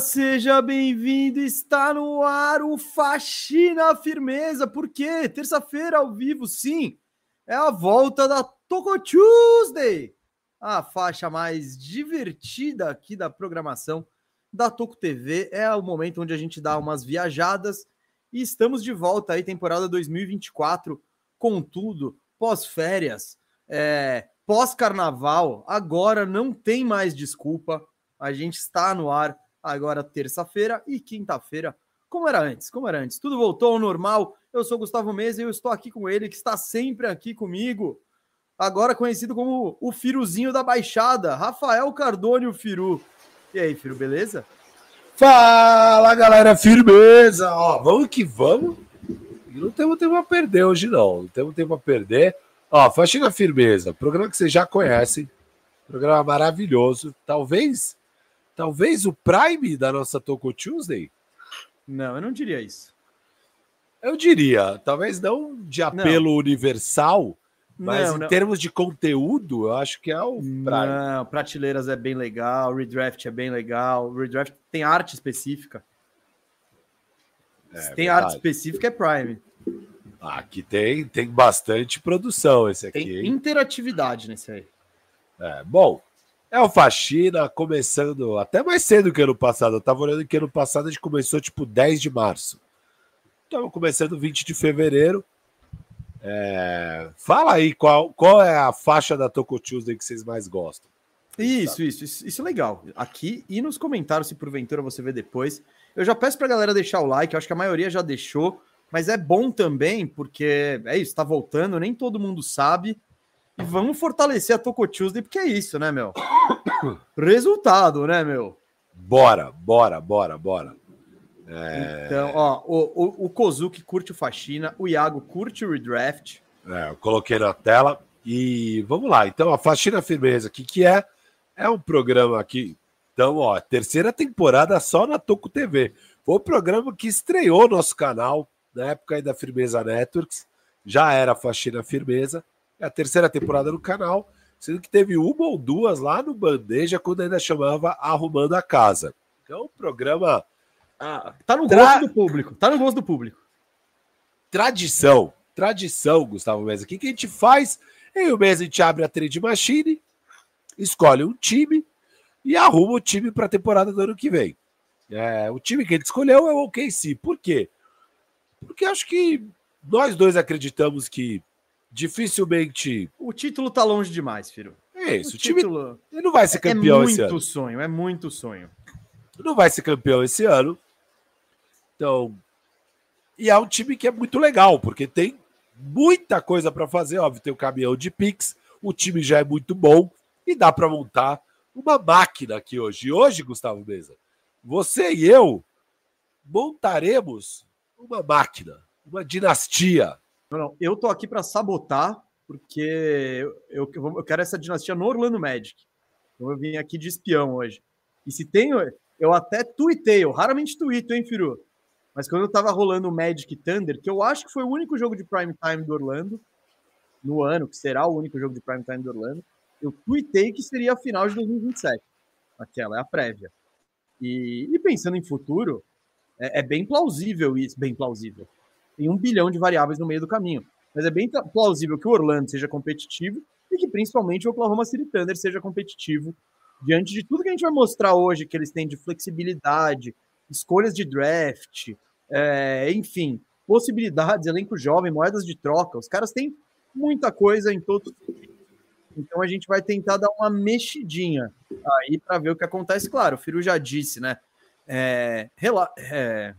seja bem-vindo. Está no ar o Faxina Firmeza. Por quê? Terça-feira ao vivo, sim. É a volta da Toco Tuesday, a faixa mais divertida aqui da programação da Toco TV. É o momento onde a gente dá umas viajadas e estamos de volta aí, temporada 2024, com tudo, pós-férias, é, pós-carnaval. Agora não tem mais desculpa a gente está no ar agora terça-feira e quinta-feira, como era antes, como era antes. Tudo voltou ao normal. Eu sou Gustavo Mesa e eu estou aqui com ele, que está sempre aqui comigo. Agora conhecido como o Firuzinho da Baixada, Rafael Cardone, o Firu. E aí, Firu, beleza? Fala, galera, firmeza! Ó, vamos que vamos. não temos tempo a perder hoje, não. Não temos tempo a perder. Ó, faxina firmeza, programa que vocês já conhecem. Programa maravilhoso. Talvez Talvez o Prime da nossa Toco Tuesday? Não, eu não diria isso. Eu diria, talvez não de apelo não. universal, mas não, em não. termos de conteúdo, eu acho que é o Prime. Não, Prateleiras é bem legal, Redraft é bem legal, Redraft tem arte específica. É, Se tem verdade. arte específica, é Prime. Aqui tem, tem bastante produção esse aqui. Tem hein? interatividade nesse aí. É, bom, é o Faxina começando até mais cedo que ano passado. Eu tava olhando que ano passado a gente começou tipo 10 de março. Estamos começando 20 de fevereiro. É... Fala aí qual, qual é a faixa da Toco Tuesday que vocês mais gostam. Isso, isso, isso, isso é legal. Aqui e nos comentários, se porventura você vê depois. Eu já peço pra galera deixar o like, eu acho que a maioria já deixou, mas é bom também, porque é isso, tá voltando, nem todo mundo sabe. E vamos fortalecer a Toco Tuesday, porque é isso, né, meu? Resultado, né, meu? Bora, bora, bora, bora. É... Então, ó, o, o, o Kozuki curte o Faxina, o Iago curte o Redraft. É, eu coloquei na tela e vamos lá. Então, a Faxina Firmeza aqui, que é, é um programa aqui. Então, ó, terceira temporada só na Toco TV. Foi o programa que estreou nosso canal na época aí da Firmeza Networks. Já era Faxina Firmeza. É a terceira temporada no canal, sendo que teve uma ou duas lá no Bandeja, quando ainda chamava Arrumando a Casa. Então, o programa. Ah, tá no Tra... gosto do público. Tá no gosto do público. Tradição. Tradição, Gustavo Mesa. O que, que a gente faz? Em um mês a gente abre a trade machine, escolhe um time e arruma o time para a temporada do ano que vem. É, o time que ele escolheu é o OKC. Por quê? Porque acho que nós dois acreditamos que dificilmente. O título tá longe demais, filho. É isso. O, o time título... ele não vai ser é campeão é esse ano. É muito sonho, é muito sonho. Não vai ser campeão esse ano. Então. E é um time que é muito legal, porque tem muita coisa para fazer. Óbvio, tem o caminhão de Pix, o time já é muito bom e dá para montar uma máquina aqui hoje. E hoje, Gustavo Mesa, você e eu montaremos uma máquina, uma dinastia não, não. Eu tô aqui para sabotar, porque eu, eu, quero essa dinastia no Orlando Magic. Então eu vim aqui de espião hoje. E se tem, eu até tuitei, eu raramente tuito, hein, Firu? Mas quando eu tava rolando o Magic Thunder, que eu acho que foi o único jogo de prime time do Orlando, no ano, que será o único jogo de prime time do Orlando, eu tuitei que seria a final de 2027. Aquela é a prévia. E, e pensando em futuro, é, é bem plausível isso, bem plausível tem um bilhão de variáveis no meio do caminho. Mas é bem plausível que o Orlando seja competitivo e que principalmente o Oklahoma City Thunder seja competitivo diante de tudo que a gente vai mostrar hoje que eles têm de flexibilidade, escolhas de draft, é, enfim, possibilidades, elenco jovem, moedas de troca. Os caras têm muita coisa em todos. Então a gente vai tentar dar uma mexidinha aí para ver o que acontece. Claro, o Firu já disse, né? É, é,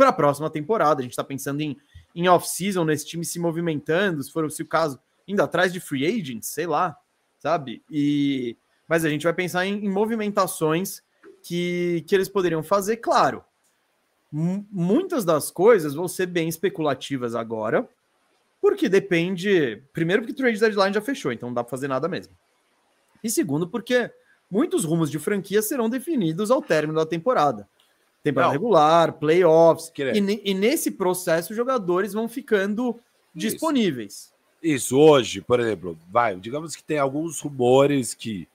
para a próxima temporada. A gente está pensando em, em off-season, nesse time se movimentando, se for se o caso, indo atrás de free agents, sei lá, sabe? E mas a gente vai pensar em, em movimentações que, que eles poderiam fazer, claro. Muitas das coisas vão ser bem especulativas agora, porque depende. Primeiro, porque o trade deadline já fechou, então não dá para fazer nada mesmo. E segundo, porque muitos rumos de franquia serão definidos ao término da temporada temporada não. regular, playoffs. E, e, nesse processo, os jogadores vão ficando Isso. disponíveis. Isso, hoje, por exemplo, vai, digamos que tem alguns rumores que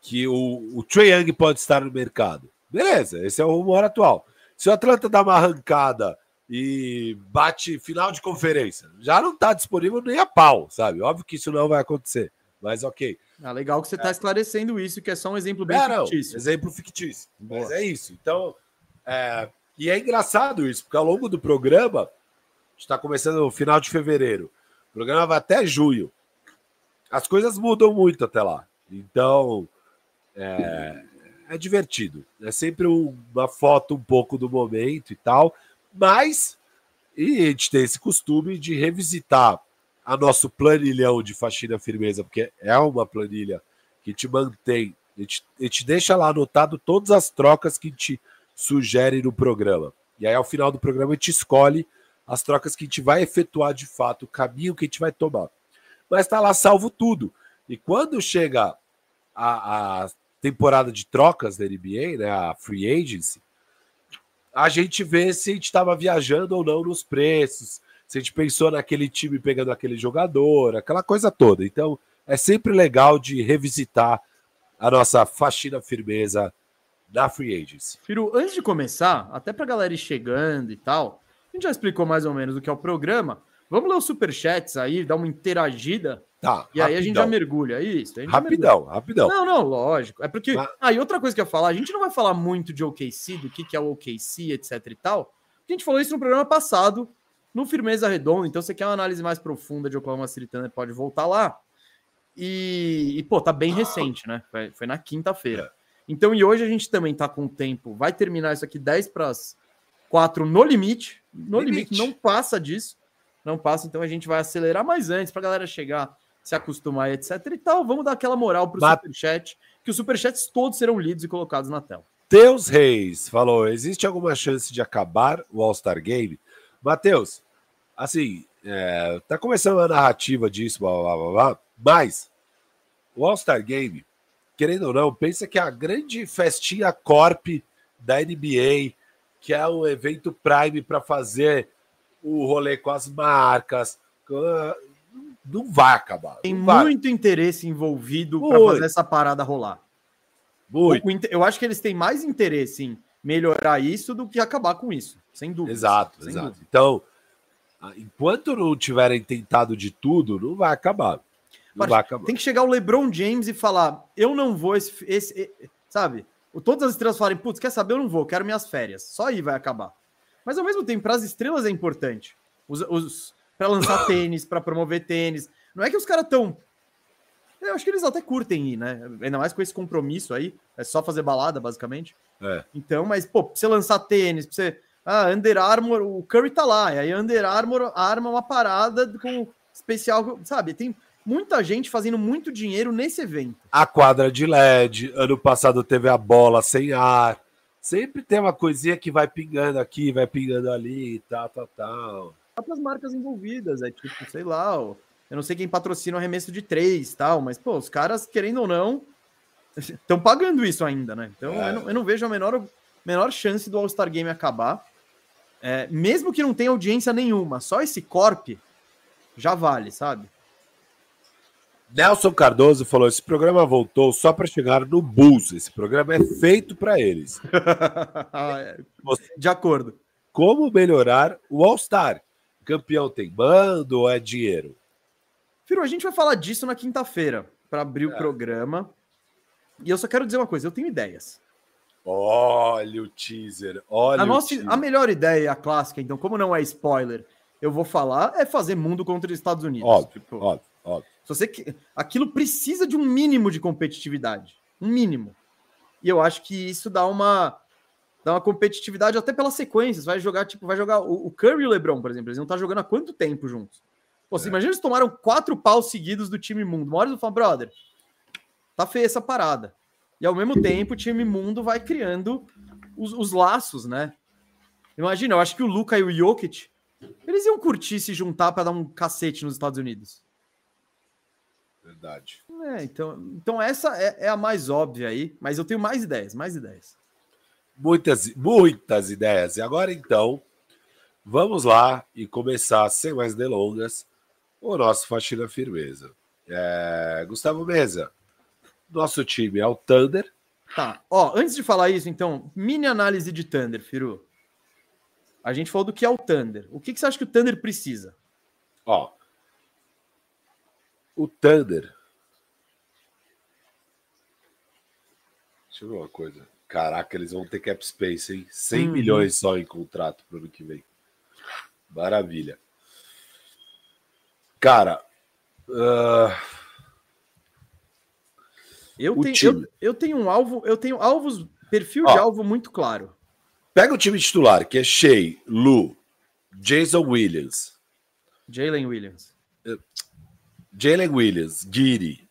que o, o Trae Young pode estar no mercado. Beleza, esse é o rumor atual. Se o Atlanta dá uma arrancada e bate final de conferência, já não está disponível nem a pau, sabe? Óbvio que isso não vai acontecer, mas ok. Ah, legal que você está é. esclarecendo isso, que é só um exemplo bem é, fictício. Não, exemplo fictício. Boa. Mas é isso. Então, é... e é engraçado isso, porque ao longo do programa, está começando no final de fevereiro, o programa vai até junho. As coisas mudam muito até lá. Então, é, é divertido. É sempre uma foto um pouco do momento e tal, mas e a gente tem esse costume de revisitar a nosso planilhão de faxina firmeza, porque é uma planilha que te mantém, a gente, a gente deixa lá anotado todas as trocas que te sugere no programa. E aí, ao final do programa, a gente escolhe as trocas que a gente vai efetuar de fato, o caminho que a gente vai tomar. Mas está lá salvo tudo. E quando chega a, a temporada de trocas da NBA, né, a free agency, a gente vê se a gente estava viajando ou não nos preços, se a gente pensou naquele time pegando aquele jogador, aquela coisa toda. Então, é sempre legal de revisitar a nossa faxina firmeza da free agency. Firo, antes de começar, até para a galera ir chegando e tal, a gente já explicou mais ou menos o que é o programa. Vamos ler os superchats aí, dar uma interagida Tá, e rapidão. aí a gente já merguha, é isso. rapidão, mergulha. rapidão. Não, não, lógico. É porque. Mas... Ah, e outra coisa que eu ia falar, a gente não vai falar muito de OKC, do que, que é o OKC, etc e tal. A gente falou isso no programa passado, no Firmeza Redonda. Então, você quer uma análise mais profunda de Oklahoma City Thunder, pode voltar lá. E, e pô, tá bem recente, né? Foi, foi na quinta-feira. É. Então, e hoje a gente também tá com tempo. Vai terminar isso aqui 10 para as 4 no limite. No limite. limite, não passa disso. Não passa, então a gente vai acelerar mais antes para a galera chegar se acostumar, etc e tal. Vamos dar aquela moral para o Mat... Superchat, que os Superchats todos serão lidos e colocados na tela. Teus Reis falou: existe alguma chance de acabar o All-Star Game? Matheus, assim, é, tá começando a narrativa disso, blá, blá, blá, blá, mas o All-Star Game, querendo ou não, pensa que é a grande festinha corp da NBA, que é um evento prime para fazer o rolê com as marcas, não vai acabar. Tem muito interesse envolvido para fazer essa parada rolar. Muito. Eu acho que eles têm mais interesse em melhorar isso do que acabar com isso, sem dúvida. Exato, sem exato. Dúvida. Então, enquanto não tiverem tentado de tudo, não vai acabar. Não vai acabar. Tem que chegar o LeBron James e falar: eu não vou, esse, esse, sabe? Todas as estrelas falarem, putz, quer saber? Eu não vou, quero minhas férias. Só aí vai acabar. Mas ao mesmo tempo, para as estrelas é importante. Os, os, para lançar tênis, para promover tênis. Não é que os caras tão. Eu acho que eles até curtem ir, né? Ainda mais com esse compromisso aí. É só fazer balada, basicamente. É. Então, mas, pô, pra você lançar tênis, pra você. Ah, Under Armour, o Curry tá lá. E aí Under Armour arma uma parada com especial, sabe? Tem muita gente fazendo muito dinheiro nesse evento. A quadra de LED, ano passado teve a bola sem ar. Sempre tem uma coisinha que vai pingando aqui, vai pingando ali tal, tal, tal próprias marcas envolvidas. É tipo, sei lá, eu não sei quem patrocina o arremesso de três tal, mas, pô, os caras, querendo ou não, estão pagando isso ainda, né? Então é. eu, não, eu, não, vejo a menor, menor chance do All-Star Game acabar. É, mesmo que não tenha audiência nenhuma, só esse corp já vale, sabe? Nelson Cardoso falou: esse programa voltou só para chegar no Bulls. Esse programa é feito para eles. Ah, é. De acordo. Como melhorar o All-Star? Campeão tem bando ou é dinheiro? Firo, a gente vai falar disso na quinta-feira, para abrir é. o programa. E eu só quero dizer uma coisa: eu tenho ideias. Olha o teaser, olha a, nossa, teaser. a melhor ideia, a clássica, então, como não é spoiler, eu vou falar, é fazer mundo contra os Estados Unidos. Óbvio, tipo, óbvio, óbvio. Se você, aquilo precisa de um mínimo de competitividade. Um mínimo. E eu acho que isso dá uma dá uma competitividade até pelas sequências. Vai jogar, tipo, vai jogar o, o Curry e o LeBron, por exemplo. Eles não estão tá jogando há quanto tempo juntos? Pô, você é. imagina eles tomaram quatro paus seguidos do time mundo. Uma hora eu falo, brother, tá feia essa parada. E ao mesmo tempo, o time mundo vai criando os, os laços, né? Imagina, eu acho que o Luca e o Jokic, eles iam curtir se juntar para dar um cacete nos Estados Unidos. Verdade. É, então, então essa é, é a mais óbvia aí, mas eu tenho mais ideias, mais ideias muitas, muitas ideias. E agora então, vamos lá e começar, sem mais delongas, o nosso Faxina Firmeza. É, Gustavo Mesa, Nosso time é o Thunder. Tá. Ó, antes de falar isso, então, mini análise de Thunder, Firu. A gente falou do que é o Thunder. O que, que você acha que o Thunder precisa? Ó. O Thunder. Deixa eu ver uma coisa. Caraca, eles vão ter cap space, hein? 100 uhum. milhões só em contrato para o ano que vem. Maravilha. Cara, uh... eu, tenho, eu, eu, tenho um alvo, eu tenho alvos, perfil Ó, de alvo muito claro. Pega o time titular, que é Shea, Lu, Jason Williams. Jalen Williams. Jalen Williams, Giri.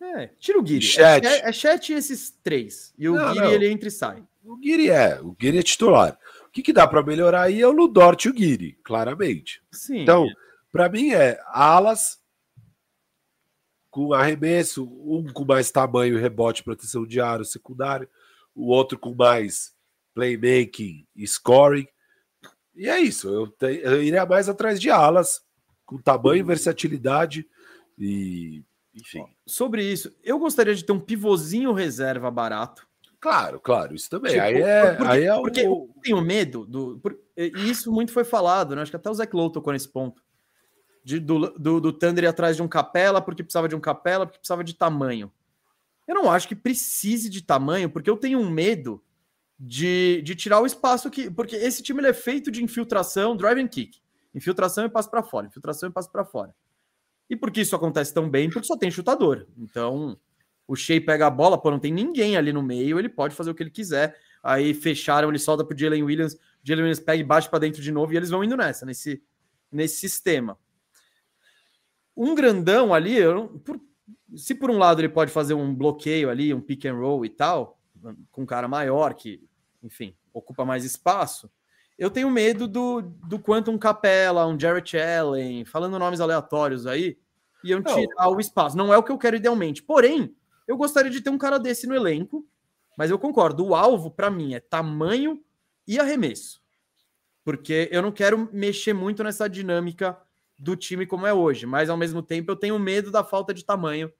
É, tira o Giri. Chat. É, é chat esses três. E o não, Giri, não. ele entra e sai. O Giri é, o Giri é titular. O que, que dá para melhorar aí é o Ludort e o Giri, claramente. Sim. Então, para mim é alas com arremesso, um com mais tamanho, rebote, proteção de aro secundário, o outro com mais playmaking e scoring. E é isso. Eu, te, eu iria mais atrás de alas, com tamanho, versatilidade e. Enfim. Sobre isso, eu gostaria de ter um pivôzinho reserva barato. Claro, claro, isso também. Tipo, aí é, porque, aí é porque eu tenho medo do. Por, e isso muito foi falado, né? Acho que até o Zach Lowe tocou nesse ponto. De, do, do, do Thunder ir atrás de um capela, porque precisava de um capela, porque precisava de tamanho. Eu não acho que precise de tamanho, porque eu tenho um medo de, de tirar o espaço que. Porque esse time ele é feito de infiltração, drive and kick. Infiltração e passo para fora, infiltração e passo para fora. E por que isso acontece tão bem? Porque só tem chutador. Então, o Shea pega a bola, pô, não tem ninguém ali no meio, ele pode fazer o que ele quiser. Aí fecharam, ele solta pro Jalen Williams, Jalen Williams pega e bate para dentro de novo e eles vão indo nessa, nesse, nesse sistema. Um grandão ali, eu, por, se por um lado ele pode fazer um bloqueio ali, um pick and roll e tal, com um cara maior que, enfim, ocupa mais espaço, eu tenho medo do, do quanto um Capela, um Jarrett Allen, falando nomes aleatórios aí, iam tirar o espaço. Não é o que eu quero idealmente. Porém, eu gostaria de ter um cara desse no elenco, mas eu concordo, o alvo para mim é tamanho e arremesso. Porque eu não quero mexer muito nessa dinâmica do time como é hoje, mas ao mesmo tempo eu tenho medo da falta de tamanho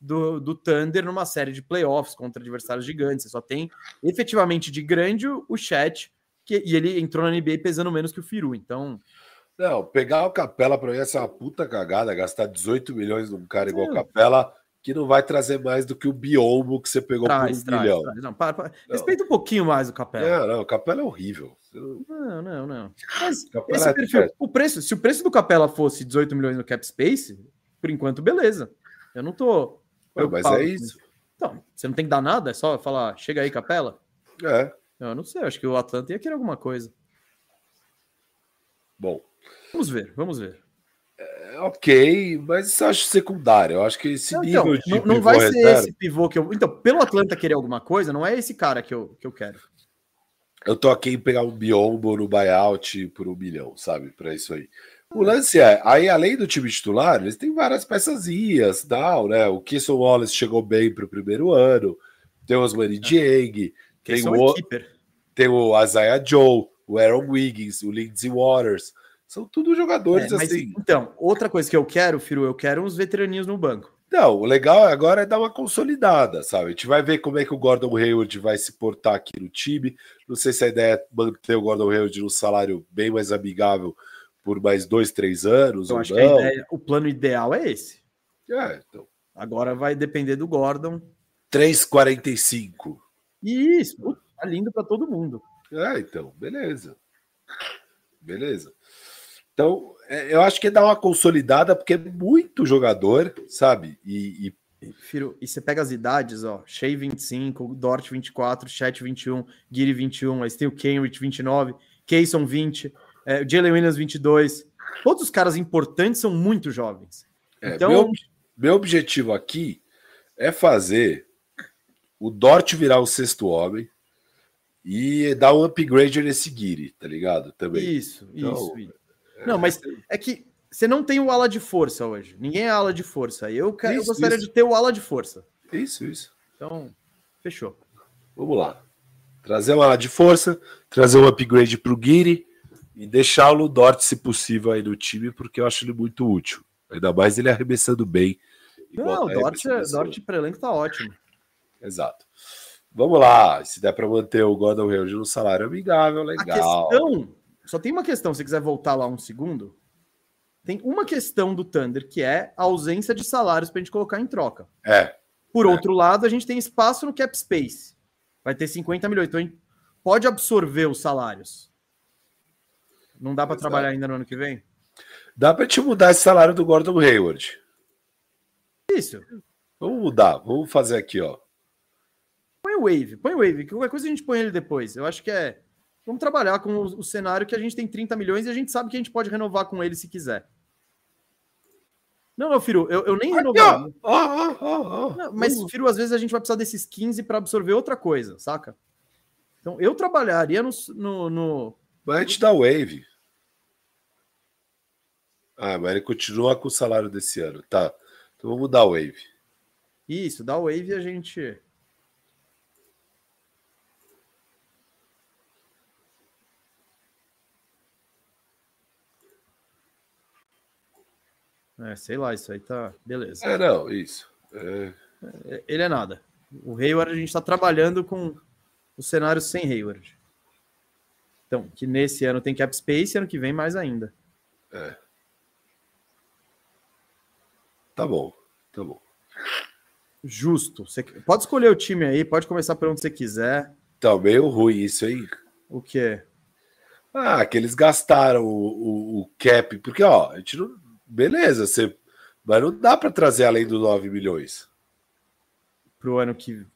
do, do Thunder numa série de playoffs contra adversários gigantes. Você só tem efetivamente de grande o chat, que, e ele entrou na NBA pesando menos que o Firu, então. Não, pegar o Capela para mim é uma puta cagada, gastar 18 milhões num cara igual o Capela, que não vai trazer mais do que o biombo que você pegou traz, por um traz, milhão. Traz. Não, para, para. Não. Respeita um pouquinho mais o Capela. Não, não, o Capela é horrível. Não, não, não. Mas esse é perfil, o preço, se o preço do Capela fosse 18 milhões no cap space, por enquanto, beleza. Eu não tô não, mas é isso. Então, você não tem que dar nada, é só falar, chega aí, capela? É. Eu não sei, acho que o Atlanta ia querer alguma coisa. Bom. Vamos ver, vamos ver. É, ok, mas isso eu acho secundário. Eu acho que esse não, nível então, de. Não, não vai ser reserva... esse pivô que eu. Então, pelo Atlanta querer alguma coisa, não é esse cara que eu, que eu quero. Eu tô aqui em pegar um biombo no buyout por um milhão, sabe? Para isso aí. O lance é, aí além do time titular, eles têm várias peçazinhas, tal, né? O Kisson Wallace chegou bem para o primeiro ano, tem o Osmani é. Dieng, tem o, tem o Isaiah Joe, o Aaron Wiggins, o Lindsey Waters. São tudo jogadores é, mas, assim. Então, outra coisa que eu quero, Firo, eu quero uns veteraninhos no banco. Não, o legal agora é dar uma consolidada, sabe? A gente vai ver como é que o Gordon Hayward vai se portar aqui no time. Não sei se a ideia é manter o Gordon Hayward num salário bem mais amigável por mais dois, três anos. Eu acho não. que ideia, o plano ideal é esse. É, então. Agora vai depender do Gordon. 3,45. Isso, tá lindo para todo mundo. É, então, beleza. Beleza. Então, é, eu acho que é dar uma consolidada, porque é muito jogador, sabe? E, e... Firo, e você pega as idades, ó. Shea 25, Dort 24, Chat 21, Giri 21, aí tem o Kenrich 29, Kayson 20 é, Jalen Williams 22. Todos os caras importantes são muito jovens. É, então, meu, meu objetivo aqui é fazer o Dort virar o sexto homem e dar um upgrade nesse Guiri, tá ligado? Também. Isso, então, isso, isso. Não, mas é que você não tem o ala de força hoje. Ninguém é ala de força. Eu, quero, isso, eu gostaria isso. de ter o ala de força. Isso, isso. Então, fechou. Vamos lá. Trazer o ala de força, trazer um upgrade pro Guiri e deixar o Ludort, se possível, aí no time, porque eu acho ele muito útil. Ainda mais ele arremessando bem Não, o Dort, Dort para elenco tá ótimo. Exato. Vamos lá, se der para manter o Gordon Hayward no salário amigável, legal. A questão, só tem uma questão, se quiser voltar lá um segundo, tem uma questão do Thunder que é a ausência de salários para a gente colocar em troca. É. Por é. outro lado, a gente tem espaço no cap space. Vai ter 50 milhões, então a gente pode absorver os salários. Não dá para trabalhar ainda no ano que vem? Dá para te mudar esse salário do Gordon Hayward. Isso. Vamos mudar, vamos fazer aqui, ó. Põe o Wave, põe o Wave, que qualquer coisa a gente põe ele depois. Eu acho que é. Vamos trabalhar com o, o, cenário que a gente tem 30 milhões e a gente sabe que a gente pode renovar com ele se quiser. Não, não, Firo, eu, eu nem renovar. Oh, oh, oh, mas, Firo, às vezes a gente vai precisar desses 15 para absorver outra coisa, saca? Então, eu trabalharia no. no, no... Mas a gente dá Wave. Ah, mas ele continua com o salário desse ano. Tá. Então vamos dar Wave. Isso, dá Wave e a gente. É, sei lá, isso aí tá. Beleza. É, não, isso. É... é ele é nada. O Hayward, a gente está trabalhando com o cenário sem Hayward. Então, que nesse ano tem cap space, ano que vem mais ainda. É. Tá bom, tá bom. Justo. Você pode escolher o time aí, pode começar por onde você quiser. Tá meio ruim isso aí. O que? Ah, que eles gastaram o, o, o cap, porque ó, a gente não, beleza, você, mas não dá para trazer além dos 9 milhões. Pro ano que.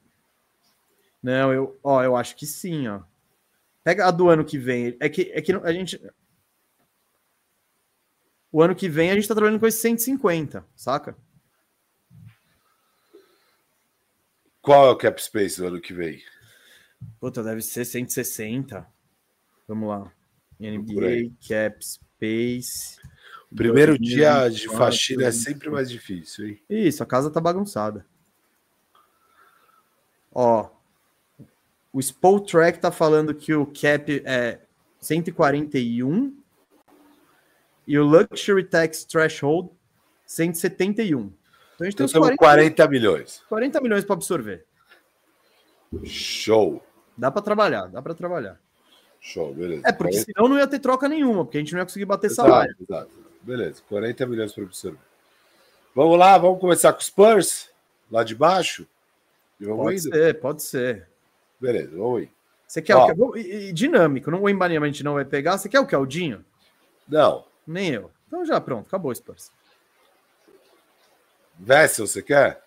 Não, eu, ó, eu acho que sim, ó. Pega a do ano que vem. É que, é que a gente. O ano que vem a gente tá trabalhando com esse 150, saca? Qual é o cap space do ano que vem? Puta, deve ser 160. Vamos lá. NBA, cap space. O primeiro dia de faxina é sempre mais difícil, hein? Isso, a casa tá bagunçada. Ó, o Spol Track tá falando que o cap é 141 e o Luxury Tax Threshold 171. Então a gente então tem uns 40, 40 milhões. 40 milhões para absorver. Show. Dá para trabalhar, dá para trabalhar. Show, beleza. É, porque 40... senão não ia ter troca nenhuma, porque a gente não ia conseguir bater exato, salário. Exato. Beleza, 40 milhões para absorver. Vamos lá, vamos começar com os Spurs, lá de baixo. pode indo? ser, pode ser. Beleza, vamos ir. Você quer Ó, o que? E, e dinâmico, não, o Embanyama a gente não vai pegar. Você quer o que? O Dinho? Não. Nem eu. Então já, pronto, acabou o Spurs. Vessel, você quer?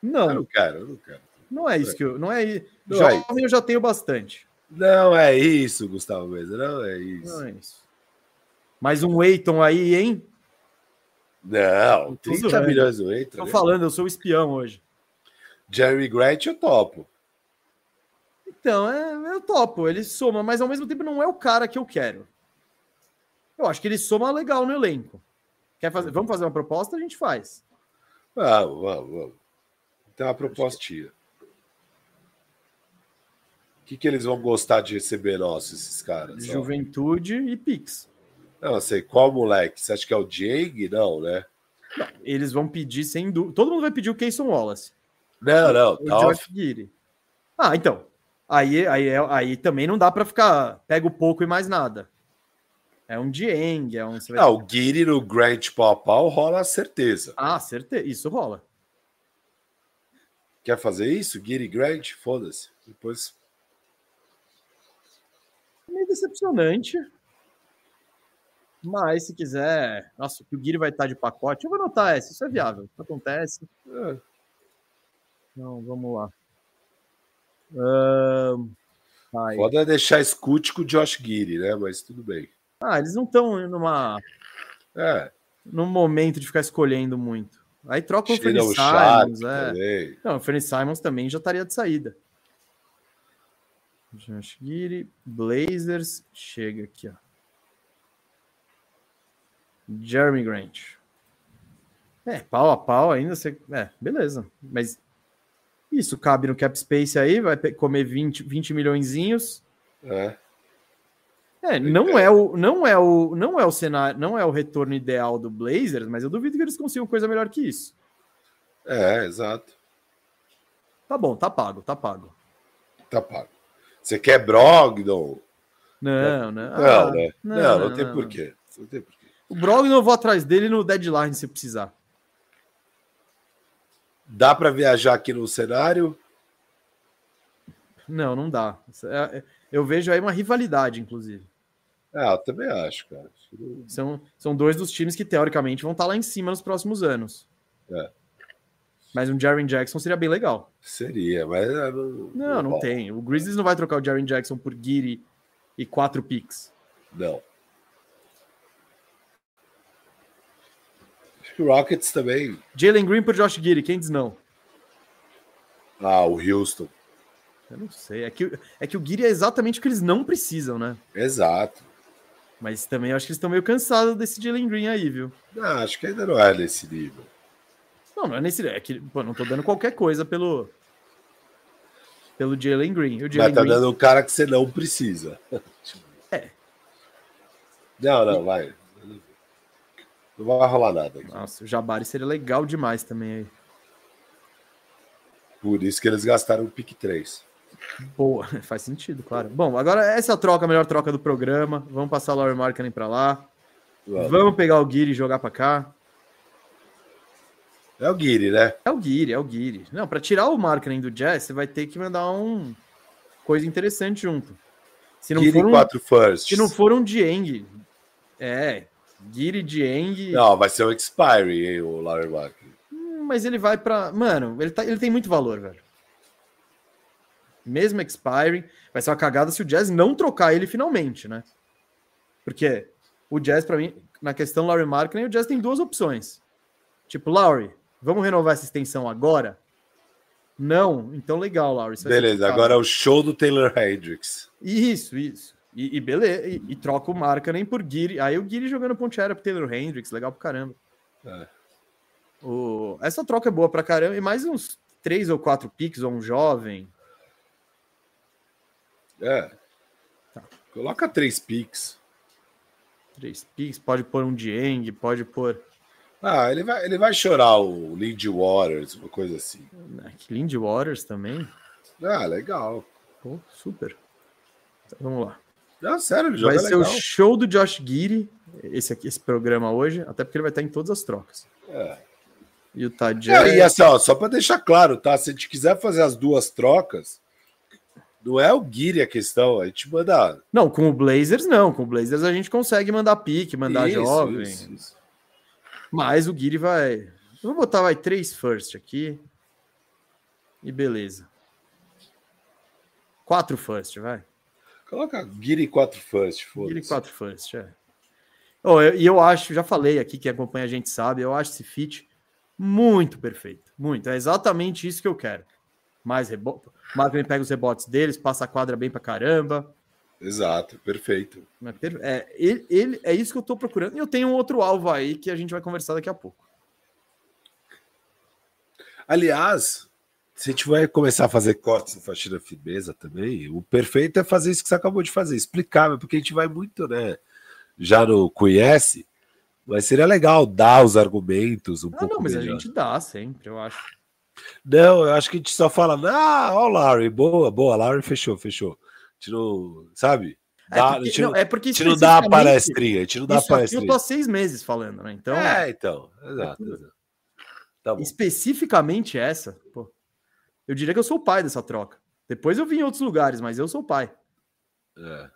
Não. Eu não quero, eu não quero. Não é isso que eu. Não é não Jovem é eu já tenho bastante. Não é isso, Gustavo Mesa. Não é isso. Não é isso. Mais um Eiton aí, hein? Não, 30 milhões do Eiton. Tô né? falando, eu sou o espião hoje. Jerry Grant eu topo. Então, é, eu topo. Ele soma, mas ao mesmo tempo não é o cara que eu quero. Eu acho que ele soma legal no elenco. Quer fazer? Vamos fazer uma proposta? A gente faz. Vamos, vamos, vamos. Tem uma propostinha. O que, que eles vão gostar de receber nosso, esses caras? Juventude ó? e Pix. Não, sei. Qual moleque? Você acha que é o Diego? Não, né? Não, eles vão pedir sem dúvida. Todo mundo vai pedir o Keyson Wallace. Não, não. O tá Josh Giri. Ah, então. Aí, aí, aí também não dá para ficar. Pega o pouco e mais nada. É um Dieng, é um. Não, ah, o Giri no Grant pau pau rola certeza. Ah, certeza. Isso rola. Quer fazer isso? Giri Grant? Foda-se. Depois. Meio decepcionante. Mas se quiser, nossa, que o Guiri vai estar de pacote, eu vou anotar essa, isso é viável. Acontece. É. Então, vamos lá. Um, Pode deixar escute com o Josh Guiri, né? Mas tudo bem. Ah, eles não estão numa. É. Num momento de ficar escolhendo muito. Aí troca o Fernie Simons. É. Também. Não, o Fernie Simons também já estaria de saída. Josh Guiri, Blazers, chega aqui, ó. Jeremy Grant. É, pau a pau ainda você. É, beleza. Mas isso cabe no cap space aí, vai comer 20, 20 milhões. É. É, não é o não é o não é o cenário, não é o retorno ideal do Blazers, mas eu duvido que eles consigam coisa melhor que isso. É, exato. Tá bom, tá pago, tá pago. Tá pago. Você quer Brogdon? Não, não. Não, Ah, né? Não, não, não tem porquê. Não tem porquê. O Brogdon eu vou atrás dele no deadline se precisar. Dá para viajar aqui no cenário? Não, não dá. É- é- Eu vejo aí uma rivalidade, inclusive. Ah, eu também acho, cara. São, são dois dos times que, teoricamente, vão estar lá em cima nos próximos anos. É. Mas um Jaren Jackson seria bem legal. Seria, mas. ah, Não, Não, não tem. O Grizzlies não vai trocar o Jaren Jackson por Giri e quatro picks. Não. Que o Rockets também. Jalen Green por Josh Giri, quem diz não? Ah, o Houston. Eu não sei. É que, é que o Giri é exatamente o que eles não precisam, né? Exato. Mas também acho que eles estão meio cansados desse Jalen Green aí, viu? Não, acho que ainda não é nesse nível. Não, não é nesse. É que, pô, não tô dando qualquer coisa pelo. Pelo Jalen Green. O Mas Jalen tá Green. dando um cara que você não precisa. É. Não, não, vai. Não vai rolar nada. aqui. Nossa, o Jabari seria legal demais também aí. Por isso que eles gastaram o pick 3. Boa, faz sentido, claro. Bom, agora essa é a troca, a melhor troca do programa. Vamos passar o Laurie Markkinen pra lá. Vamos. Vamos pegar o Guiri e jogar pra cá. É o Guiri, né? É o Guiri, é o Guiri. Não, pra tirar o Markkinen do Jazz, você vai ter que mandar um coisa interessante junto. Se não Guiri for um, 4 firsts. se não for um Dieng, é, Guiri, Dieng, Não, vai ser o Expiry, hein, o Lauer Mark. Hum, mas ele vai pra. Mano, ele, tá, ele tem muito valor, velho. Mesmo expiring, vai ser uma cagada se o Jazz não trocar ele finalmente, né? Porque o Jazz, pra mim, na questão Laurie Markkinen, o Jazz tem duas opções. Tipo, Laurie, vamos renovar essa extensão agora? Não? Então legal, ser Beleza, agora é o show do Taylor Hendricks. Isso, isso. E, e beleza, e, e troca o Markkinen por Guiri. Aí o Guiri jogando ponte aérea pro Taylor Hendricks, legal pro caramba. É. O... Essa troca é boa pra caramba. E mais uns três ou quatro picks ou um jovem. É. Tá. Coloca três picks. Três picks, pode pôr um Dieng, pode pôr. Ah, ele vai, ele vai chorar o Lindy Waters, uma coisa assim. né, que Lindy Waters também. Ah, legal. Pô, super. Então, vamos lá. Não, sério, ele Vai joga ser legal. o show do Josh Giri, esse, aqui, esse programa hoje, até porque ele vai estar em todas as trocas. É. E o Tad É, e assim, ó, só para deixar claro, tá? Se a gente quiser fazer as duas trocas, não é o Guiri a questão, a gente manda. Não, com o Blazers não. Com o Blazers a gente consegue mandar pique, mandar Isso, jovem. isso, isso. Mas o Guiri vai. Eu vou botar vai três first aqui. E beleza. Quatro first, vai. Coloca Guiri 4 first, Guiri foda-se. quatro first, é. Oh, e eu acho, já falei aqui, quem acompanha a gente sabe, eu acho esse fit muito perfeito. Muito. É exatamente isso que eu quero. Mais rebote. Marco pega os rebotes deles, passa a quadra bem pra caramba. Exato, perfeito. É, é, ele, ele- é isso que eu tô procurando. E eu tenho um outro alvo aí que a gente vai conversar daqui a pouco. Aliás, se a gente vai começar a fazer cortes em faxina firmeza também, o perfeito é fazer isso que você acabou de fazer, explicar, porque a gente vai muito, né? Já no conhece, mas seria legal dar os argumentos um Ah, pouco não, mas a melhor. gente dá sempre, eu acho. Não, eu acho que a gente só fala, ah, ó, Larry, boa, boa, Larry fechou, fechou. A gente não, sabe? É Dá, a porque, não, não, é porque a gente não dá a palestrinha, a gente não dá a Isso aqui eu palestrinha. tô há seis meses falando, né? Então, É, então, exato. exato. Tá bom. especificamente essa, pô, eu diria que eu sou o pai dessa troca. Depois eu vim em outros lugares, mas eu sou o pai. É.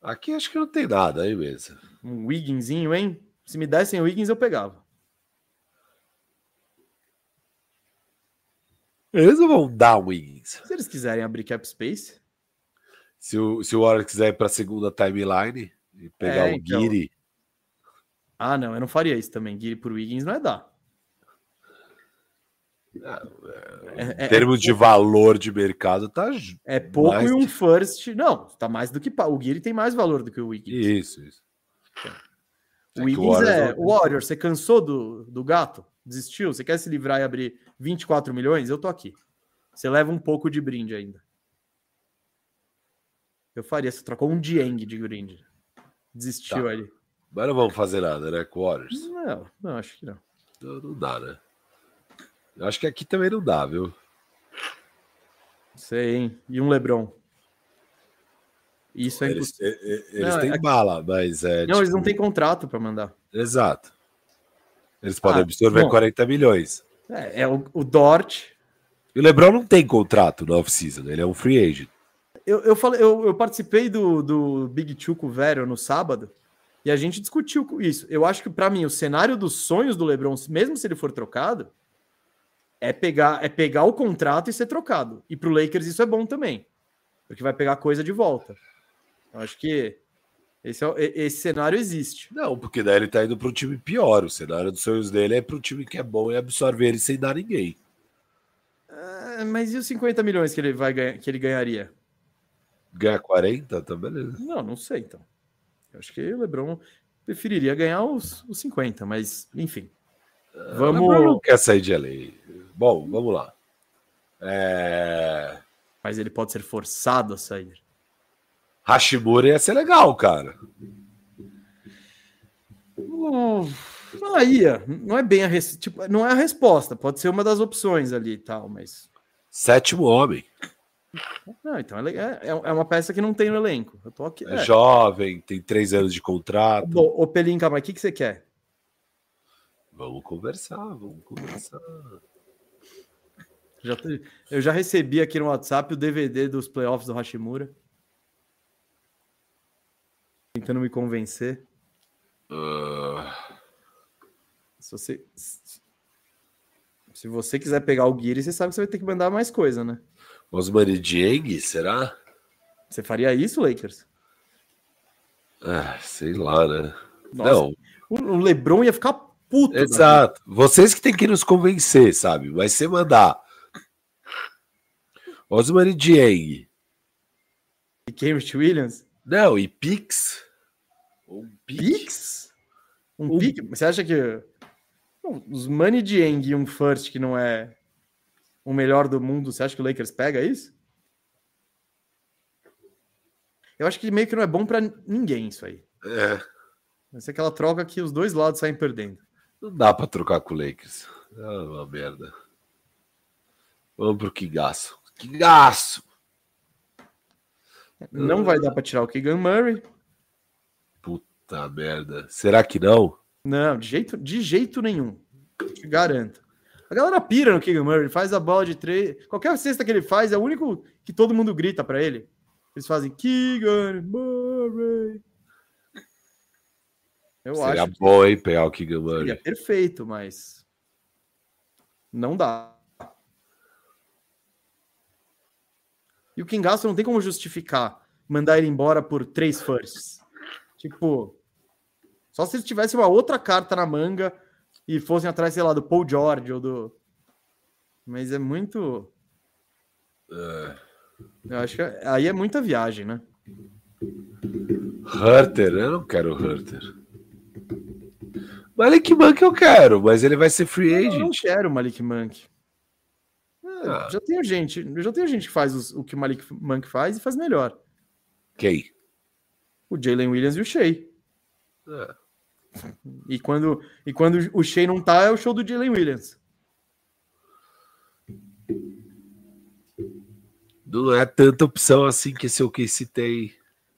Aqui acho que não tem nada aí mesmo. Um Wigginzinho, hein? Se me dessem o Wiggins, eu pegava. Eles não vão dar o Wiggins. Se eles quiserem abrir cap space, Se o, se o Warriors quiser ir para a segunda timeline e pegar É, o então. Guiri, ah, não, eu não faria isso também. Guiri por Wiggins não é dar. É, em é- termos de valor de mercado, tá. é pouco mais e um first. Não, tá mais do que. O Guiri tem mais valor do que o Wiggins. Isso, isso. É O o Wiggins Warriors é. não- Warrior, você cansou do, do gato? Desistiu? Você quer se livrar e abrir 24 milhões? Eu tô aqui. Você leva um pouco de brinde ainda. Eu faria. Você trocou um Dieng de Grind. Desistiu Tá. ali. Mas não vamos fazer nada, né? Com o Warriors. Não, não, acho que não. Não, não dá, né? Eu acho que aqui também não dá, viu? Sei, hein? E um Lebron. Isso é Eles, impossível. eles Não, têm é- bala, mas é. Não, eles tipo, não têm contrato para mandar. Exato. Eles podem Ah, absorver bom. 40 milhões. É, é o, o Dort. E o Lebron não tem contrato no off-season, ele é um free agent. Eu, eu, falei, eu, eu participei do, do Big Two com o Vero no sábado e a gente discutiu isso. Eu acho que, para mim, o cenário dos sonhos do LeBron, mesmo se ele for trocado, é pegar, é pegar o contrato e ser trocado. E para o Lakers isso é bom também, porque vai pegar coisa de volta. Eu acho que esse, é esse cenário existe. Não, porque daí ele tá indo para um time pior. O cenário dos sonhos dele é para um time que é bom e absorver ele sem dar ninguém. Ah, mas e os 50 milhões que ele, vai que ele ganharia? Ganhar 40, tá beleza. Não, não sei, então. Eu acho que o LeBron preferiria ganhar os, os 50, mas enfim. O LeBron não Vamos. quer sair de LA. Bom, vamos lá. É... Mas ele pode ser forçado a sair. Hashimura ia ser legal, cara. Hum, aí, ó, não é bem a res... tipo, não é a resposta, pode ser uma das opções ali e tal, mas. Sétimo homem. Não, então é, le- é, é uma peça que não tem no elenco. Eu tô aqui. É, É. jovem, tem três anos de contrato. Bom, ô Pelinka, mas o que, que você quer? Vamos conversar, vamos conversar. Já Eu já recebi aqui no WhatsApp o DVD dos playoffs do Hashimura. Tentando me convencer. Ah, Se você, se você quiser pegar o Guiri, você sabe que você vai ter que mandar mais coisa, né? Osmani Dieng, será? Você faria isso, Lakers? Ah, sei lá, né? Nossa, Não, O LeBron ia ficar puto. da exato. Vocês que têm que nos convencer, sabe? Mas você mandar Osmani Dieng, E Cambridge Williams? não, e Pix. Um Pix? Um Um- Pix? Você acha que os Money Dieng e um first que não é o melhor do mundo, você acha que o Lakers pega isso? Eu acho que meio que não é bom pra ninguém isso aí. É, Vai ser aquela troca que os dois lados saem perdendo. não dá pra trocar com o Lakers. É uma merda. Vamos pro Kingaço. Kingaço! Não vai dar pra tirar o Keegan Murray. Puta merda. Será que não? Não, de jeito, de jeito nenhum. Te garanto. A galera pira no Keegan Murray, faz a bola de três. Qualquer cesta que ele faz é o único que todo mundo grita pra ele. Eles fazem Keegan Murray. Eu Seria acho que bom, hein, pegar o Keegan seria Murray. perfeito, mas não dá. E o Kingasto não tem como justificar mandar ele embora por três firsts. Tipo, só se ele tivesse uma outra carta na manga e fossem atrás, sei lá, do Paul George ou do. Mas é muito. Eu acho que aí é muita viagem, né? Hunter, eu não quero o Hunter. Malik Monk eu quero, mas ele vai ser free Eu não agent. quero o Malik Monk. Ah. Já tenho gente, já tenho gente que faz os- o que o Malik Monk faz e faz melhor. Quem? O Jalen Williams e o Shea. É. E quando, e quando o Shea não tá, é o show do Jalen Williams. Não é tanta opção assim que esse OKC tem.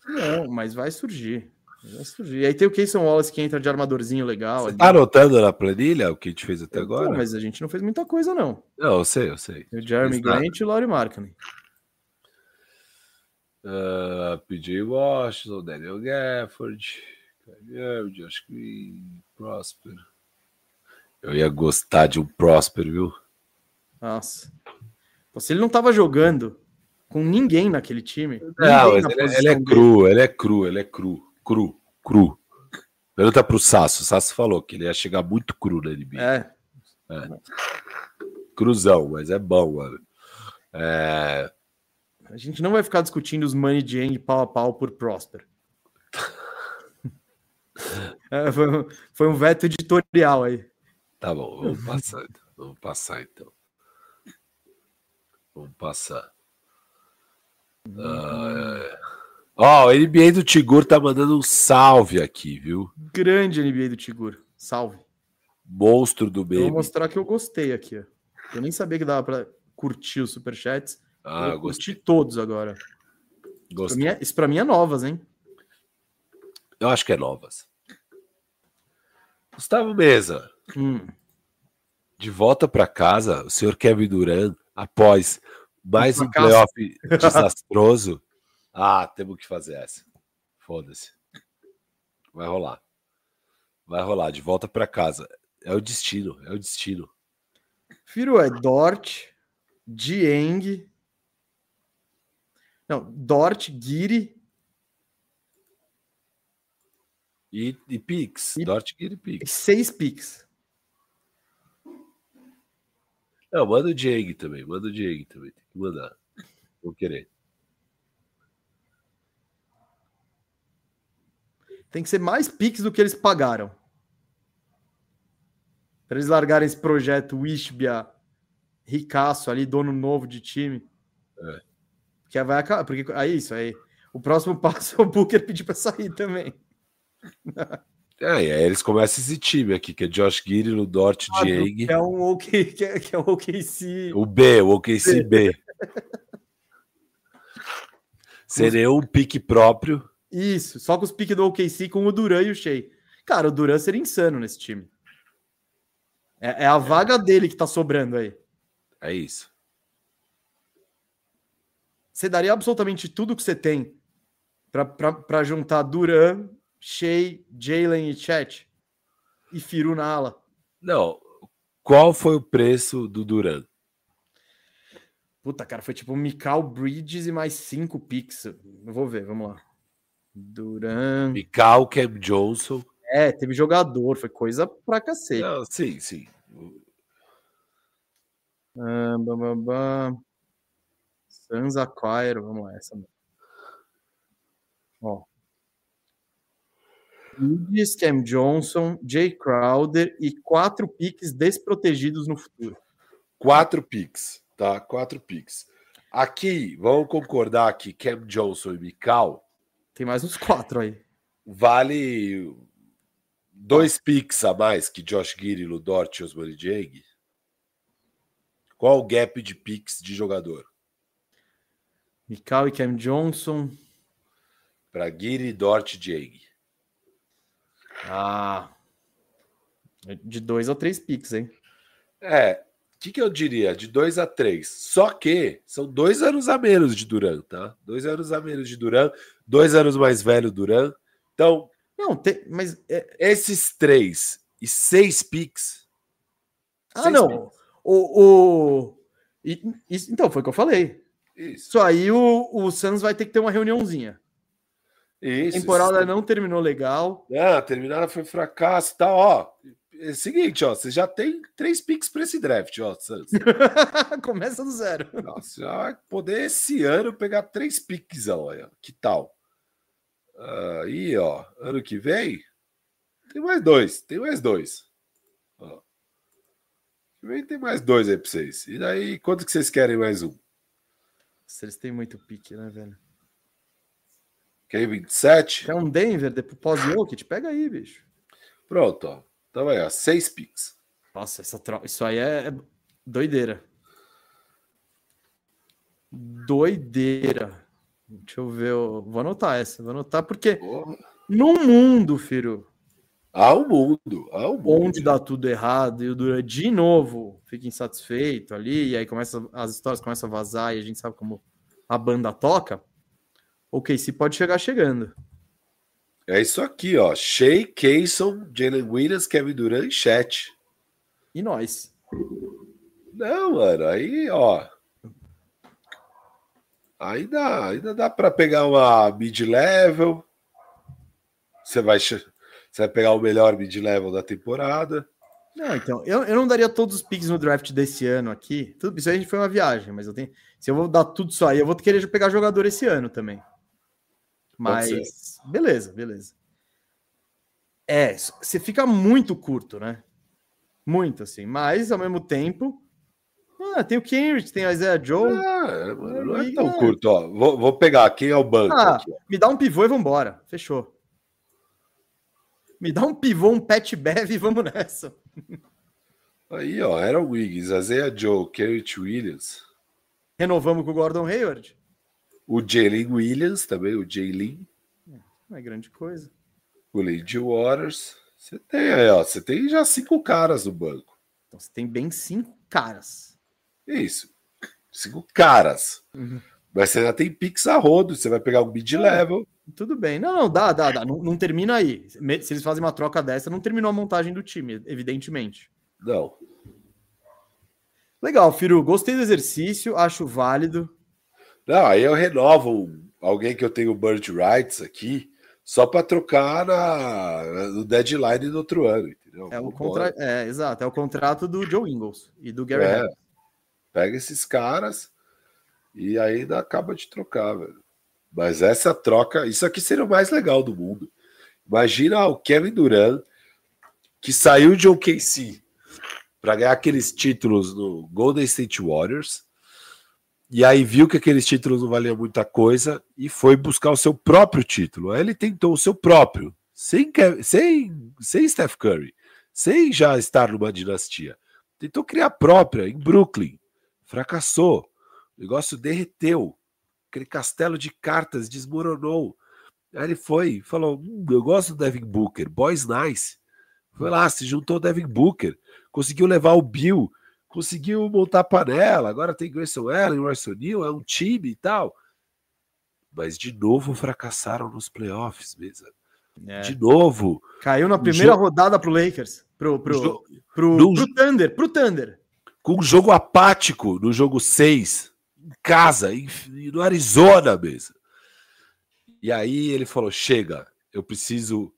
Não, mas vai surgir. Vai surgir. E aí tem o Keyson Wallace que entra de armadorzinho legal. Você tá anotando na planilha o que a gente fez até agora? Mas a gente não fez muita coisa, não. Não, eu sei, eu sei. O Jeremy. Grant e o Laurie Markkinen. Ah, PJ Washington, Daniel Gafford, Kyrie Josh Green, Prosper. Eu ia gostar de um Prosper, viu? Nossa. Se ele não tava jogando com ninguém naquele time. Não, ninguém ele, ele é dele, cru, ele é cru, ele é cru, cru, cru. Pergunta pro Sasso, o Sasso falou que ele ia chegar muito cru na NBA. É, Cruzão, mas é bom, mano. É, a gente não vai ficar discutindo os Money Jang pau a pau por Prosper. É, foi, um- foi um veto editorial aí. tá bom, vamos passar então. Vamos passar então. Vamos passar. É. Ó, oh, o NBA do Tigur tá mandando um salve aqui, viu? Grande NBA do Tigur. Salve. Monstro do bem. Vou mostrar que eu gostei aqui. Ó. Eu nem sabia que dava para curtir os superchats. Ah, eu curti todos agora. Gostei. Pra mim é, isso pra mim é novas, hein? Eu acho que é novas. Gustavo Mesa. Hum. De volta para casa, o senhor Kevin Durant, após mais um playoff desastroso. Ah, temos que fazer essa. Foda-se. Vai rolar. Vai rolar. De volta para casa. É o destino. É o destino. Firo é Dort, Dieng. Não, Dort, Giri. E, e Pix. E, Dort, Giri, Pix. Seis Pix. Não, manda o Dieng também. Manda o Dieng também. Tem que mandar. Vou querer. Tem que ser mais Pix do que eles pagaram. Para eles largarem esse projeto Wishbia ricaço ali, dono novo de time. É. Que vai acabar. Porque é isso aí. O próximo passo é o Booker pedir para sair também. É, e aí eles começam esse time aqui, que é Josh Giri, no Dort, ah, Dieng. Que é um OK, que é, que é o OKC. O B, o OKC B. Seria um pique próprio. Isso, só com os piques do OKC com o Duran e o Shea. Cara, o Duran seria insano nesse time. É, é a vaga dele que tá sobrando aí. É isso. Você daria absolutamente tudo que você tem para juntar Duran, Shea, Jalen e Chet e Firu na ala? Não. Qual foi o preço do Duran? Puta, cara, foi tipo Mikal Bridges e mais cinco picks. Vou ver, vamos lá. Duran. Mikal, Cam Johnson. É, teve jogador, foi coisa pra cacete. Não, sim, sim. Ah, bam, bam, bam. Sans Acquire, vamos lá, essa. Ó. Hughes, Cam Johnson, Jay Crowder e quatro piques desprotegidos no futuro. Quatro piques, tá? Quatro piques. Aqui, vamos concordar que Cam Johnson e Mikal. Tem mais uns quatro aí. Vale dois piques a mais que Josh Giri, Ludort e Osmani Dieng. Qual o gap de piques de jogador? Mikal e Cam Johnson. Para Giri, Dort e Dieng. Ah. De dois a três picks, hein? É. O que, que eu diria? De dois a três. Só que são dois anos a menos de Duran, tá? Dois anos a menos de Duran, dois anos mais velho Duran. Então. Não, tem, mas. É... Esses três e seis picks. Ah, seis não. Picks. O. o... E, isso, então, foi o que eu falei. Isso. Isso aí o, o Santos vai ter que ter uma reuniãozinha. Isso, a temporada isso. não terminou legal. Ah, a temporada foi fracasso tá, ó. É o seguinte, ó, você já tem três picks para esse draft, ó. Começa do zero. Nossa, já vai poder esse ano pegar três picks, olha. Que tal? Aí, ó, ano que vem tem mais dois, tem mais dois. Ó. Que vem tem mais dois aí para vocês. E daí, quanto que vocês querem mais um? Eles têm muito pique, né, velho? Quer 27? Quer um Denver depois pós-Jokic? Pega aí, bicho. Pronto, ó. Então aí, ó. Seis picks. Nossa, essa isso aí é doideira. Doideira. Deixa eu ver. Eu vou anotar essa. Vou anotar porque Porra. no mundo, filho. Um mundo. Um mundo. Onde dá tudo errado e o Dura de novo fica insatisfeito ali. E aí começa, as histórias começam a vazar e a gente sabe como a banda toca o KC pode chegar chegando. É isso aqui, ó. Shea, Kayson, Jalen Williams, Kevin Durant e Chat. E nós. Não, mano, aí, ó. Ainda, ainda dá para pegar uma mid-level. Você vai, você vai pegar o melhor mid-level da temporada. Não, então, eu, eu não daria todos os picks no draft desse ano aqui. Tudo isso aí a gente foi uma viagem, mas eu tenho. Se eu vou dar tudo isso aí, eu vou querer pegar jogador esse ano também. Mas beleza, beleza. É, você fica muito curto, né? Muito assim, mas ao mesmo tempo, Ah, tem o Kenrich, tem a Isaiah Joe. Ah, mano, não é tão curto, ó. Vou, vou pegar quem é o banco. Ah, aqui, me dá um pivô e vambora. Fechou. Me dá um pivô, um pet bev e vamos nessa. Aí, ó, era o Wiggins, Isaiah Joe, Kerrich Williams. Renovamos com o Gordon Hayward. O Jalen Williams também, o Jalen. Não é grande coisa. O Lady Waters. Você tem aí, ó. Você tem já cinco caras no banco. Então você tem bem cinco caras. Isso. Cinco caras. Uhum. Mas você ainda tem Pix a rodo. Você vai pegar um mid-level. Tudo bem. Não, não, dá, dá, dá. Não, não, termina aí. Se eles fazem uma troca dessa, não terminou a montagem do time, evidentemente. Não. Legal, Firu. Gostei do exercício, acho válido. Não, aí eu renovo alguém que eu tenho bird rights aqui, só para trocar na, no deadline do outro ano, entendeu? É, o contra... é, exato, é o contrato do Joe Ingles e do Gary é, Pega esses caras e ainda acaba de trocar, velho. Mas essa troca, isso aqui seria o mais legal do mundo. Imagina o Kevin Durant, que saiu de OKC para ganhar aqueles títulos no Golden State Warriors, e aí viu que aqueles títulos não valiam muita coisa e foi buscar o seu próprio título. Aí ele tentou o seu próprio, sem, sem, sem Steph Curry, sem já estar numa dinastia. Tentou criar própria em Brooklyn. Fracassou. O negócio derreteu. Aquele castelo de cartas desmoronou. Aí ele foi falou: hum, Eu gosto do Devin Booker, boys nice. Foi lá, se juntou ao Devin Booker, conseguiu levar o Bill conseguiu montar a panela, agora tem Grayson Allen, Royce Neal, é um time e tal. Mas de novo fracassaram nos playoffs, mesa. É. De novo. Caiu na primeira jogo... rodada pro Lakers, pro, pro, jo... pro, no... pro Thunder, pro Thunder. Com um jogo apático no jogo 6, em casa, em, no Arizona mesmo. E aí ele falou: chega, eu preciso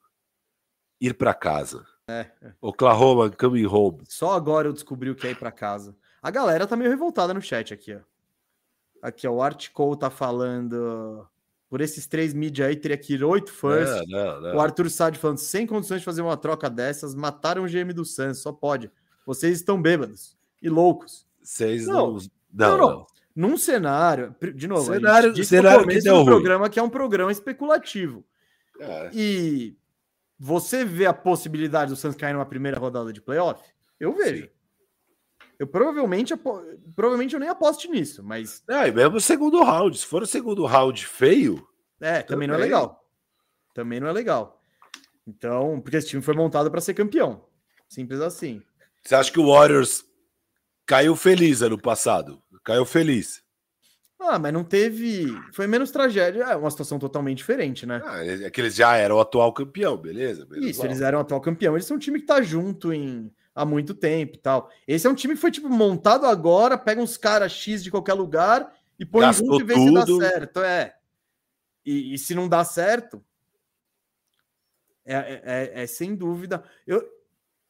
ir para casa. É. Oklahoma, coming home. Só agora eu descobri o que é ir para casa. A galera tá meio revoltada no chat aqui, ó. Aqui, ó, o Art Cole tá falando. Por esses três mídias aí, teria que ir oito fãs. O Arthur Sade falando, sem condições de fazer uma troca dessas, mataram o GM do Santos, só pode. Vocês estão bêbados e loucos. Vocês não. Não, não. não. Num cenário, de novo, cenário, cenário que deu um programa que é um programa especulativo. É. E você vê a possibilidade do Santos cair numa primeira rodada de playoff? Eu vejo. Sim. Eu provavelmente, provavelmente eu nem aposto nisso, mas. É, e mesmo o segundo round. Se for o segundo round feio. É, também, também não é legal. Também não é legal. Então, porque esse time foi montado para ser campeão. Simples assim. Você acha que o Warriors caiu feliz ano passado? Caiu feliz. Ah, mas não teve. Foi menos tragédia. É uma situação totalmente diferente, né? Ah, é que eles já eram o atual campeão, beleza? beleza Isso, eles eram o atual campeão. Eles são um time que tá junto em... há muito tempo e tal. Esse é um time que foi, tipo, montado agora, pega uns caras X de qualquer lugar e põe Gastou junto e vê tudo. se dá certo. É. E, e se não dá certo. É, é, é, é, sem dúvida. Eu,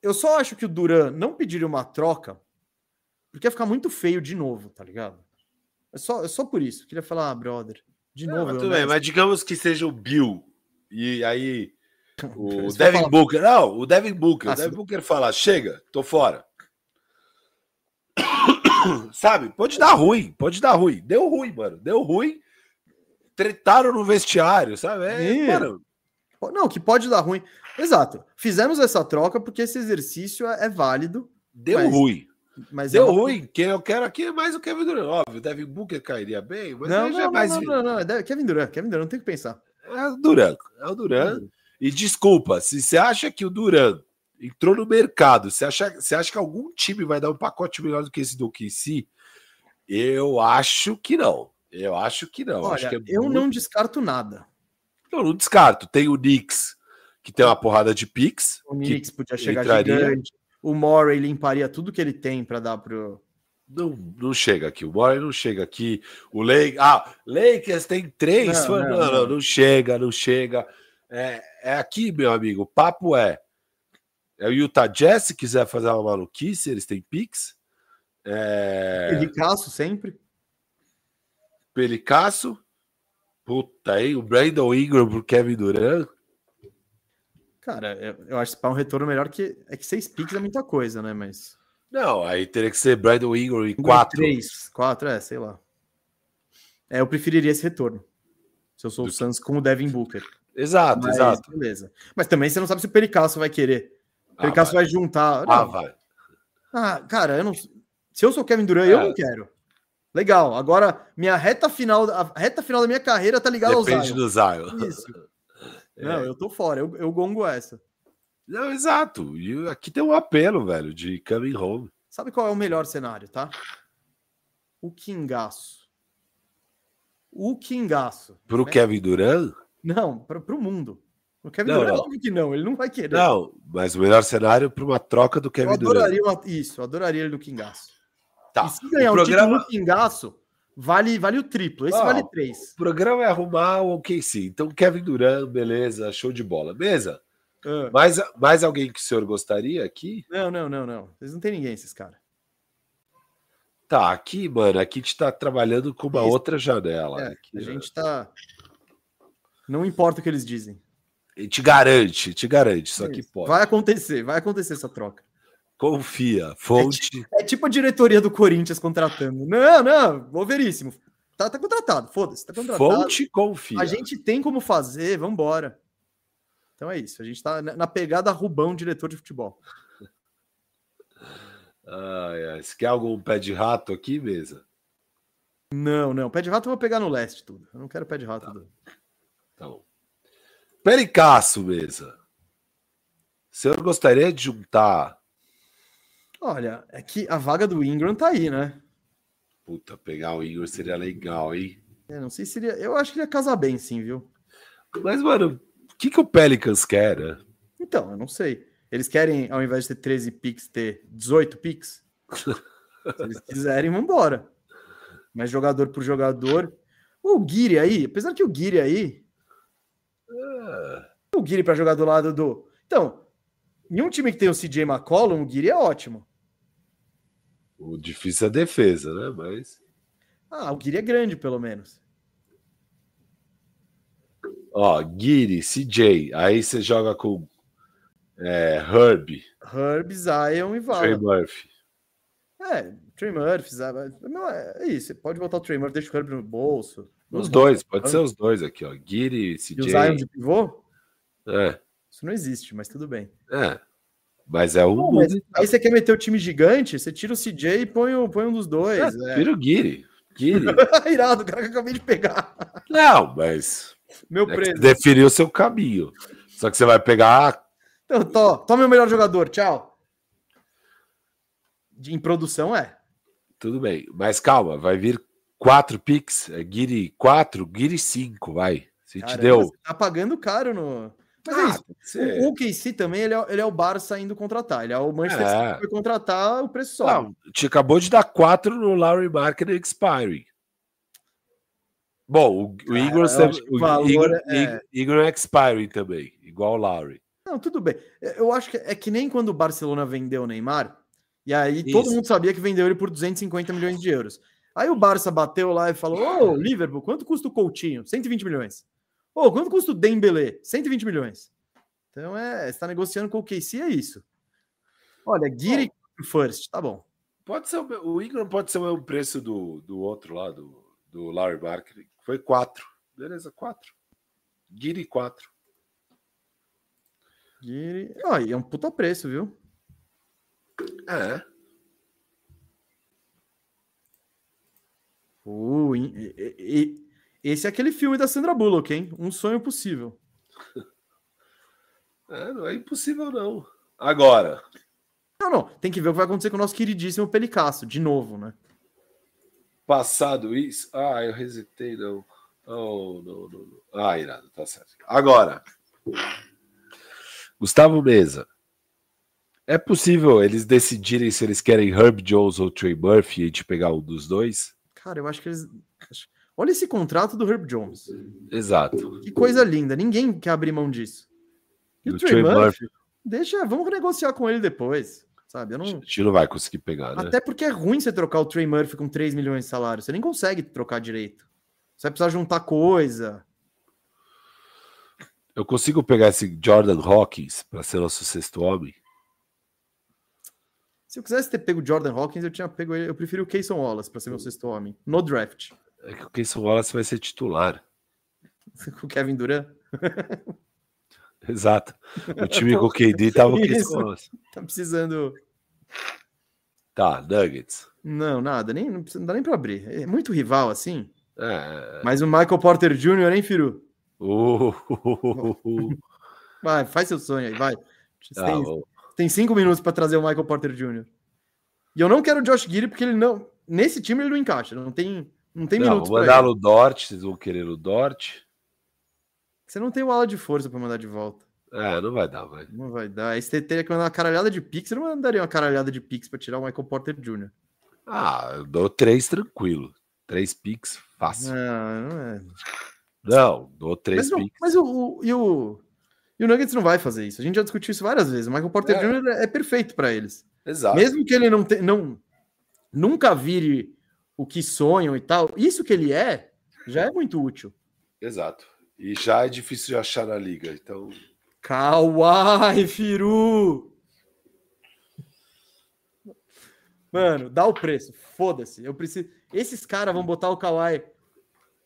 eu só acho que o Duran não pediria uma troca, porque ia ficar muito feio de novo, tá ligado? É só, é só por isso. Queria falar, ah, brother. De não, novo. Tudo bem, mas digamos que seja o Bill. E aí. O Devin falar... Booker. Não, o Devin Booker. Ah, o Devin sim. Booker fala: chega, tô fora. Sabe? Pode dar ruim, pode dar ruim. Deu ruim, mano. Deu ruim. Tretaram no vestiário, sabe? É, mano. Não, que pode dar ruim. Exato. Fizemos essa troca porque esse exercício é, é válido. Deu mas... ruim. Mas Deu é uma... ruim. Quem eu quero aqui é mais o Kevin Durant. Óbvio, o Devin Booker cairia bem, mas não, não, é mais. Não, não, não, não, Kevin Durant. Kevin Durant, não tem que pensar. É o Durant. É o Durant. E desculpa, se você acha que o Durant entrou no mercado, você acha, você acha que algum time vai dar um pacote melhor do que esse do KC? Eu acho que não. Eu acho que não. Olha, que é eu muito... não descarto nada. Eu não descarto. Tem o Knicks, que tem uma porrada de picks. O Knicks podia chegar entraria. gigante o Morey limparia tudo que ele tem para dar pro. Não, não chega aqui. O Morey não chega aqui. O Lake. Ah, Lakers tem três. Não, não, não, não, não chega, não chega. É, é aqui, meu amigo. O papo é. É o Utah Jazz, se quiser fazer uma maluquice, eles têm Pix. É... Pelicasso sempre. Pelicasso. Puta aí, o Brandon Ingram pro Kevin Durant. Cara, eu, eu acho que para um retorno melhor que. É que seis picks é muita coisa, né? Mas. Não, aí teria que ser Brandon Ingram e 4. 3, 4, é, sei lá. É, eu preferiria esse retorno. Se eu sou o Suns com o Devin Booker. Exato, Mas, exato. Beleza. Mas também você não sabe se o Pericasso vai querer. O Ah, Pericasso vai. vai. juntar. Ah, Não. vai. Ah, cara, eu não. Se eu sou Kevin Durant, eu É. não quero. Legal. Agora, minha reta final, a reta final da minha carreira tá ligada ao Depende Zion. do Zion. Isso. Não, eu tô fora. Eu, eu gongo essa. Não, exato. E aqui tem um apelo, velho, de coming home. Sabe qual é o melhor cenário, tá? O Kingaço. O Kingaço. Pro né? Kevin Durant? Não, para o mundo. O Kevin Não, Durant, óbvio que não, ele não vai querer. Não, mas o melhor cenário para uma troca do eu Kevin Durant. adoraria uma- isso, eu adoraria ele no Kingaço. Tá. E se ganhar o um programa, título no Kingaço, vale, vale o triplo. Esse vale três. o programa é arrumar o OKC. Então, Kevin Durant, beleza, show de bola. Mesa? Ah. Mais, mais alguém que o senhor gostaria aqui? Não, não, não, não. Vocês não tem ninguém, esses caras. Tá, aqui, mano, aqui a gente tá trabalhando com uma Isso. outra janela. É, aqui, a né? gente tá. Não importa o que eles dizem. A gente garante, te garante, só que Isso. pode. Vai acontecer, vai acontecer essa troca. Confia, fonte. É tipo a diretoria do Corinthians contratando. Não, não, Veríssimo. Tá, tá contratado, foda-se, tá contratado. Fonte confia. A gente tem como fazer, vambora. Então é isso, a gente tá na pegada Rubão, diretor de futebol. Ai, ai. Você quer algum pé de rato aqui, mesa? Não, não, pé de rato eu vou pegar no leste tudo. Eu não quero pé de rato. do- Então. Pericaço, mesa. O senhor gostaria de juntar. Olha, é que a vaga do Ingram tá aí, né? Puta, pegar o Igor seria legal, hein? Eu não sei se ele. Eu acho que ele ia casar bem, sim, viu? Mas, mano, o que, que o Pelicans quer, né? Então, eu não sei. Eles querem, ao invés de ter 13 picks, ter 18 picks? Se eles quiserem, vambora. Mas jogador por jogador. O Guiri aí, apesar que o Guiri aí. O Guiri para jogar do lado do. Então, em um time que tem o CJ McCollum, o Guiri é ótimo. O difícil é a defesa, né? Mas. Ah, o Guiri é grande, pelo menos. Ó, Guiri, CJ. Aí você joga com é, Herb, Herb, Zion e Trey Vala. Murphy. É, Trey Murphy, Zion- não, é é isso. Você pode botar o Trey Murphy, deixa o Herb no bolso. Os dois, pode ser os dois aqui, ó. Guiri, E o Zion CJ. de pivô? É, Isso não existe, mas tudo bem. é. Mas é um. Bom, mas aí você quer meter o time gigante, você tira o CJ e põe, o- põe um dos dois. É, É. Tira o Guiri. Guiri. Irado, o cara que eu acabei de pegar. Não, mas. Meu É preço. você definiu o seu caminho. Só que você vai pegar. Então, to, tome o melhor jogador, tchau. De- Em produção é. Tudo bem. Mas calma, vai vir quatro picks. É Guiri 4, Guiri 5, vai. Se te Caramba, deu. você Tá pagando caro no. Mas é Ah, isso. pode ser. O OKC também ele é, ele é o Barça indo contratar. Ele é o Manchester É. City que foi contratar, o preço sobe. Não, te acabou de dar 4 no Larry Market Expiring. Bom, o, o acho que o Ingram, é- Ingram é Expiring também, igual o Larry. Não, tudo bem. Eu acho que é que nem quando o Barcelona vendeu o Neymar, e aí todo Isso. mundo sabia que vendeu ele por 250 milhões de euros. Aí o Barça bateu lá e falou: Ô, Liverpool, quanto custa o Coutinho? 120 milhões. Ô, quanto custa o Dembele? 120 milhões. Então é, você está negociando com o KC, é isso. Olha, Giri first, tá bom. Pode ser o, Ingram pode ser o mesmo preço do, do outro lá, do, do Larry Market. Foi 4. Beleza, 4. Guiri 4. Giri. Ó, e é um puta preço, viu? É. Uh, e- esse é aquele filme da Sandra Bullock, hein? Um sonho possível. é. Não é impossível, não. Agora, Não, não. Tem que ver o que vai acontecer com o nosso queridíssimo Pelicasso, de novo, né? passado isso. Ah, eu resetei, não. Oh, não, não, não. Ah, irado, tá certo. Agora, Gustavo Mesa. É possível eles decidirem se eles querem Herb Jones ou Trey Murphy e a gente pegar um dos dois? Cara, eu acho que eles. acho- Olha esse contrato do Herb Jones. Exato. Que coisa linda. Ninguém quer abrir mão disso. E o o Trey Murphy, deixa, vamos negociar com ele depois. Sabe? Eu não. não vai conseguir pegar, né? Até porque é ruim você trocar o Trey Murphy com 3 milhões de salário. Você nem consegue trocar direito. Você vai precisar juntar coisa. Eu consigo pegar esse Jordan Hawkins para ser nosso sexto homem? Se eu quisesse ter pego Jordan Hawkins, eu tinha pego ele. Eu prefiro o Keyson Wallace para ser meu sexto homem. No draft. É que o Keyson Wallace vai ser titular. O Kevin Durant. Exato. O time com o KD tava o Keyson Wallace. Tá precisando. Tá, Nuggets. Não, nada. Nem, não, precisa, não dá nem para abrir. É muito rival assim. É. Mas o Michael Porter Jr., hein, Firu? Uh, Vai, faz seu sonho aí, vai. Ah, tem, tem cinco minutos para trazer o Michael Porter Jr. E eu não quero o Josh Giddy porque ele não. Nesse time ele não encaixa. Não tem, não tem Não, minutos vou mandar no Dort, vocês vão querer o Dort. Você não tem o ala de força para mandar de volta. É, não vai dar, vai. Não vai dar. Aí você teria que mandar uma caralhada de pix. Você não mandaria uma caralhada de pix para tirar o Michael Porter Jr. Ah, eu dou três tranquilo. Três picks, fácil. Não, não é. Não, dou três Mas, não, picks. mas o, o- e, o, e o Nuggets não vai fazer isso. A gente já discutiu isso várias vezes. O Michael Porter É. Jr. é perfeito para eles. Exato. Mesmo que ele não, te, não nunca vire o que sonham e tal, isso que ele é já é muito útil. Exato. E já é difícil de achar na liga, então. Kawhi, Firu! Mano, dá o preço. Foda-se. Eu preciso. Esses caras vão botar o Kawhi.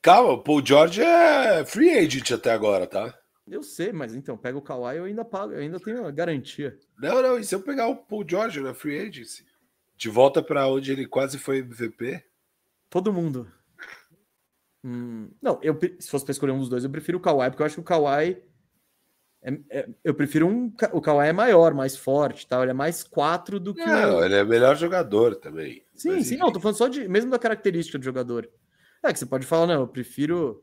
Calma, o Paul George é free agent até agora, tá? Eu sei, mas então, pega o Kawhi, eu ainda pago, eu ainda tenho a garantia. Não, não, e se eu pegar o Paul George na free agency? De volta para onde ele quase foi MVP? Todo mundo. Hum, não, eu, se fosse pra escolher um dos dois, eu prefiro o Kawhi, porque eu acho que o Kawhi. é- é- eu prefiro um. O Kawhi é maior, mais forte, tal. Ele é mais quatro do que Não, o. ele é melhor jogador também. Sim, Mas, sim, não, tô falando só de. Mesmo da característica do jogador. É que você pode falar, não, eu prefiro.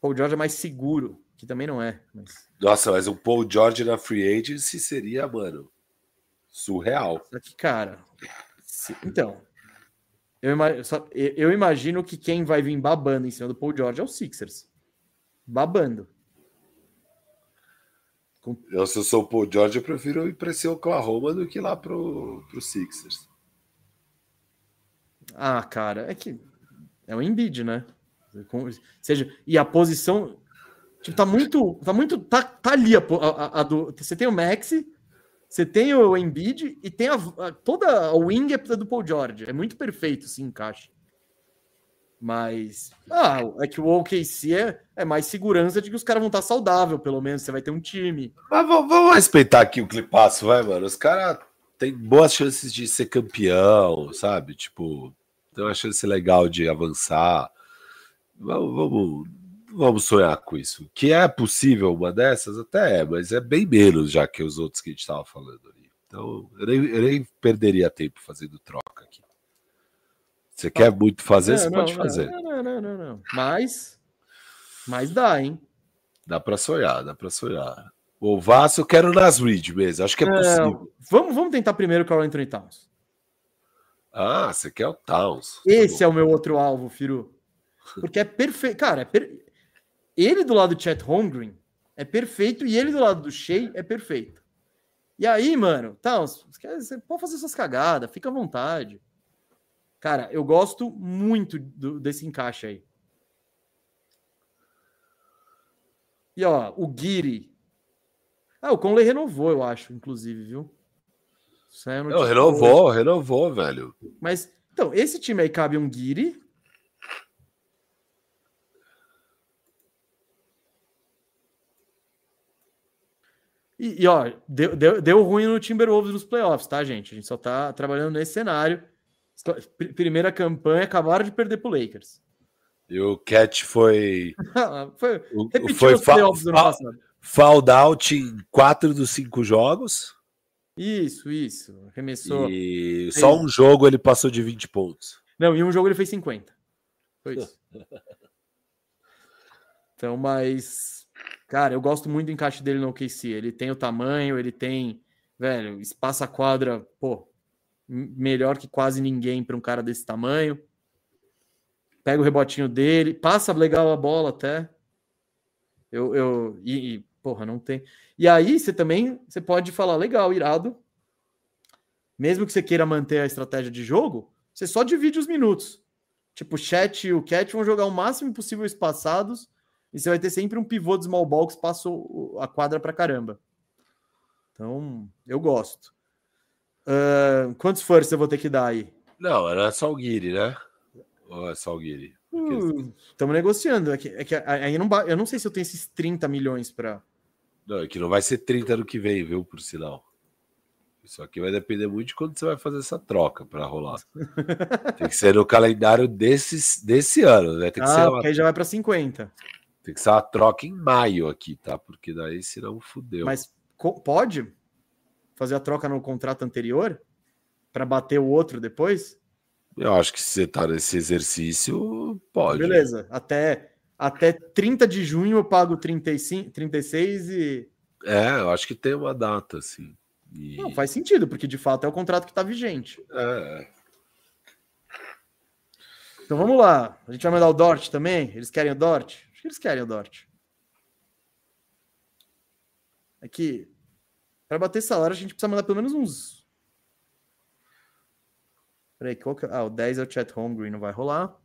Paul George é mais seguro, que também não é. Mas... Nossa, mas o Paul George na free agency seria, mano, surreal. Só que, cara. se- Então. Eu, eu- imagino que quem vai vir babando em cima do Paul George é o Sixers. Babando. Eu, se eu sou o Paul George, eu prefiro ir para esse Oklahoma do que lá pro, pro Sixers. Ah, cara, é que é o Embiid, né? Com- seja, e a posição tipo, tá muito, tá muito, tá, tá ali a- a- a do, você tem o Maxi, você tem o Embiid e tem a, a- toda a wing é do Paul George, é muito perfeito esse encaixe. Mas, ah, é que o OKC é, é mais segurança de que os caras vão estar saudável, pelo menos você vai ter um time. Mas vamos respeitar aqui o Clipaço, vai, mano. Os caras têm boas chances de ser campeão, sabe? Tipo, tem uma chance legal de avançar. Vamos, vamos, vamos sonhar com isso. Que é possível uma dessas? Até é, mas é bem menos já que os outros que a gente estava falando ali. Então, eu nem, eu nem perderia tempo fazendo troca aqui. Você quer muito fazer, Não, você não, pode não, fazer. Não, não, não, não, não. Mas, mas dá, hein? Dá pra sonhar, dá pra sonhar. O Vasco eu quero nas Reed mesmo. Acho que é possível. Não, vamos, vamos tentar primeiro o Carl Anthony Towns. Ah, você quer o Towns. Tá Esse bom. é o meu outro alvo, Firu. Porque é perfeito. Cara, é per- ele do lado do Chet Holmgren é perfeito e ele do lado do Shea é perfeito. E aí, mano, Towns, você pode fazer suas cagadas, fica à vontade. Cara, eu gosto muito do- desse encaixe aí. E ó, o Guiri. Ah, o Conley renovou, eu acho, inclusive, viu? É Não, renovou, renovou, velho. mas, então, esse time aí cabe um Guiri. E, e, ó, deu, deu, deu ruim no Timberwolves nos playoffs, tá, gente? A gente só tá trabalhando nesse cenário. Pr- Primeira campanha, acabaram de perder pro Lakers. E o Cat foi. foi, o- repetiu foi os playoffs do ano passado. fouled out em quatro dos cinco jogos. Isso, isso. Arremessou. E só um jogo ele passou de 20 pontos. Não, em um jogo ele fez 50. Foi isso. Então, mas. Cara, eu gosto muito do encaixe dele no OKC. Ele tem o tamanho, ele tem. Velho, espaço a quadra, pô, melhor que quase ninguém para um cara desse tamanho. Pega o rebotinho dele, passa legal a bola até. Eu, eu e, e, porra, não tem. E aí você também você pode falar legal, irado. Mesmo que você queira manter a estratégia de jogo, você só divide os minutos. Tipo, o Chat e o Cat vão jogar o máximo possível espaçados e você vai ter sempre um pivô de small ball que passa a quadra pra caramba. Então, eu gosto. Uh, quantos firsts eu vou ter que dar aí? Não, era só o Guiri, né? Ou é só o Guiri? Estamos uh, negociando. É que, é que aí não, eu não sei se eu tenho esses 30 milhões para. Não, é que não vai ser 30 no que vem, viu? Por sinal. Isso aqui vai depender muito de quando você vai fazer essa troca para rolar. Tem que ser no calendário desses, desse ano, né? Tem que ah, ser uma... aí já vai para 50. Tem que ser uma troca em maio aqui, tá? Porque daí senão fudeu. Mas pode fazer a troca no contrato anterior para bater o outro depois? Eu acho que se você tá nesse exercício, pode. Beleza. Até, até 30 de junho eu pago 35, 36 e. É, eu acho que tem uma data, assim. E... Não, faz sentido, porque de fato é o contrato que está vigente. É. Então vamos lá. A gente vai mandar o Dort também? Eles querem o Dort? Que eles querem o Dort. Aqui, para bater salário, a gente precisa mandar pelo menos uns Peraí, qual que... É? Ah, o 10 é o Chat Hungry, não vai rolar.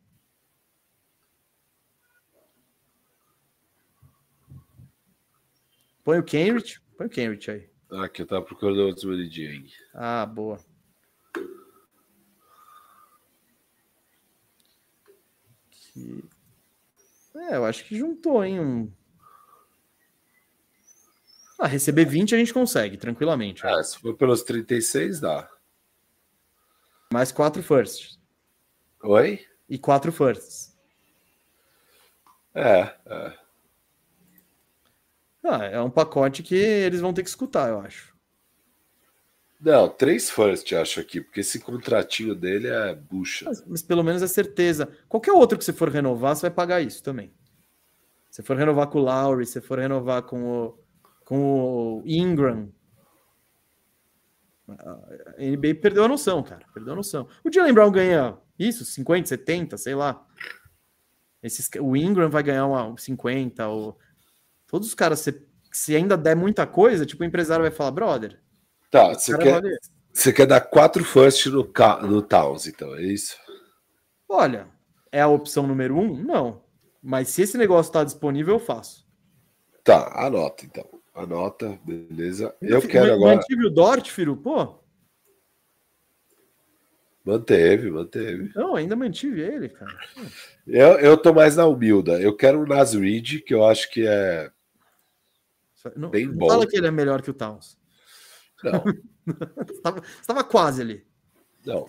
Põe o Cambridge. Põe o Cambridge aí. Ah, aqui eu tava procurando outros Meridian. Ah, boa. Aqui. É, eu acho que juntou, hein? Um... Ah, receber 20 a gente consegue, tranquilamente. Ah, se for pelos 36, dá. Mais quatro firsts. Oi? E quatro firsts. É, é. Ah, é um pacote que eles vão ter que escutar, eu acho. Não, três first, acho aqui, porque esse contratinho dele é bucha. Mas, mas, pelo menos é certeza. Qualquer outro que você for renovar, você vai pagar isso também. Se for renovar com o Lowry, se for renovar com o, com o Ingram, a NBA perdeu a noção, cara. Perdeu a noção. O Jalen Brown ganha isso, 50, 70, sei lá. Esses, o Ingram vai ganhar uma 50. Ou... Todos os caras, se, se ainda der muita coisa, tipo, o empresário vai falar, brother. Tá, você quer, você quer dar quatro first no, no Towns, então, é isso? Olha, é a opção número um? Não. Mas se esse negócio está disponível, eu faço. Tá, anota então. Anota, beleza. Eu quero agora. Mantive o Dort, Firu, pô? Manteve, manteve. Não, ainda mantive ele, cara. Eu, eu tô mais na humilda. Eu quero o Nas Reed, que eu acho que é não, bem não bom. Fala que ele é melhor que o Towns. Não. Estava, estava quase ali. Não.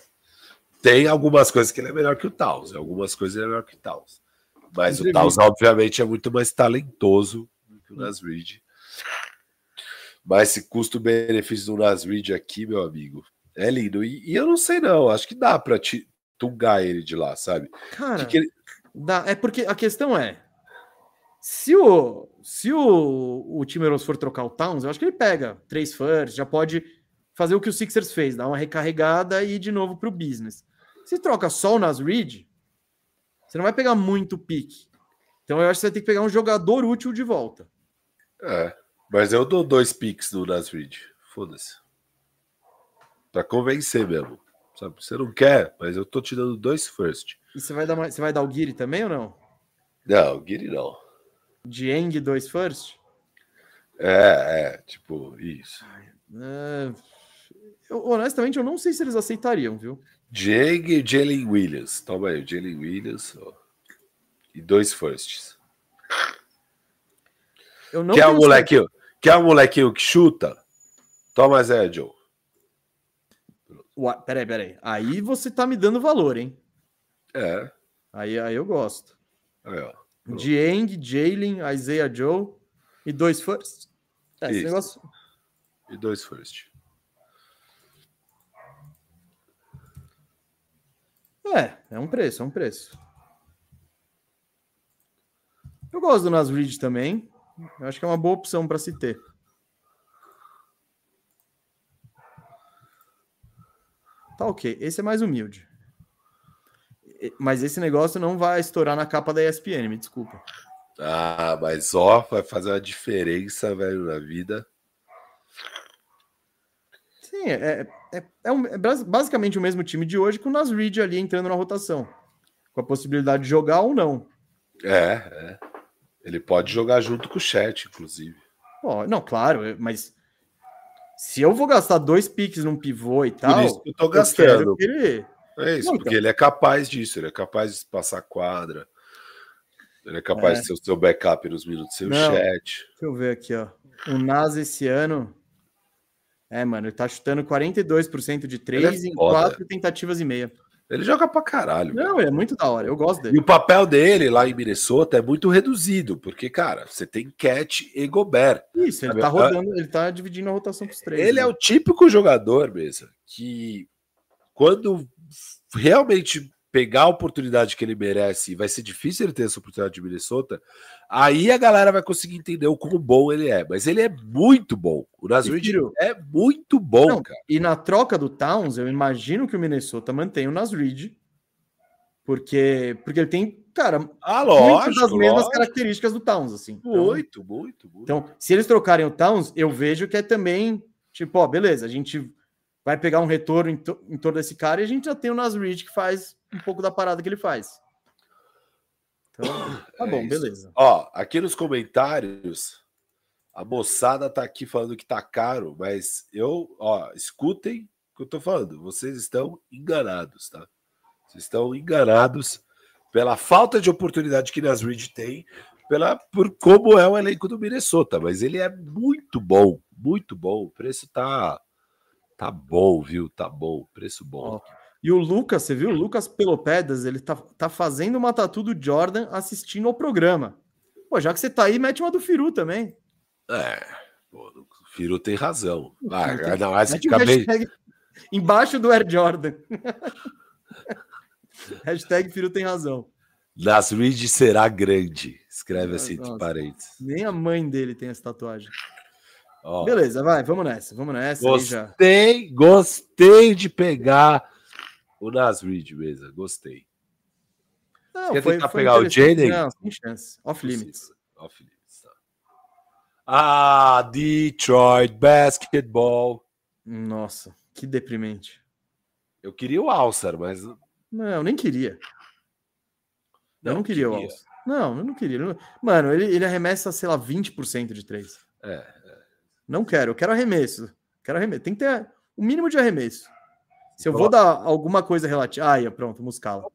Tem algumas coisas que ele é melhor que o Towns, algumas coisas ele é melhor que o Towns. Mas o Towns, obviamente, é muito mais talentoso do que o Nas Reed. Mas esse custo-benefício do Nas Reed aqui, meu amigo, é lindo. E, e eu não sei, não. Acho que dá para te tungar ele de lá, sabe? Cara, que que ele... dá. É porque a questão é. Se o, se o, o Timberwolves for trocar o Towns, eu acho que ele pega três firsts, já pode fazer o que o Sixers fez, dar uma recarregada e ir de novo para o business. Se troca só o Nas Reed, você não vai pegar muito pique. Então eu acho que você vai ter que pegar um jogador útil de volta. É. Mas eu dou dois picks no Nasrid. Foda-se. Pra convencer mesmo. Sabe? Você não quer, mas eu tô te dando dois first. E você vai dar, mais, você vai dar o Guiri também ou não? Não, o Guiri não. Dieng, dois first? É, é, tipo, isso. É, eu, honestamente, eu não sei se eles aceitariam, viu? Dieng e Jalen Williams. Toma aí, Jalen Williams. Ó. E dois firsts. Eu não Quer um molequinho? Quer um molequinho que chuta? Toma Zé, Joe. Ué, peraí, peraí. Aí você tá me dando valor, hein? É. Aí, aí eu gosto. Aí, ó. Dieng, Jalen, Isaiah Joe e dois first. É, esse negócio... E dois first. É, é um preço, é um preço. Eu gosto do Nas Reed também. Eu acho que é uma boa opção para se ter. Tá ok. Esse é mais humilde. Mas esse negócio não vai estourar na capa da ESPN, me desculpa. Ah, mas ó, vai fazer uma diferença, velho, na vida. Sim, é, é, é, um, é basicamente o mesmo time de hoje com o Nas Reed ali entrando na rotação. Com a possibilidade de jogar ou não. É, é. Ele pode jogar junto com o chat, inclusive. Oh, não, claro, mas se eu vou gastar dois piques num pivô e tal, Por isso que eu tô gastando. Eu ele... É isso, Não, porque então. ele é capaz disso, ele é capaz de passar quadra. Ele é capaz É. de ser o seu backup nos minutos sem o Não. chat. Deixa eu ver aqui, ó. O Nas esse ano. É, mano, ele tá chutando 42% de três Ele é em foda. quatro tentativas e meia. Ele joga pra caralho. Não, é muito da hora. Eu gosto E dele. o papel dele lá em Minnesota é muito reduzido, porque, cara, você tem Cat e Gobert. Isso, ele tá rodando, ele tá dividindo a rotação pros três. Ele né? é o típico jogador mesmo que, quando realmente pegar a oportunidade que ele merece, e vai ser difícil ele ter essa oportunidade de Minnesota, aí a galera vai conseguir entender o quão bom ele é. Mas ele é muito bom. O Nasrid é muito bom, Não, cara. E na troca do Towns, eu imagino que o Minnesota mantém o Nas Reed, porque, porque ele tem, cara, Ah, lógico, das mesmas lógico. características do Towns, assim. Então- Muito, muito, muito. Então, se eles trocarem o Towns, eu vejo que é também, tipo, ó, beleza, a gente vai pegar um retorno em, to- em torno desse cara e a gente já tem o Nas Reed que faz um pouco da parada que ele faz. Então, tá É bom, isso. beleza. Ó, aqui nos comentários, a moçada tá aqui falando que tá caro, mas eu, ó, escutem o que eu tô falando. Vocês estão enganados, tá? Vocês estão enganados pela falta de oportunidade que Nasrid tem, pela por como é o elenco do Minnesota, mas ele é muito bom, muito bom. O preço tá tá bom, viu? Tá bom, preço bom. Ó, E o Lucas, você viu? O Lucas Pelopedas, ele tá, tá fazendo uma tatu do Jordan assistindo ao programa. Pô, já que você tá aí, mete uma do Firu também. É, pô, o Firu tem razão. Ah, tem- não, essa Mete hashtag embaixo do Air Jordan. hashtag Firu tem razão. Nasrid será grande. Escreve assim, entre Nossa. parênteses. Nem a mãe dele tem essa tatuagem. Ó, Beleza, vai, vamos nessa, vamos nessa. Gostei, gostei de pegar o Nasrid mesmo. Gostei. Não, Quer tentar pegar o. Jaden? Não, sem chance. Off limits. Off limits, tá. Ah, Detroit Basketball. Nossa, que deprimente. Eu queria o Alçar, mas Não, eu nem queria. eu não queria, o queria. Alce. Não, eu não queria. Não- Mano, ele, ele arremessa, sei lá, 20% de três. É, Não quero, eu quero arremesso. Quero arremesso. Tem que ter o mínimo de arremesso. Se eu vou dar alguma coisa relativa. Ah, aí, pronto, Muscala.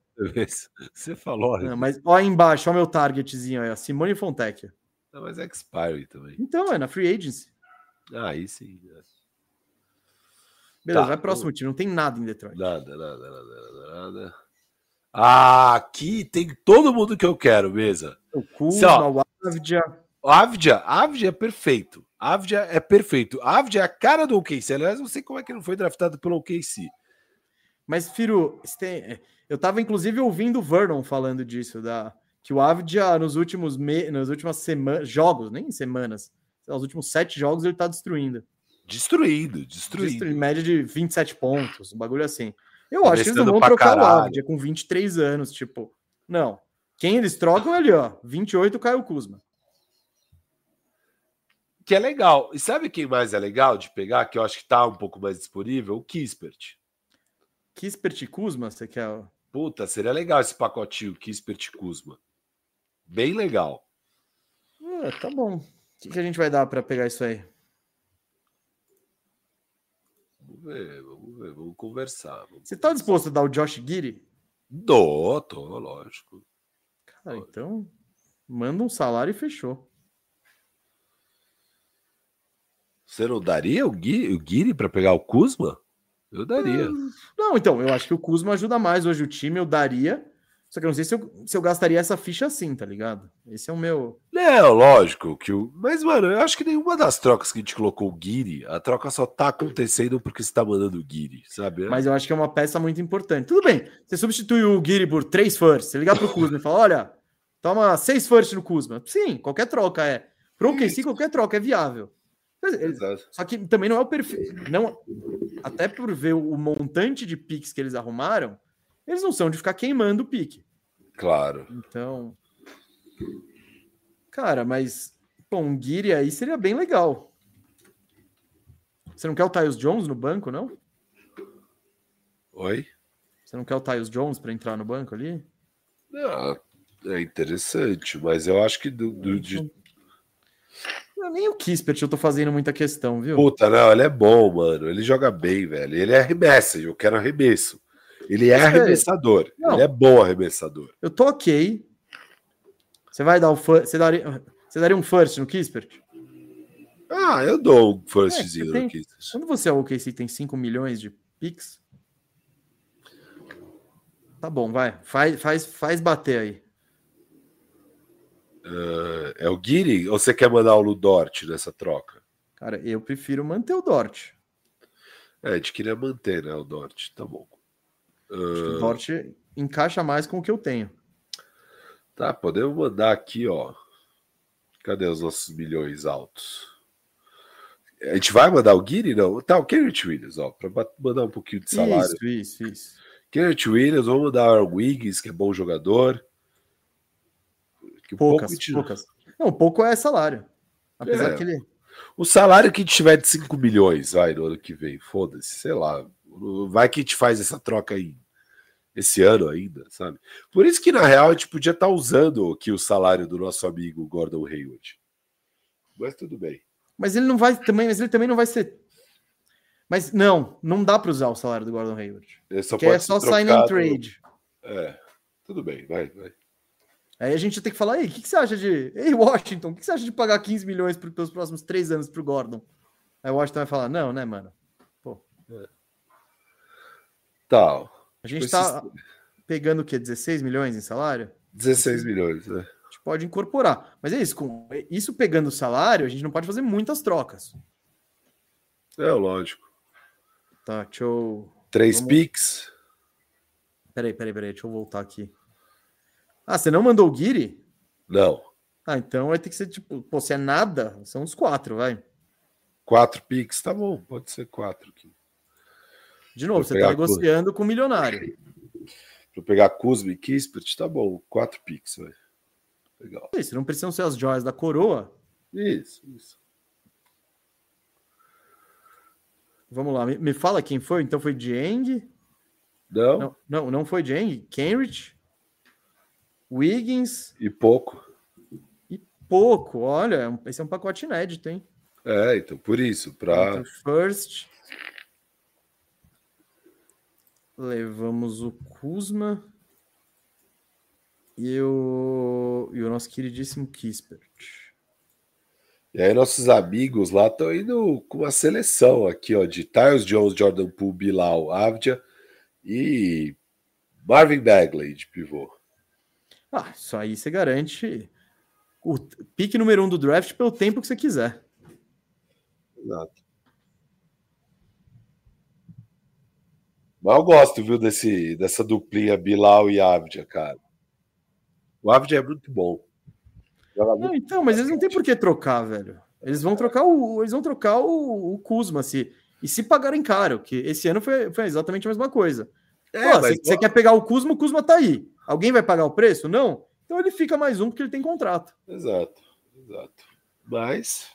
você falou? Não, mas ó embaixo, ó meu targetzinho aí, ó, Simone Fontecchio. Não, mas é Expiry também. Então, é na free agency. Ah, aí sim. né? Beleza, Tá, vai próximo time. Não tem nada em Detroit. Nada, nada, nada, nada. Ah, aqui tem todo mundo que eu quero, mesa. O Kuzma, ó, o Avdia. Avdia, Avdia é perfeito. Avdia é perfeito. Avdia é a cara do OKC. Aliás, não sei como é que ele não foi draftado pelo OKC. Mas, Firo, tem- é, eu tava inclusive ouvindo o Vernon falando disso, da, que o Avdia nos últimos me, nas últimas semanas, jogos, nem semanas, sei lá, os últimos sete jogos ele tá destruindo. Destruído, destruído. Destru- Em média de 27 pontos, um bagulho assim. Eu acho que eles não vão trocar o caralho. Avdia com 23 anos, tipo, não. Quem eles trocam é ali, ó, 28 Caio Kuzma. Que é legal. E sabe quem mais é legal de pegar, que eu acho que tá um pouco mais disponível? O Kispert. Kispert e Kuzma, você quer? Puta, seria legal esse pacotinho Kispert e Kuzma. Bem legal. Ah, tá bom. O que, que a gente vai dar pra pegar isso aí? Vamos ver, vamos ver, vamos conversar. vamos Você tá disposto a dar o Josh Giri? Dou, tô, lógico. Cara, então manda um salário e fechou. Você não daria o Guiri, o Guiri para pegar o Kuzma? Eu daria. Não, então, eu acho que o Kuzma ajuda mais hoje o time, eu daria. Só que eu não sei se eu, se eu gastaria essa ficha assim, tá ligado? Esse é o meu. Não, lógico que o. Mas, mano, eu acho que nenhuma das trocas que a gente colocou o Guiri, a troca só tá acontecendo porque você tá mandando o Guiri, sabe? Mas eu acho que é uma peça muito importante. Tudo bem, você substitui o Giri por três firsts, você ligar pro Kuzma e falar: olha, toma seis firsts no Kuzma. Sim, qualquer troca é. Pro OKC, qualquer troca é viável. Exato. Só que também não é o perfil. Não, até por ver o montante de picks que eles arrumaram, eles não são de ficar queimando o pique. Claro. Então. Cara, mas. Pô, um Guiri aí seria bem legal. Você não quer o Tyus Jones no banco, não? Oi? Você não quer o Tyus Jones para entrar no banco ali? Ah, é interessante, mas eu acho que do, do- de- Nem o Kispert eu tô fazendo muita questão, viu? Puta, não, ele é bom, mano. Ele joga bem, velho. Ele é arremessa, eu quero arremesso. Ele é arremessador. Não. Ele é bom arremessador. Eu tô ok. Você vai dar o você daria, você daria um first no Kispert? Ah, eu dou um firstzinho é, no Kispert. Quando você é o OKC tem 5 milhões de picks, Tá bom, vai. Faz, faz, faz bater aí. Uh, é o Guiri ou você quer mandar o Ludort nessa troca? Cara, eu prefiro manter o Dort. É, a gente queria manter, né, o Dort. Tá bom. Uh... O Dort encaixa mais com o que eu tenho. Tá, podemos mandar aqui, ó. Cadê os nossos milhões altos? A gente vai mandar o Guiri? Não. Tá, o Kenneth Williams, ó, para mandar um pouquinho de salário. Isso, isso, isso. Kenneth Williams, vamos dar o Wiggins, que é bom jogador. Poucas, pouco poucas. Não, pouco é salário. Apesar é. que ele. O salário que tiver de 5 milhões, vai, no ano que vem, foda-se, sei lá. Vai que te faz essa troca aí esse ano ainda, sabe? Por isso que, na real, a gente podia estar tá usando aqui o salário do nosso amigo Gordon Hayward. Mas tudo bem. Mas ele não vai também, mas ele também não vai ser mas não, não dá para usar o salário do Gordon Hayward. Ele só é só sign and trade. É, tudo bem, vai, vai. Aí a gente tem que falar, ei, o que, que, você acha de. Ei, Washington, o que, que, você acha de pagar 15 milhões pelos próximos três anos pro Gordon? Aí o Washington vai falar, não, né, mano? Pô. É. Tal. A gente tá pegando o quê? 16 milhões em salário? 16 milhões, né? A gente pode incorporar. Mas é isso, com isso pegando o salário, a gente não pode fazer muitas trocas. É, lógico. Tá, deixa eu. Três Vamos... picks. Peraí, peraí, peraí, deixa eu voltar aqui. Ah, você não mandou o Guiri? Não. Ah, então vai ter que ser tipo, pô, se é nada, são uns quatro, vai. Quatro picks, tá bom, pode ser quatro aqui. De novo, você tá negociando com o milionário. Para pegar Kuzma e Kispert, tá bom, quatro picks, vai. Legal. Isso, não precisam ser as joias da coroa. Isso, isso. Vamos lá, me, me, fala quem foi. Então foi Dieng? Não. não. Não, não foi Dieng. Kenrich? Wiggins? E pouco. E pouco, olha, esse é um pacote inédito, hein? É, então por isso, para First. Levamos o Kuzma e o, e o nosso queridíssimo Kispert. E aí nossos amigos lá estão indo com uma seleção aqui, ó, de Tyles Jones, Jordan Poole, Bilal, Avdia e Marvin Bagley de pivô. Ah, isso aí você garante o pique número um do draft pelo tempo que você quiser. Exato. Mas eu gosto, viu, desse, dessa duplinha Bilal e Avdia, cara. O Avdia é muito bom. Não, então, mas eles não tem por que trocar, velho. Eles vão trocar o, eles vão trocar o, o Kuzma se, e se pagarem caro, que esse ano foi, foi exatamente a mesma coisa. É, Pô, você, quer pegar o Kuzma, o Kuzma tá aí. Alguém vai pagar o preço? Não? Então ele fica mais um porque ele tem contrato. Exato, exato. Mas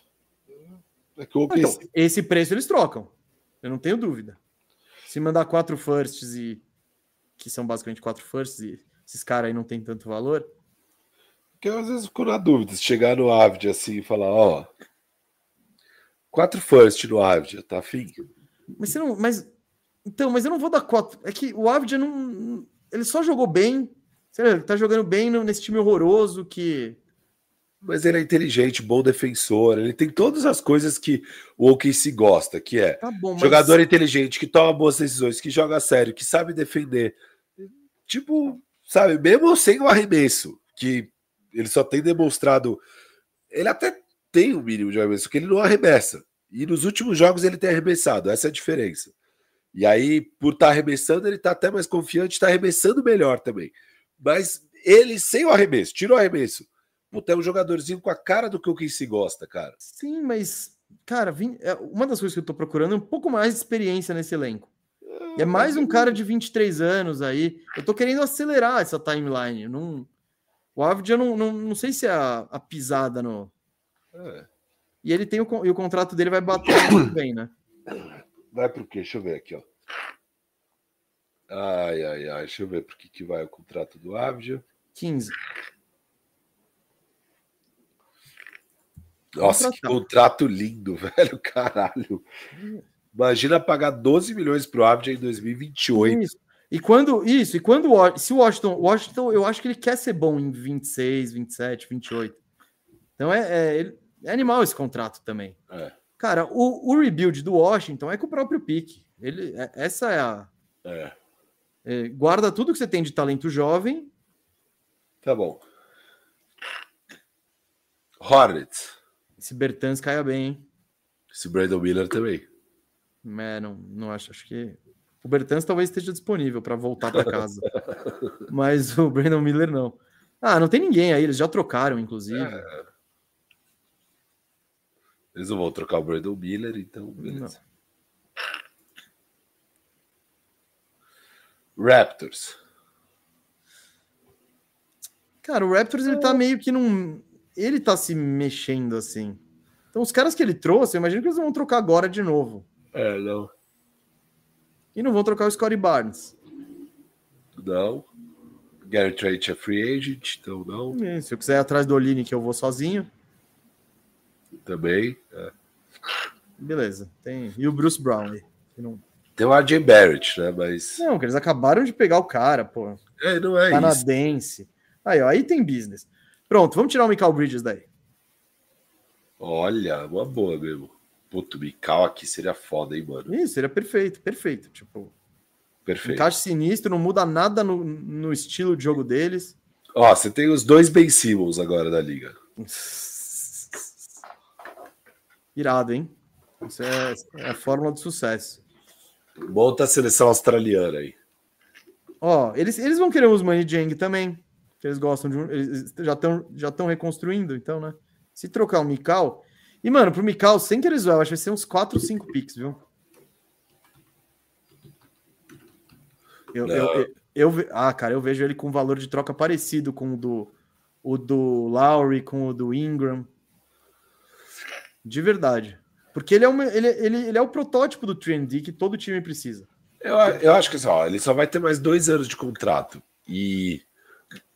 é que eu então, esse preço eles trocam. Eu não tenho dúvida. Se mandar quatro firsts e que são basicamente quatro firsts e esses caras aí não tem tanto valor, porque eu às vezes fico na dúvida, se chegar no Avid assim e falar, ó, quatro first no Avid, tá afim? Mas você não. Mas. Então, mas eu não vou dar quatro. É que o Avid não. Ele só jogou bem. Ele tá jogando bem nesse time horroroso que. Mas ele é inteligente, bom defensor, ele tem todas as coisas que o OKC gosta, que é tá bom, jogador mas... inteligente, que toma boas decisões, que joga sério, que sabe defender. Tipo, sabe, mesmo sem o arremesso, que ele só tem demonstrado. Ele até tem um mínimo de arremesso, que ele não arremessa. E nos últimos jogos ele tem arremessado, essa é a diferença. E aí, por estar tá arremessando, ele está até mais confiante, está arremessando melhor também. Mas ele, sem o arremesso, tira o arremesso. Puta, é um jogadorzinho com a cara do que o se gosta, cara. Sim, mas, cara, é, uma das coisas que eu tô procurando é um pouco mais de experiência nesse elenco. É, é mais um cara de 23 anos aí. Eu tô querendo acelerar essa timeline. Não, o Avdia, não, não, não sei se é a, a pisada no. É. E ele tem o, e o contrato dele vai bater muito bem, né? Vai pro quê? Deixa eu ver aqui, ó. Ai, ai, ai. Deixa eu ver por que, que vai o contrato do Avdia. 15. Nossa, que contrato lindo, velho, caralho. Imagina pagar 12 milhões pro Abdia em 2028. Isso. E quando isso, e quando se o Washington, Washington, eu acho que ele quer ser bom em 26, 27, 28. Então é, é, é animal esse contrato também. É. Cara, o, o, rebuild do Washington é com o próprio pique. Ele, é, essa é a. É. É, guarda tudo que você tem de talento jovem. Tá bom. Hornets. Esse Bertans caia bem, hein? Esse Brandon Miller também. É, não, não acho. Acho que o Bertans talvez esteja disponível para voltar para casa. Mas o Brandon Miller não. Ah, não tem ninguém aí, eles já trocaram, inclusive. É. Eles não vão trocar o Brandon Miller, então beleza. Não. Raptors. Cara, o Raptors ele tá meio que num. Ele tá se mexendo assim. Então, os caras que ele trouxe, eu imagino que eles vão trocar agora de novo. É, não. E não vão trocar o Scottie Barnes. Não. Gary Trent é free agent, então não. É, se eu quiser ir atrás do Oline, que eu vou sozinho. Também. É. Beleza. Tem... E o Bruce Brown Não... Tem o RJ Barrett, né? Mas. Não, que eles acabaram de pegar o cara, pô. É, não é Canadense. isso. Aí, ó, aí tem business. Pronto, vamos tirar o Michael Bridges daí. Olha, uma boa mesmo. Puto, Mikal aqui seria foda, hein, mano? Isso, seria perfeito, perfeito. Tipo, perfeito. Encaixe sinistro, não muda nada no, no estilo de jogo deles. Ó, você tem os dois Ben Simmons agora da liga. Irado, hein? Isso é, é a fórmula do sucesso. Monta a seleção australiana aí. Ó, eles, eles vão querer os Money Jang também. Que eles gostam de. Eles já estão já reconstruindo, então, né? Se trocar o Mikal, e, mano, pro Mikal, sem querer zoar, acho que vai ser uns 4 ou 5 picks, viu? Eu, eu, eu, eu, ah, cara, eu vejo ele com valor de troca parecido com o do, o do Lowry, com o do Ingram. De verdade. Porque ele é, uma, ele, ele, ele é o protótipo do Trendy que todo time precisa. Eu, eu acho que só, ele só vai ter mais dois anos de contrato. E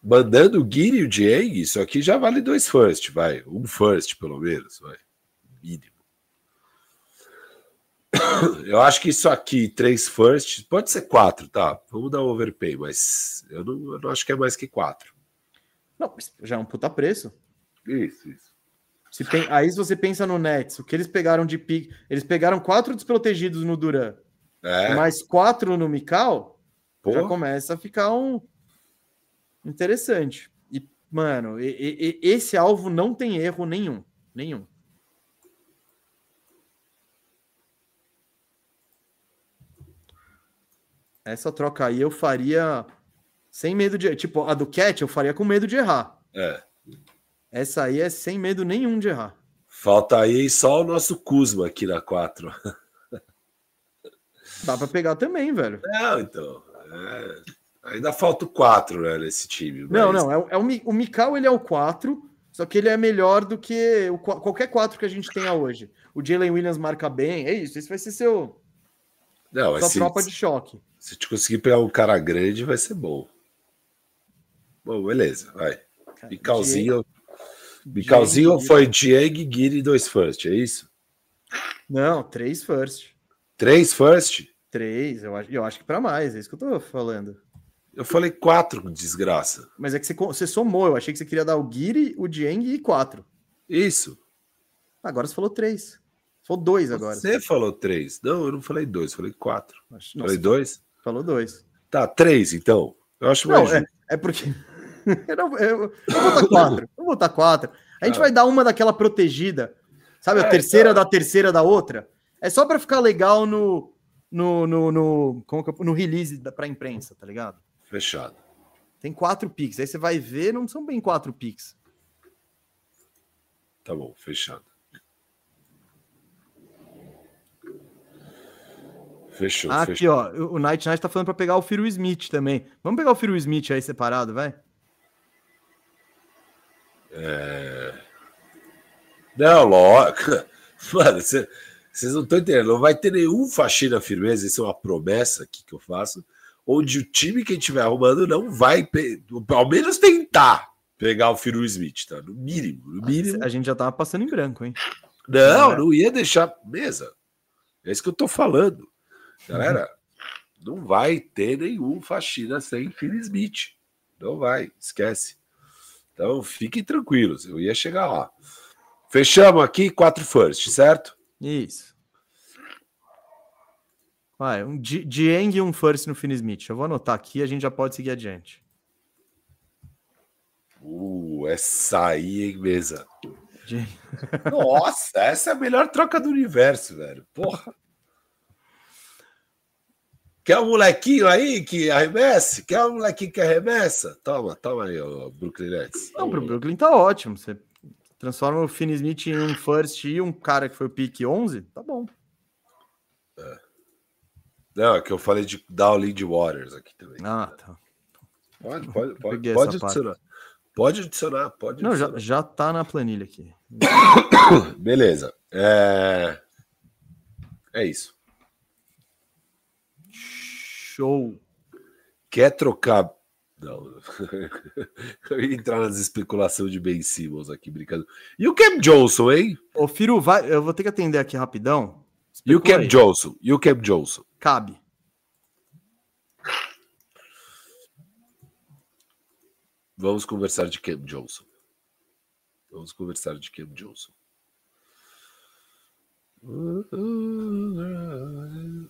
mandando o Guiri e o Dieng, isso aqui já vale dois first, vai. Um first, pelo menos, vai mínimo. Eu acho que isso aqui, três first, pode ser quatro, tá? Vamos dar um overpay, mas eu não, eu não acho que é mais que quatro. Não, já é um puta preço. Isso, isso. Se tem, aí se você pensa no Nets, o que eles pegaram de pique, eles pegaram quatro desprotegidos no Duran, é. mais quatro no Mikal, Pô. já começa a ficar um interessante. E, mano, e, e, esse alvo não tem erro nenhum, nenhum. Essa troca aí eu faria sem medo de. Tipo, a do Cat eu faria com medo de errar. É. Essa aí é sem medo nenhum de errar. Falta aí só o nosso Kuzma aqui na 4. Dá para pegar também, velho. Não, então. É... Ainda falta o 4, né, nesse time. Mas... Não, não. É, é o, o Mikal, ele é o 4, só que ele é melhor do que o, qualquer 4 que a gente tenha hoje. O Jalen Williams marca bem. É isso. Esse vai ser seu. Não, sua tropa de choque. Se te conseguir pegar um cara grande, vai ser bom. Bom, beleza, vai. Bicalzinho. Bicalzinho foi Diego Guiri dois first, é isso? Não, três first. Três first? Três, eu acho, eu acho que para mais, é isso que eu tô falando. Eu falei quatro, desgraça. Mas é que você, você somou, eu achei que você queria dar o Guiri, o Dieng e quatro. Isso. Agora você falou três. Falou dois agora. Você falou três. Não, eu não falei dois, falei quatro. Nossa, falei dois? Falou dois. Tá, três, então. Eu acho mais. Não, é, é, porque. eu, eu, eu, vou botar quatro. Eu vou botar quatro. A gente ah. vai dar uma daquela protegida. Sabe, a é, terceira então... da terceira da outra. É só para ficar legal no. No, no, no, como que, no release da, pra imprensa, tá ligado? Fechado. Tem quatro picks. Aí você vai ver, não são bem quatro picks. Tá bom, fechado. Fechou. Aqui, fechou. ó. O Night Night tá falando para pegar o Firo Smith também. Vamos pegar o Firo Smith aí separado, vai? É... Não, lógico. Mano, vocês não estão entendendo. Não vai ter nenhum faxina firmeza. Isso é uma promessa aqui que eu faço. Onde o time que estiver arrumando não vai, ao menos tentar. pegar o Firu Smith, tá? No mínimo, no mínimo. A gente já tava passando em branco, hein? Não, não, não ia deixar mesa. É isso que eu tô falando. Galera, não vai ter nenhum faxina sem Firu Smith. Não vai, esquece. Então fiquem tranquilos, eu ia chegar lá. Fechamos aqui quatro first, certo? Isso. Vai, um Dieng e um first no Finn Smith. Eu vou anotar aqui a gente já pode seguir adiante. Uh, essa aí, hein, mesa? Nossa, essa é a melhor troca do universo, velho. Porra. Quer um molequinho aí que arremesse? Quer um molequinho que arremessa? Toma, toma aí, o Brooklyn Nets. Não, pro Brooklyn tá ótimo. Você transforma o Finn Smith em um first e um cara que foi o pick 11, tá bom. É. Não, é que eu falei de dar o lead Waters aqui também. Ah, tá. Pode, pode, pode, pode adicionar. Pode adicionar, pode Não, adicionar. já, já tá na planilha aqui. Beleza. É... é isso. Show. Quer trocar. Não. eu ia entrar nas especulações de Ben Simmons aqui, brincando. E o Cam Johnson, hein? Ô, Firu, vai, eu vou ter que atender aqui rapidão. Especula e o Cam aí. Johnson? E o Cam Johnson? Cabe. Vamos conversar de Cam Johnson. Vamos conversar de Cam Johnson.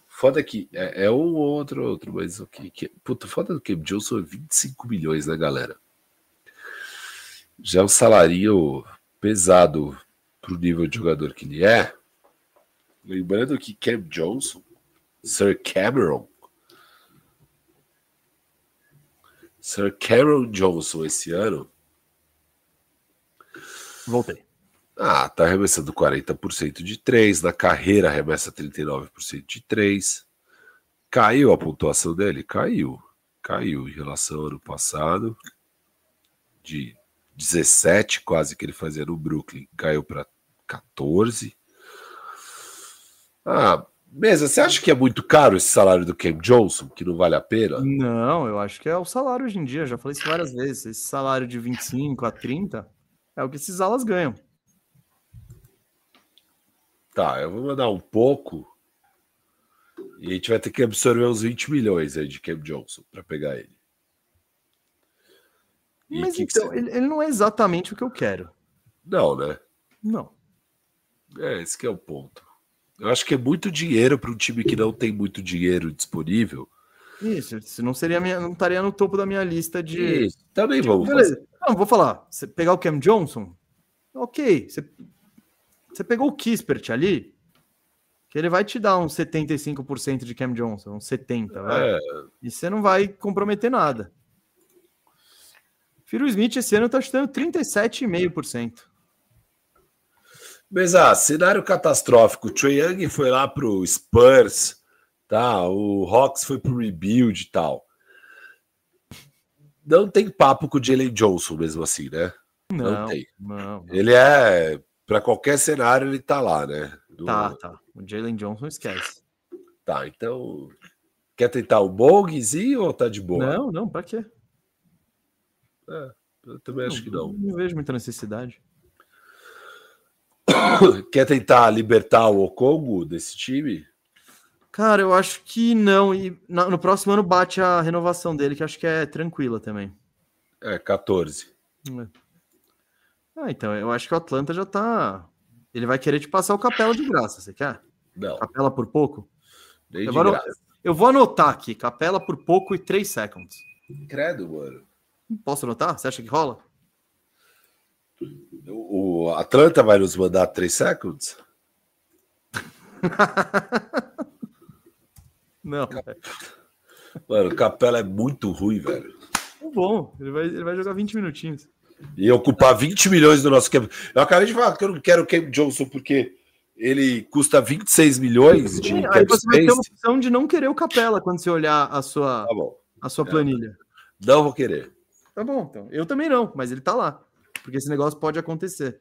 Foda que é, é um ou outro, outro, mas o que, que. Puta, foda do Cam Johnson é 25 milhões, né, galera? Já é um salário pesado pro nível de jogador que ele é. Lembrando que Cam Johnson, Sir Cameron, Sir Cameron Johnson esse ano. Voltei. Ah, tá arremessando 40% de 3, na carreira arremessa 39% de 3. Caiu a pontuação dele? Caiu. Caiu em relação ao ano passado. De 17, quase que ele fazia no Brooklyn, caiu para 14. Ah, Mesa, você acha que é muito caro esse salário do Cam Johnson, que não vale a pena? Não, eu acho que é o salário hoje em dia, já falei isso várias vezes. Esse salário de 25 a 30 é o que esses alas ganham. Tá, eu vou mandar um pouco e a gente vai ter que absorver uns 20 milhões aí de Cam Johnson para pegar ele. E Mas que então, que você... ele, não é exatamente o que eu quero. Não, né? Não. É, esse que é o ponto. Eu acho que é muito dinheiro para um time que não tem muito dinheiro disponível. Isso, se não seria minha, não estaria no topo da minha lista de. Isso, também de, vamos. Beleza. Não, vou falar. Você pegar o Cam Johnson, ok. Você, você pegou o Kispert ali, que ele vai te dar uns 75% de Cam Johnson, uns 70%, é. e você não vai comprometer nada. Firo Smith esse ano está chutando 37,5%. Mas, ah, cenário catastrófico. O Trae Young foi lá pro Spurs, tá? O Hawks foi pro rebuild e tal. Não tem papo com o Jalen Johnson mesmo assim, né? Não, não tem. Não. Ele é para qualquer cenário ele tá lá, né? Do... Tá, tá. O Jalen Johnson esquece. Tá, então quer tentar o bogzinho ou tá de boa? Não, não, para quê? É, eu também acho que não. Não vejo muita necessidade. Quer tentar libertar o Okongo desse time? Cara, eu acho que não. E no próximo ano bate a renovação dele, que acho que é tranquila também. É, 14. É. Ah, então, eu acho que o Atlanta já tá. Ele vai querer te passar o Capela de graça, você quer? Não. Capela por pouco? Eu vou, eu vou anotar aqui: Capela por pouco e 3 seconds. Credo, mano. Posso anotar? Você acha que rola? O Atlanta vai nos mandar 3 seconds? Não. Mano, o Capela é muito ruim, velho. Tá bom, ele vai, ele vai jogar 20 minutinhos. E ocupar 20 milhões do nosso cap. Eu acabei de falar que eu não quero o Cam Johnson porque ele custa 26 milhões de Sim, Aí você vai ter a opção de não querer o Capela quando você olhar a sua, tá a sua planilha. Não vou querer. Tá bom, então. Eu também não, mas ele tá lá. Porque esse negócio pode acontecer.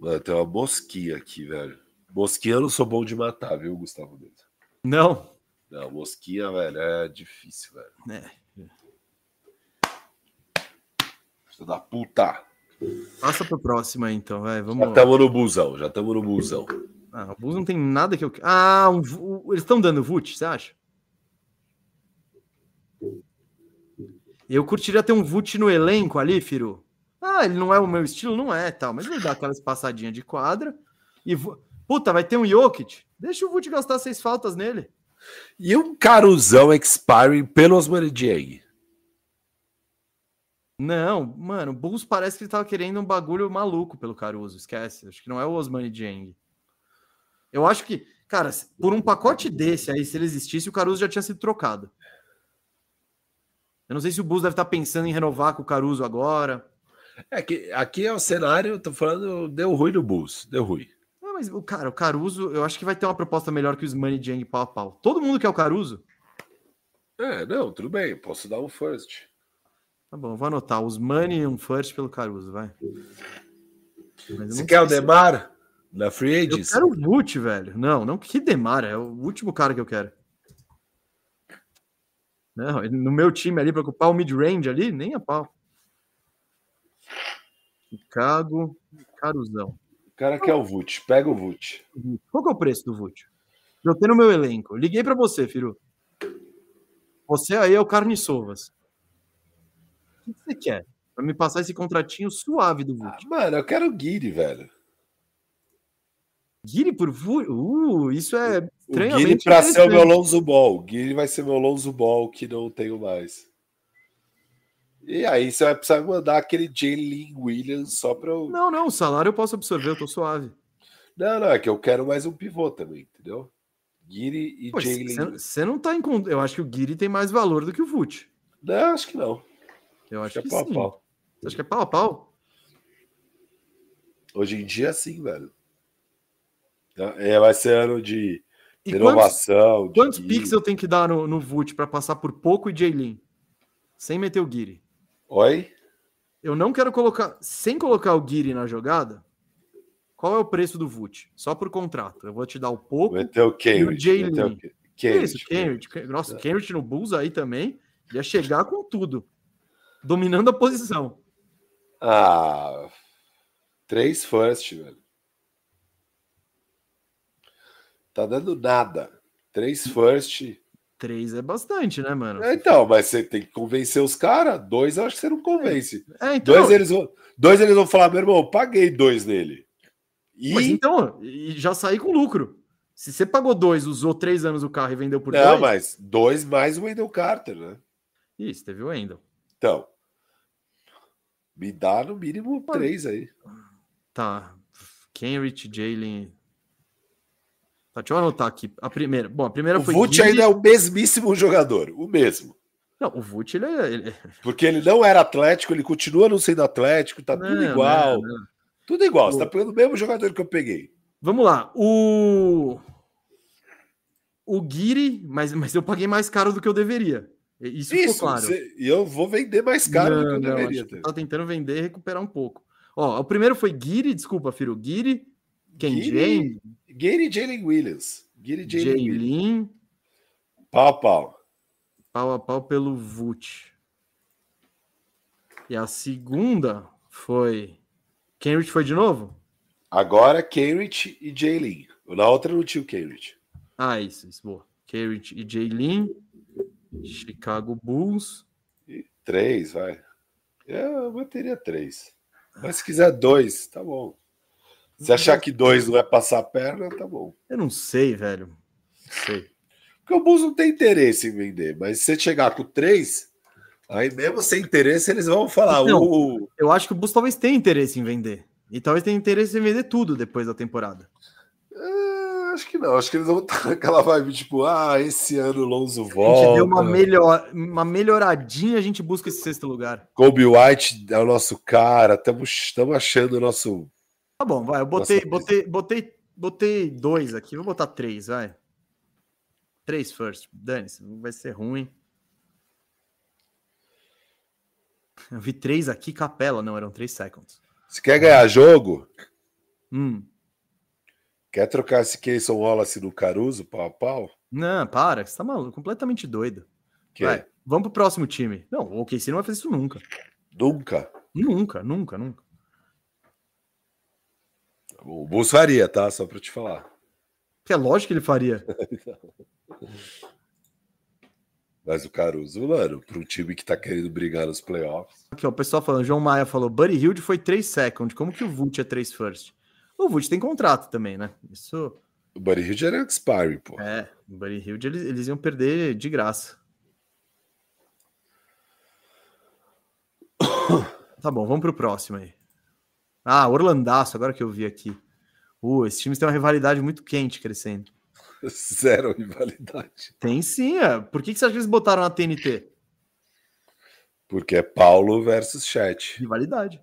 Mano, tem uma mosquinha aqui, velho. Mosquinha eu não sou bom de matar, viu, Gustavo? Não. Não, mosquinha, velho, é difícil, velho. É. Filho da puta. Passa pro próximo aí, então, vai. Vamos Já estamos no busão, já estamos no busão. Ah, o Bulls não tem nada que eu. Ah, um, eles estão dando Vult, você acha? Eu curtiria ter um Vult no elenco ali, Firu. Ah, ele não é o meu estilo, não é, tal, mas ele dá aquelas passadinhas de quadra e puta, vai ter um Jokic. Deixa o Vult gastar seis faltas nele. E um Caruzão expiring pelo Osmani Dieng. Não, mano, o Bulls parece que ele tava querendo um bagulho maluco pelo Caruso, esquece. Acho que não é o Osmani Dieng. Eu acho que, cara, por um pacote desse aí, se ele existisse, o Caruso já tinha sido trocado. Eu não sei se o Bulls deve estar pensando em renovar com o Caruso agora. É que aqui é o cenário, tô falando, deu ruim no Bulls, deu ruim. Não, mas o cara, o Caruso, eu acho que vai ter uma proposta melhor que o Osmani Dieng pau a pau. Todo mundo quer o Caruso? É, não, tudo bem, posso dar um first. Tá bom, vou anotar. Os Money e um first pelo Caruso, vai. Você quer o Demar na Free Agents? Eu quero o Vult, velho. Não, não que Demar, é o último cara que eu quero. Não, no meu time ali, para ocupar o mid-range ali, nem a pau. Chicago, Caruzão. O cara quer o Vult, pega o Vult. Qual que é o preço do Vult? Eu tenho no meu elenco. Liguei para você, Firu. Você aí é o Carne Sovas. O que você quer? Pra me passar esse contratinho suave do Vult. Ah, mano, eu quero o Guiri, velho. Guiri por Vult? Uh, isso é estranhamente O Guiri pra ser o meu Lonzo Ball. Guiri vai ser meu Lonzo Ball que não tenho mais. E aí você vai precisar mandar aquele Jalen Williams só pra eu... Não, não, o salário eu posso absorver, eu tô suave. Não, não, é que eu quero mais um pivô também, entendeu? Guiri e Jalen... Você não tá em... Eu acho que o Guiri tem mais valor do que o Vult. Não, acho que não. Eu acho, acho que, é pau sim. pau. Você acha que é pau a pau? Hoje em dia, sim, velho. É, vai ser ano de e renovação. Quantos, quantos picks eu tenho que dar no, no Vult para passar por pouco e Jaylin? Sem meter o Guiri. Oi? Eu não quero colocar. Sem colocar o Guiri na jogada, qual é o preço do Vult? Só por contrato. Eu vou te dar o pouco o e o Jaylin. Isso, Kenrich. Nossa, Kenrich no Bulls aí também ia chegar com tudo dominando a posição. Ah, três first, velho. Tá dando nada. Três first. Três é bastante, né, mano? É, então, mas você tem que convencer os caras. Dois, eu acho que você não convence. É, então... dois, eles vão, dois eles vão falar, meu irmão, eu paguei dois nele. E... Mas então, já saí com lucro. Se você pagou dois, usou três anos o carro e vendeu por não, dois. Não, mas dois mais o Wendell Carter, né? Isso, teve o Wendell. Então, me dá no mínimo três aí. Tá. Kenrich, Jalen. Tá, deixa eu anotar aqui. A primeira. Bom, a primeira o foi. O Vult ainda é o mesmíssimo jogador. O mesmo. Não, o Vult, ele é. Ele... Porque ele não era atlético, ele continua não sendo atlético, tá não, tudo igual. Não, não. Tudo igual, você tá pegando o mesmo jogador que eu peguei. Vamos lá. O. O Guiri, mas, mas eu paguei mais caro do que eu deveria. Isso, Isso ficou claro. E eu vou vender mais caro não, do que eu não, deveria ter. Tá tentando vender e recuperar um pouco. Ó, o primeiro foi Guiri, desculpa, Firo. Guiri, quem? Jane? Guiri Jalen Williams. Guiri Jalen Pau a pau. Pau a pau pelo Vult. E a segunda foi. Kenrich foi de novo? Agora Kenrich e Jalen. Na outra não tinha o Kenrich. Ah, isso, isso, boa. Kenrich e Jalen. Chicago Bulls. E três, vai. Eu bateria três. Mas se quiser dois, tá bom. Se achar que dois não é passar a perna, tá bom. Eu não sei, velho. Não sei. Porque o Bulls não tem interesse em vender, mas se você chegar com três, aí mesmo sem interesse, eles vão falar. Não, o... Eu acho que o Bulls talvez tenha interesse em vender. E talvez tenha interesse em vender tudo depois da temporada. Acho que não, acho que eles vão estar naquela vibe, tipo, ah, esse ano o Lonzo volta. A gente deu uma, melhor, uma melhoradinha, a gente busca esse sexto lugar. Kobe White é o nosso cara, estamos achando o nosso. Tá bom, vai, eu botei, Nossa, botei, botei, botei dois aqui, vou botar três, vai. Três first, dane-se, vai ser ruim. Eu vi três aqui, capela, não, eram três seconds. Se quer ganhar jogo? Hum. Quer trocar esse Keyson Wallace no Caruso, pau a pau? Não, para, você tá maluco, completamente doido. Vai, vamos pro próximo time. Não, o OKC não vai fazer isso nunca. Nunca? Nunca, nunca, nunca. O Bulls faria, tá? Só para te falar. Que é lógico que ele faria. Mas o Caruso, mano, para um time que tá querendo brigar nos playoffs. Aqui, ó, o pessoal falando, João Maia falou, Buddy Hilde foi 3 second, como que o Vult é 3 first? O Vult tem contrato também, né? Isso... O Buddy Hilde era expiring, pô. É, o Buddy Hilde eles, eles iam perder de graça. tá bom, vamos pro próximo aí. Ah, Orlandaço, agora que eu vi aqui. Uh, esses times têm uma rivalidade muito quente crescendo. Zero rivalidade. Tem sim. É. Por que, que você acha que eles botaram na TNT? Porque é Paulo versus Chat. Rivalidade.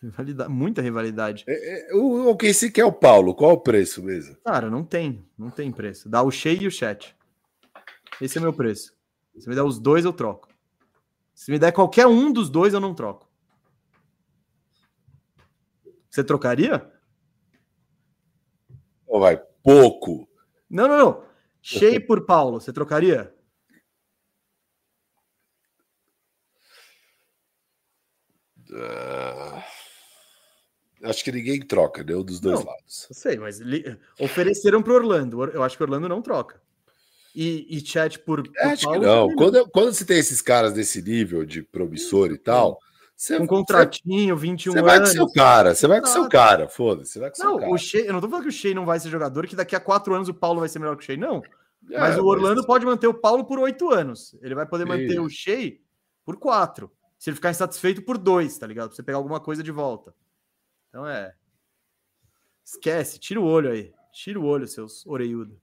Rivalidade, muita rivalidade. É, é, o OKC que é o Paulo, qual o preço mesmo? Cara, não tem, não tem preço. Dá o Shea e o Chat. Esse é meu preço. Se me der os dois, eu troco. Se me der qualquer um dos dois, eu não troco. Você trocaria? Vai pouco? Não, não, não. Shea por Paulo, você trocaria? Uh, acho que ninguém troca, nenhum dos dois não, lados. Eu sei, mas ofereceram para Orlando. Eu acho que Orlando não troca. E, e chat por. por acho Paulo, que não. Quando, quando você tem esses caras desse nível de promissor e tal, você, um contratinho, 21 você anos. Você vai com seu cara, você vai com seu cara, foda-se. Você vai com não, seu cara. O Shea, eu não tô falando que o Shea não vai ser jogador, que daqui a quatro anos o Paulo vai ser melhor que o Shea, não. É, mas o Orlando mas... pode manter o Paulo por oito anos. Ele vai poder manter Isso. o Shea por quatro. Se ele ficar insatisfeito por dois, tá ligado? Pra você pegar alguma coisa de volta. Então é. Esquece, tira o olho aí. Tira o olho, seus oreiudos.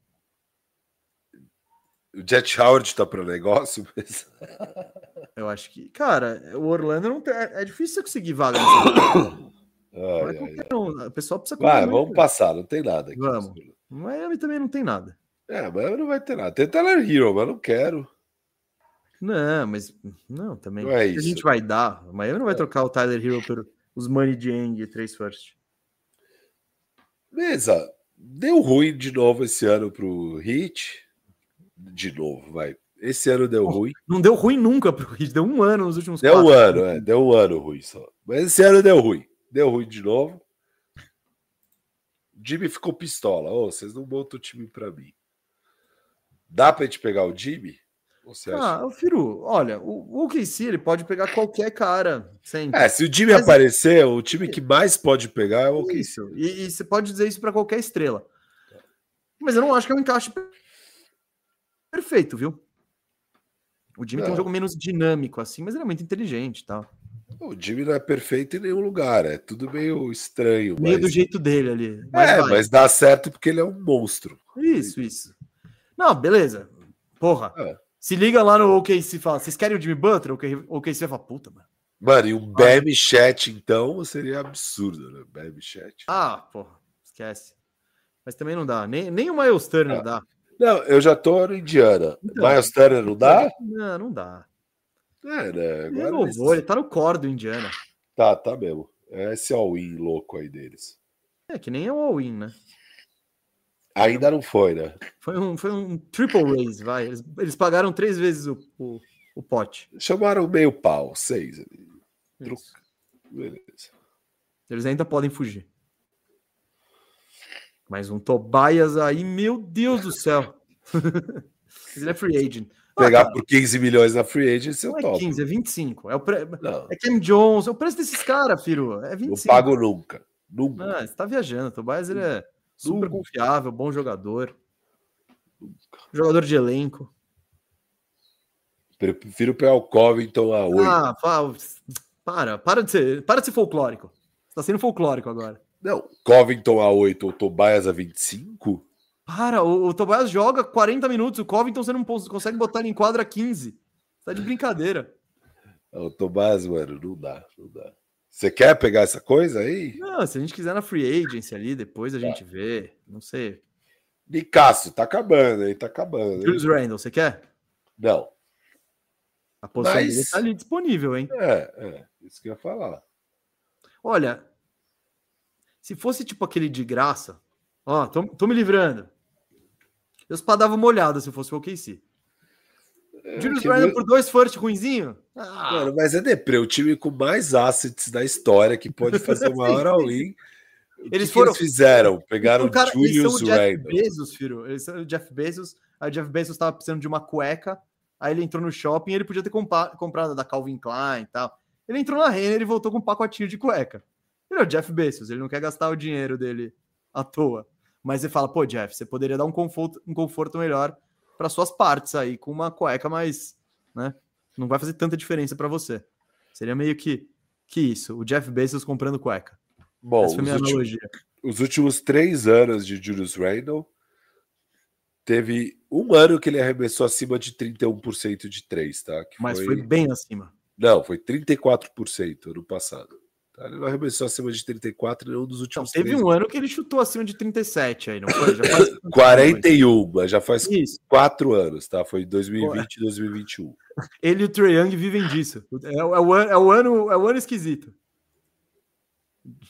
O Jet Howard tá para o negócio, mas... Eu acho que, cara, o Orlando não tem, é difícil você conseguir vaga ai, ai, ai. O pessoal precisa Vai, vamos passar, não tem nada aqui. Vamos. Miami também não tem nada. É, Miami não vai ter nada. Tem Tyler Hero, mas não quero. Não, mas não, também. Não é isso. A gente vai dar. Miami não vai é. trocar o Tyler Hero por os Money Jang e três first. Beleza. Deu ruim de novo esse ano pro Heat de novo, vai. Esse ano deu ruim. Não deu ruim nunca pro Heat, deu um ano nos últimos Deu um ano, é, deu um ano ruim só. Mas esse ano deu ruim. Deu ruim de novo. Jimmy ficou pistola. Ô, oh, vocês não montam o time para mim. Dá pra gente pegar o Jimmy? Você ah, o Firu, olha, o, o OKC ele pode pegar qualquer cara. Sempre. É, se o Jimmy Mas, aparecer, o time que mais pode pegar é o OKC. Isso. E, e você pode dizer isso para qualquer estrela. Mas eu não acho que é um encaixe perfeito, viu? O Jimmy é. tem um jogo menos dinâmico, assim, mas ele é muito inteligente e tal. O Jimmy não é perfeito em nenhum lugar, é tudo meio estranho. Meio mas... do jeito dele ali. Mas é, vai. mas dá certo porque ele é um monstro. Isso, isso. Não, beleza. Porra. É. Se liga lá no OKC e fala: vocês querem o Jimmy Butler? O OKC vai falar: puta, mano. Mano, e um Bam Chat, então, seria absurdo, né? Bam Chat. Ah, porra, esquece. Mas também não dá. Nem, nem o Miles Turner ah. dá. Não, eu já tô no Indiana. Então, Miles Turner não dá? Não, não dá. É, né? Agora Renovou, ele tá no core do Indiana. Tá, tá mesmo. É esse all-in louco aí deles. É, que nem é o all-in, né? Ainda não foi, né? Foi um, foi um triple raise, vai. Eles, eles pagaram três vezes o, o, o pote. Chamaram meio pau, seis. Beleza. Eles ainda podem fugir. Mas um Tobias aí, meu Deus do céu. Ele é free agent. Pegar ah, por 15 milhões na free agent, seu top. é 15, é 25. É, o pre... é Cam Jones, é o preço desses caras, filho. É 25. Não pago nunca. Nunca. Não, você tá viajando. Tobias ele é super confiável, bom jogador. Jogador de elenco. Prefiro pegar o Covington a 8. Ah, para, para de ser, para de ser folclórico. Você tá sendo folclórico agora. Não, Covington a 8 ou Tobias a 25? Para, o, o Tobias joga 40 minutos, o Covington você não consegue botar ele em quadra 15. Tá de brincadeira. O Tobias, mano, não dá, não dá. Você quer pegar essa coisa aí? Não, se a gente quiser na free agency ali, depois a tá. gente vê. Não sei. Nicasso, tá acabando, hein? Tá acabando. Julius Randle, você quer? Não. A posição Mas... dele tá ali disponível, hein? É, é. Isso que eu ia falar. Olha, se fosse tipo aquele de graça, ó, tô, tô me livrando. Eu espadava molhada se fosse o OKC. É, Julius Randle por dois first ruinzinho? Ah. Mano, mas é deprê, o time com mais assets da história que pode fazer o maior all-in. Eles que foram. Que eles fizeram? Pegaram o cara, Julius Randle. Jeff Bezos, filho. Eles são o Jeff Bezos. Aí o Jeff Bezos estava precisando de uma cueca. Aí ele entrou no shopping ele podia ter comprado da Calvin Klein e tal. Ele entrou na Renner e voltou com um pacotinho de cueca. Ele é o Jeff Bezos, ele não quer gastar o dinheiro dele à toa. Mas você fala, pô, Jeff, você poderia dar um conforto, um conforto melhor para suas partes aí, com uma cueca mais, né? Não vai fazer tanta diferença para você. Seria meio que, que isso, o Jeff Bezos comprando cueca. Bom, Essa foi minha os analogia. Últimos, os últimos três anos de Julius Randle, teve um ano que ele arremessou acima de 31% de três, tá? Que Mas foi... foi bem acima. Não, foi 34% ano passado. Tá? Ele não arremessou acima de 34 nenhum dos últimos não, Teve um ano que ele chutou acima de 37 aí, não foi? Já faz 41, mas já faz Isso. quatro anos, tá? Foi 2020 e 2021. Ele e o Trae Young vivem disso. É, é, o, é, o ano, é o ano esquisito.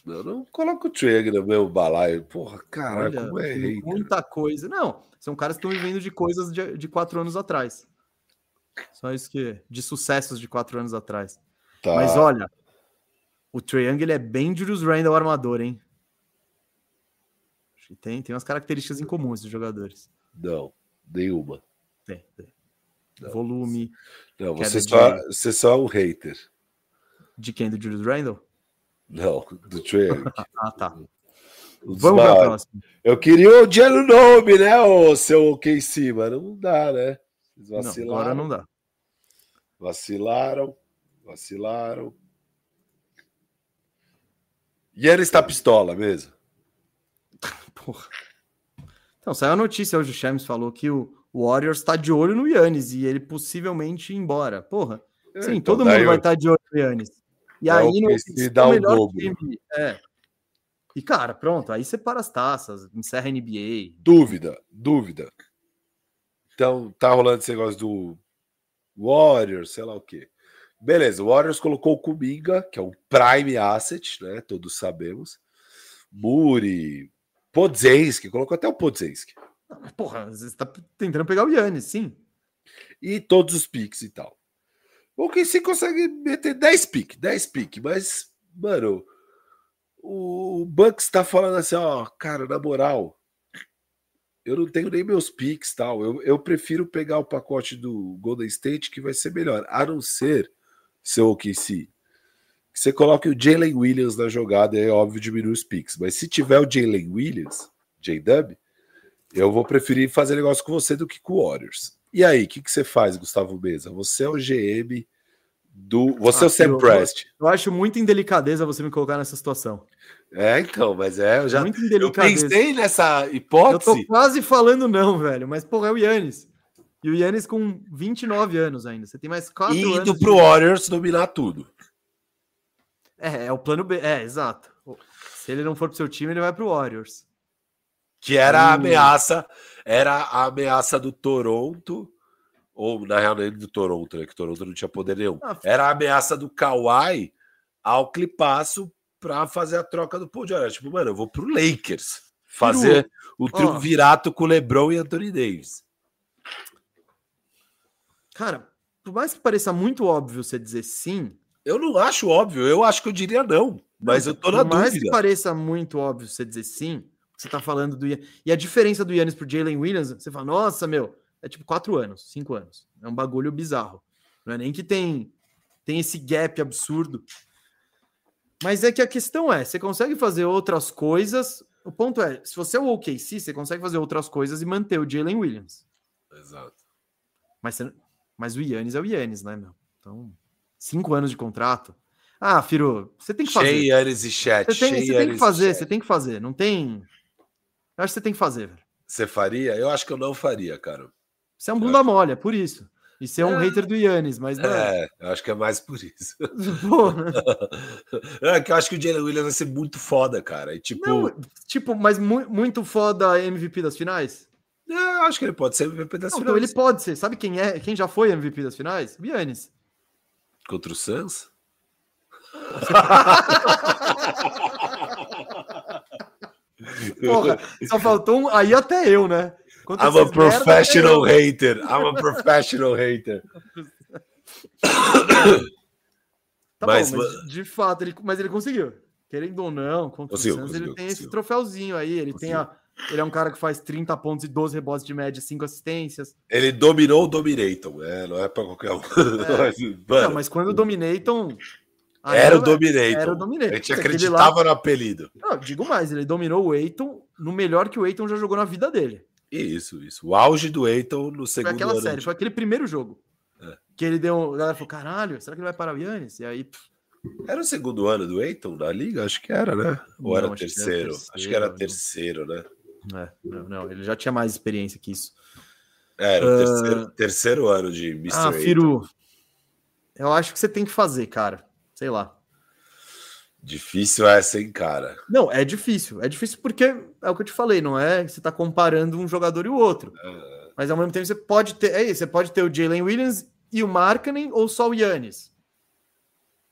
Eu não coloco o Trae no meu balaio. Porra, cara, como é rei. Muita coisa. Não, são caras que estão vivendo de coisas de, de quatro anos atrás. Só isso que. De sucessos de quatro anos atrás. Tá. Mas olha, o Trae Young ele é bem Julius Randle armador, hein? Acho que tem, tem umas características em comum esses jogadores. Não, nenhuma. Tem, tem. Volume. Não, você só, de... você só é um hater. De quem? Do Julius Randle? Não, do Trae Young. ah, tá. Vamos para a próxima. Eu queria o Diano Nome, né, o seu KC, mas não dá, né? vacilaram. Não, agora não dá. Vacilaram, vacilaram. E ele está pistola mesmo. Porra. Então, saiu a notícia hoje, o Shams falou que o Warriors está de olho no Yannis e ele possivelmente ir embora. Porra. É, Sim, então, todo mundo eu... vai estar tá de olho no Yannis. E é aí, no se dá o dobro. Time, é. E, cara, pronto, aí separa as taças, encerra a NBA. Dúvida, dúvida. Então, tá rolando esse negócio do Warriors, sei lá o quê. Beleza, o Warriors colocou o Kuminga, que é um prime asset, né? Todos sabemos. Muri, Podzenski, colocou até o Podzenski. Porra, você está tentando pegar o Yannis, sim. E todos os picks e tal. O que se consegue meter 10 pick, 10 pick, mas, mano, o Bucks tá falando assim, ó, cara, na moral, eu não tenho nem meus picks tal. Eu, eu prefiro pegar o pacote do Golden State que vai ser melhor, a não ser seu OKC. Que você coloque o Jalen Williams na jogada, é óbvio, diminui os picks. Mas se tiver o Jalen Williams, J-Dub, eu vou preferir fazer negócio com você do que com o Warriors. E aí, o que, que você faz, Gustavo Mesa? Você é o GM do. Você ah, é o Sam Prest. Eu, eu acho muito indelicadeza você me colocar nessa situação. É, então, mas é, eu já muito eu pensei nessa hipótese. Eu tô quase falando não, velho, mas porra, é o Yannis. E o Yannis com 29 anos ainda. Você tem mais 4 Indo anos. Indo pro de... Warriors dominar tudo. É, é o plano B. É, exato. Se ele não for pro seu time, ele vai pro Warriors. Que era a ameaça, era a ameaça do Toronto, ou na real nem do Toronto, né? Que Toronto não tinha poder nenhum. Ah, era a ameaça do Kawhi ao clipaço para fazer a troca do Paul George. Tipo, mano, eu vou pro Lakers fazer o triunvirato oh. com LeBron e Anthony Davis. Cara, por mais que pareça muito óbvio você dizer sim. Eu não acho óbvio, eu acho que eu diria não. Mas eu tô na por dúvida. Por mais que pareça muito óbvio você dizer sim, você tá falando do. E a diferença do Yannis pro Jalen Williams, você fala, nossa, meu, é tipo quatro anos, cinco anos. É um bagulho bizarro. Não é nem que tem, tem esse gap absurdo. Mas é que a questão é, você consegue fazer outras coisas. O ponto é, se você é o OKC, você consegue fazer outras coisas e manter o Jalen Williams. Exato. Mas você, mas o Yannis é o Yannis, né, meu? Então, cinco anos de contrato. Ah, Firo, você tem que fazer. Cheio Yannis e chat. Você tem, você tem que fazer, você tem que fazer. Não tem. Eu acho que você tem que fazer, velho. Você faria? Eu acho que eu não faria, cara. Você é um bunda mole, é por isso. E ser é um hater do Yannis, mas não é. É, eu acho que é mais por isso. é que eu acho que o Jalen Williams vai ser muito foda, cara. E, tipo... Não, tipo, mas mu muito foda MVP das finais? Eu acho que ele pode ser MVP das não, finais. Então ele pode ser. Sabe quem é? Quem já foi MVP das finais? Bianis. Contra o Suns? Porra, só faltou um. Aí até eu, né? I'm a professional merda, hater. I'm a professional hater. Tá mas, bom, mas de fato, ele, mas ele conseguiu. Querendo ou não, contra conseguiu, o Santos, ele tem conseguiu. esse troféuzinho aí. Ele tem a. Ele é um cara que faz 30 pontos e 12 rebotes de média, 5 assistências. Ele dominou o Dominaton, é, não é para qualquer um. É. não, mas quando o Dominaton. Era o Dominator. Era o Dominator. A gente acreditava lá... no apelido. Não, digo mais, ele dominou o Eiton no melhor que o Eiton já jogou na vida dele. Isso, isso. O auge do Eiton no segundo foi aquela série, de... foi aquele primeiro jogo. É. Que ele deu. A galera falou: caralho, será que ele vai parar o Yannis? E aí. Pff, era o segundo ano do Eiton da liga? Acho que era, né? Ou não, era acho terceiro? terceiro? Acho que era terceiro, né? É, não, ele já tinha mais experiência que isso. É, era o uh... terceiro, terceiro, ano de Mr. Ah, Firu, eu acho que você tem que fazer, cara. Sei lá. Difícil é sem cara. Não, é difícil. É difícil porque é o que eu te falei, não é? Você tá comparando um jogador e o outro. É... Mas ao mesmo tempo você pode ter. É isso, você pode ter o Jalen Williams e o Markkanen ou só o Yannis.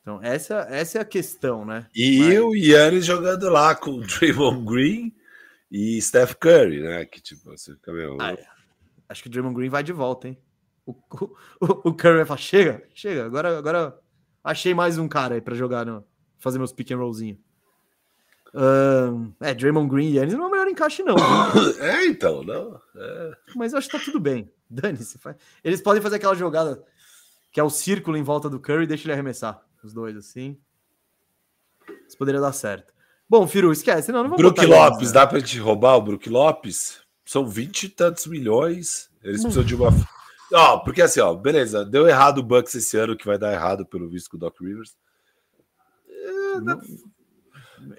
Então, essa, essa é a questão, né? E Mas... o Yannis jogando lá com o Draymond Green e Steph Curry, né? Que tipo, você fica meio. Ah, é. acho que o Draymond Green vai de volta, hein? O, o, o Curry vai falar: chega, chega, agora, agora achei mais um cara aí pra jogar, no, fazer meus pick and rollzinho. é, Draymond Green e Yannis não é o melhor encaixe, não. é, então, não. É. Mas eu acho que tá tudo bem. Dane-se. Eles podem fazer aquela jogada que é o círculo em volta do Curry e deixa ele arremessar os dois assim. Isso poderia dar certo. Bom, Firu, esquece, não, não vou Brook Lopes, dá pra gente roubar o Brook Lopes? São 20 e tantos milhões. Eles hum. precisam de uma. Ó, porque assim, ó, beleza, deu errado o Bucks esse ano, que vai dar errado pelo visto com o Doc Rivers. É, dá...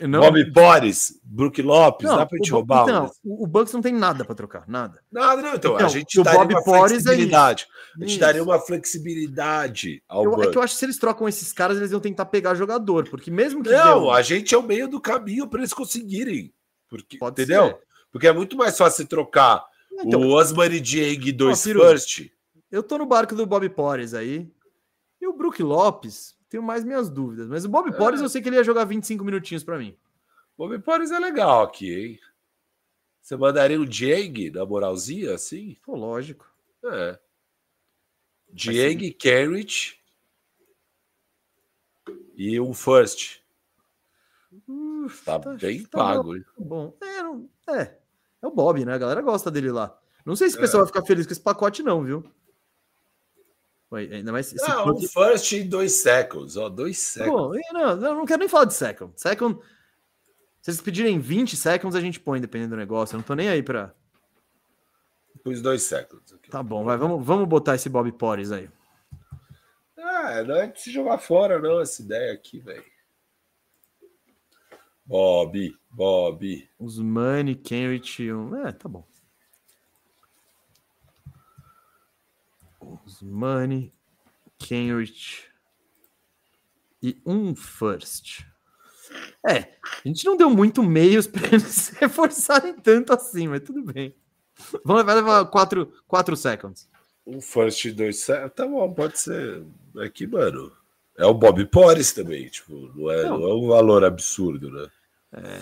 Não... Bob Boris, Brook Lopes, não, dá pra gente o, roubar? Então, o, o Bucks não tem nada para trocar, nada. Nada, não. Então, então a gente daria Bob uma Boris é flexibilidade. É a gente daria uma flexibilidade ao eu, Bucks. É que eu acho que se eles trocam esses caras, eles iam tentar pegar jogador, porque mesmo que. Não, deu... a gente é o meio do caminho para eles conseguirem. Porque, Pode entendeu? Ser. Porque é muito mais fácil trocar então, o Osmani Dieng 2 first. Eu tô no barco do Bob Porres aí. E o Brook Lopes, tenho mais minhas dúvidas. Mas o Bob é. Porres, eu sei que ele ia jogar 25 minutinhos para mim. Bob Porres é legal aqui, hein? Você mandaria o Dieng na moralzinha, assim? Pô, lógico. É. Dieng, Carrot e um first. Tá, tá, bem tá pago. Bom, é, não, é, é o Bob, né? A galera gosta dele lá. Não sei se o pessoal é. vai ficar feliz com esse pacote, não, viu? Ainda mais esse não, um first e dois seconds, ó, dois seconds. Pô, não, não quero nem falar de second. Second, se eles pedirem 20 seconds, a gente põe, dependendo do negócio. Eu não tô nem aí pra. Pus dois seconds. Aqui. Tá bom, vai, vamos, vamos botar esse Bob Porres aí. Ah, não é de se jogar fora, não, essa ideia aqui, velho. Bob, Bob. Os Money, Kenrich, um... é, tá bom. Money, Kenrich e um first. É, a gente não deu muito meios para eles se reforçarem tanto assim, mas tudo bem. Vamos levar, levar quatro, quatro seconds. Um first e dois seconds. Tá bom, pode ser. Aqui, mano. É o Bob Porres também, tipo, não é, não. não é um valor absurdo, né? É...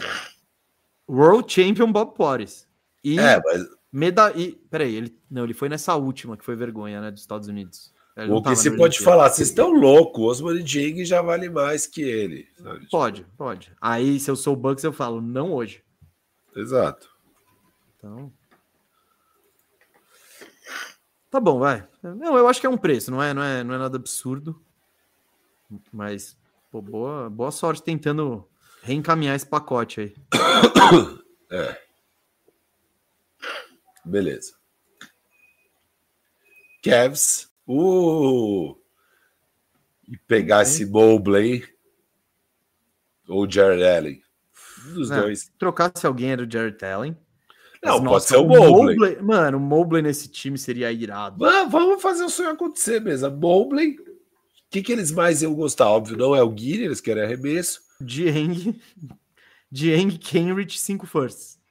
World Champion Bob Porres. E é, mas Meda... E, peraí, ele... Não, ele foi nessa última, que foi vergonha, né, dos Estados Unidos. o que se pode falar, vocês estão loucos, o Osman já vale mais que ele. Sabe? Pode, pode. Aí, se eu sou o Bucks, eu falo, não hoje. Exato. Então... Tá bom, vai. Não, eu acho que é um preço, não é, não é, não é nada absurdo. Mas, pô, boa, boa sorte tentando reencaminhar esse pacote aí. É. Beleza. Cavs. Uh! E pegar esse Mobley ou Jared Allen. Um dos não, dois. Trocasse alguém era o Jared Allen. Não, Mas, pode nossa, ser o Mobley. Mobley. Mano, o Mobley nesse time seria irado. Vamos fazer o sonho acontecer mesmo. Mobley. O que, que eles mais iam gostar? Óbvio, não é o Guilherme, eles querem arremesso. Dieng. Dieng, Kenrich, 5 firsts.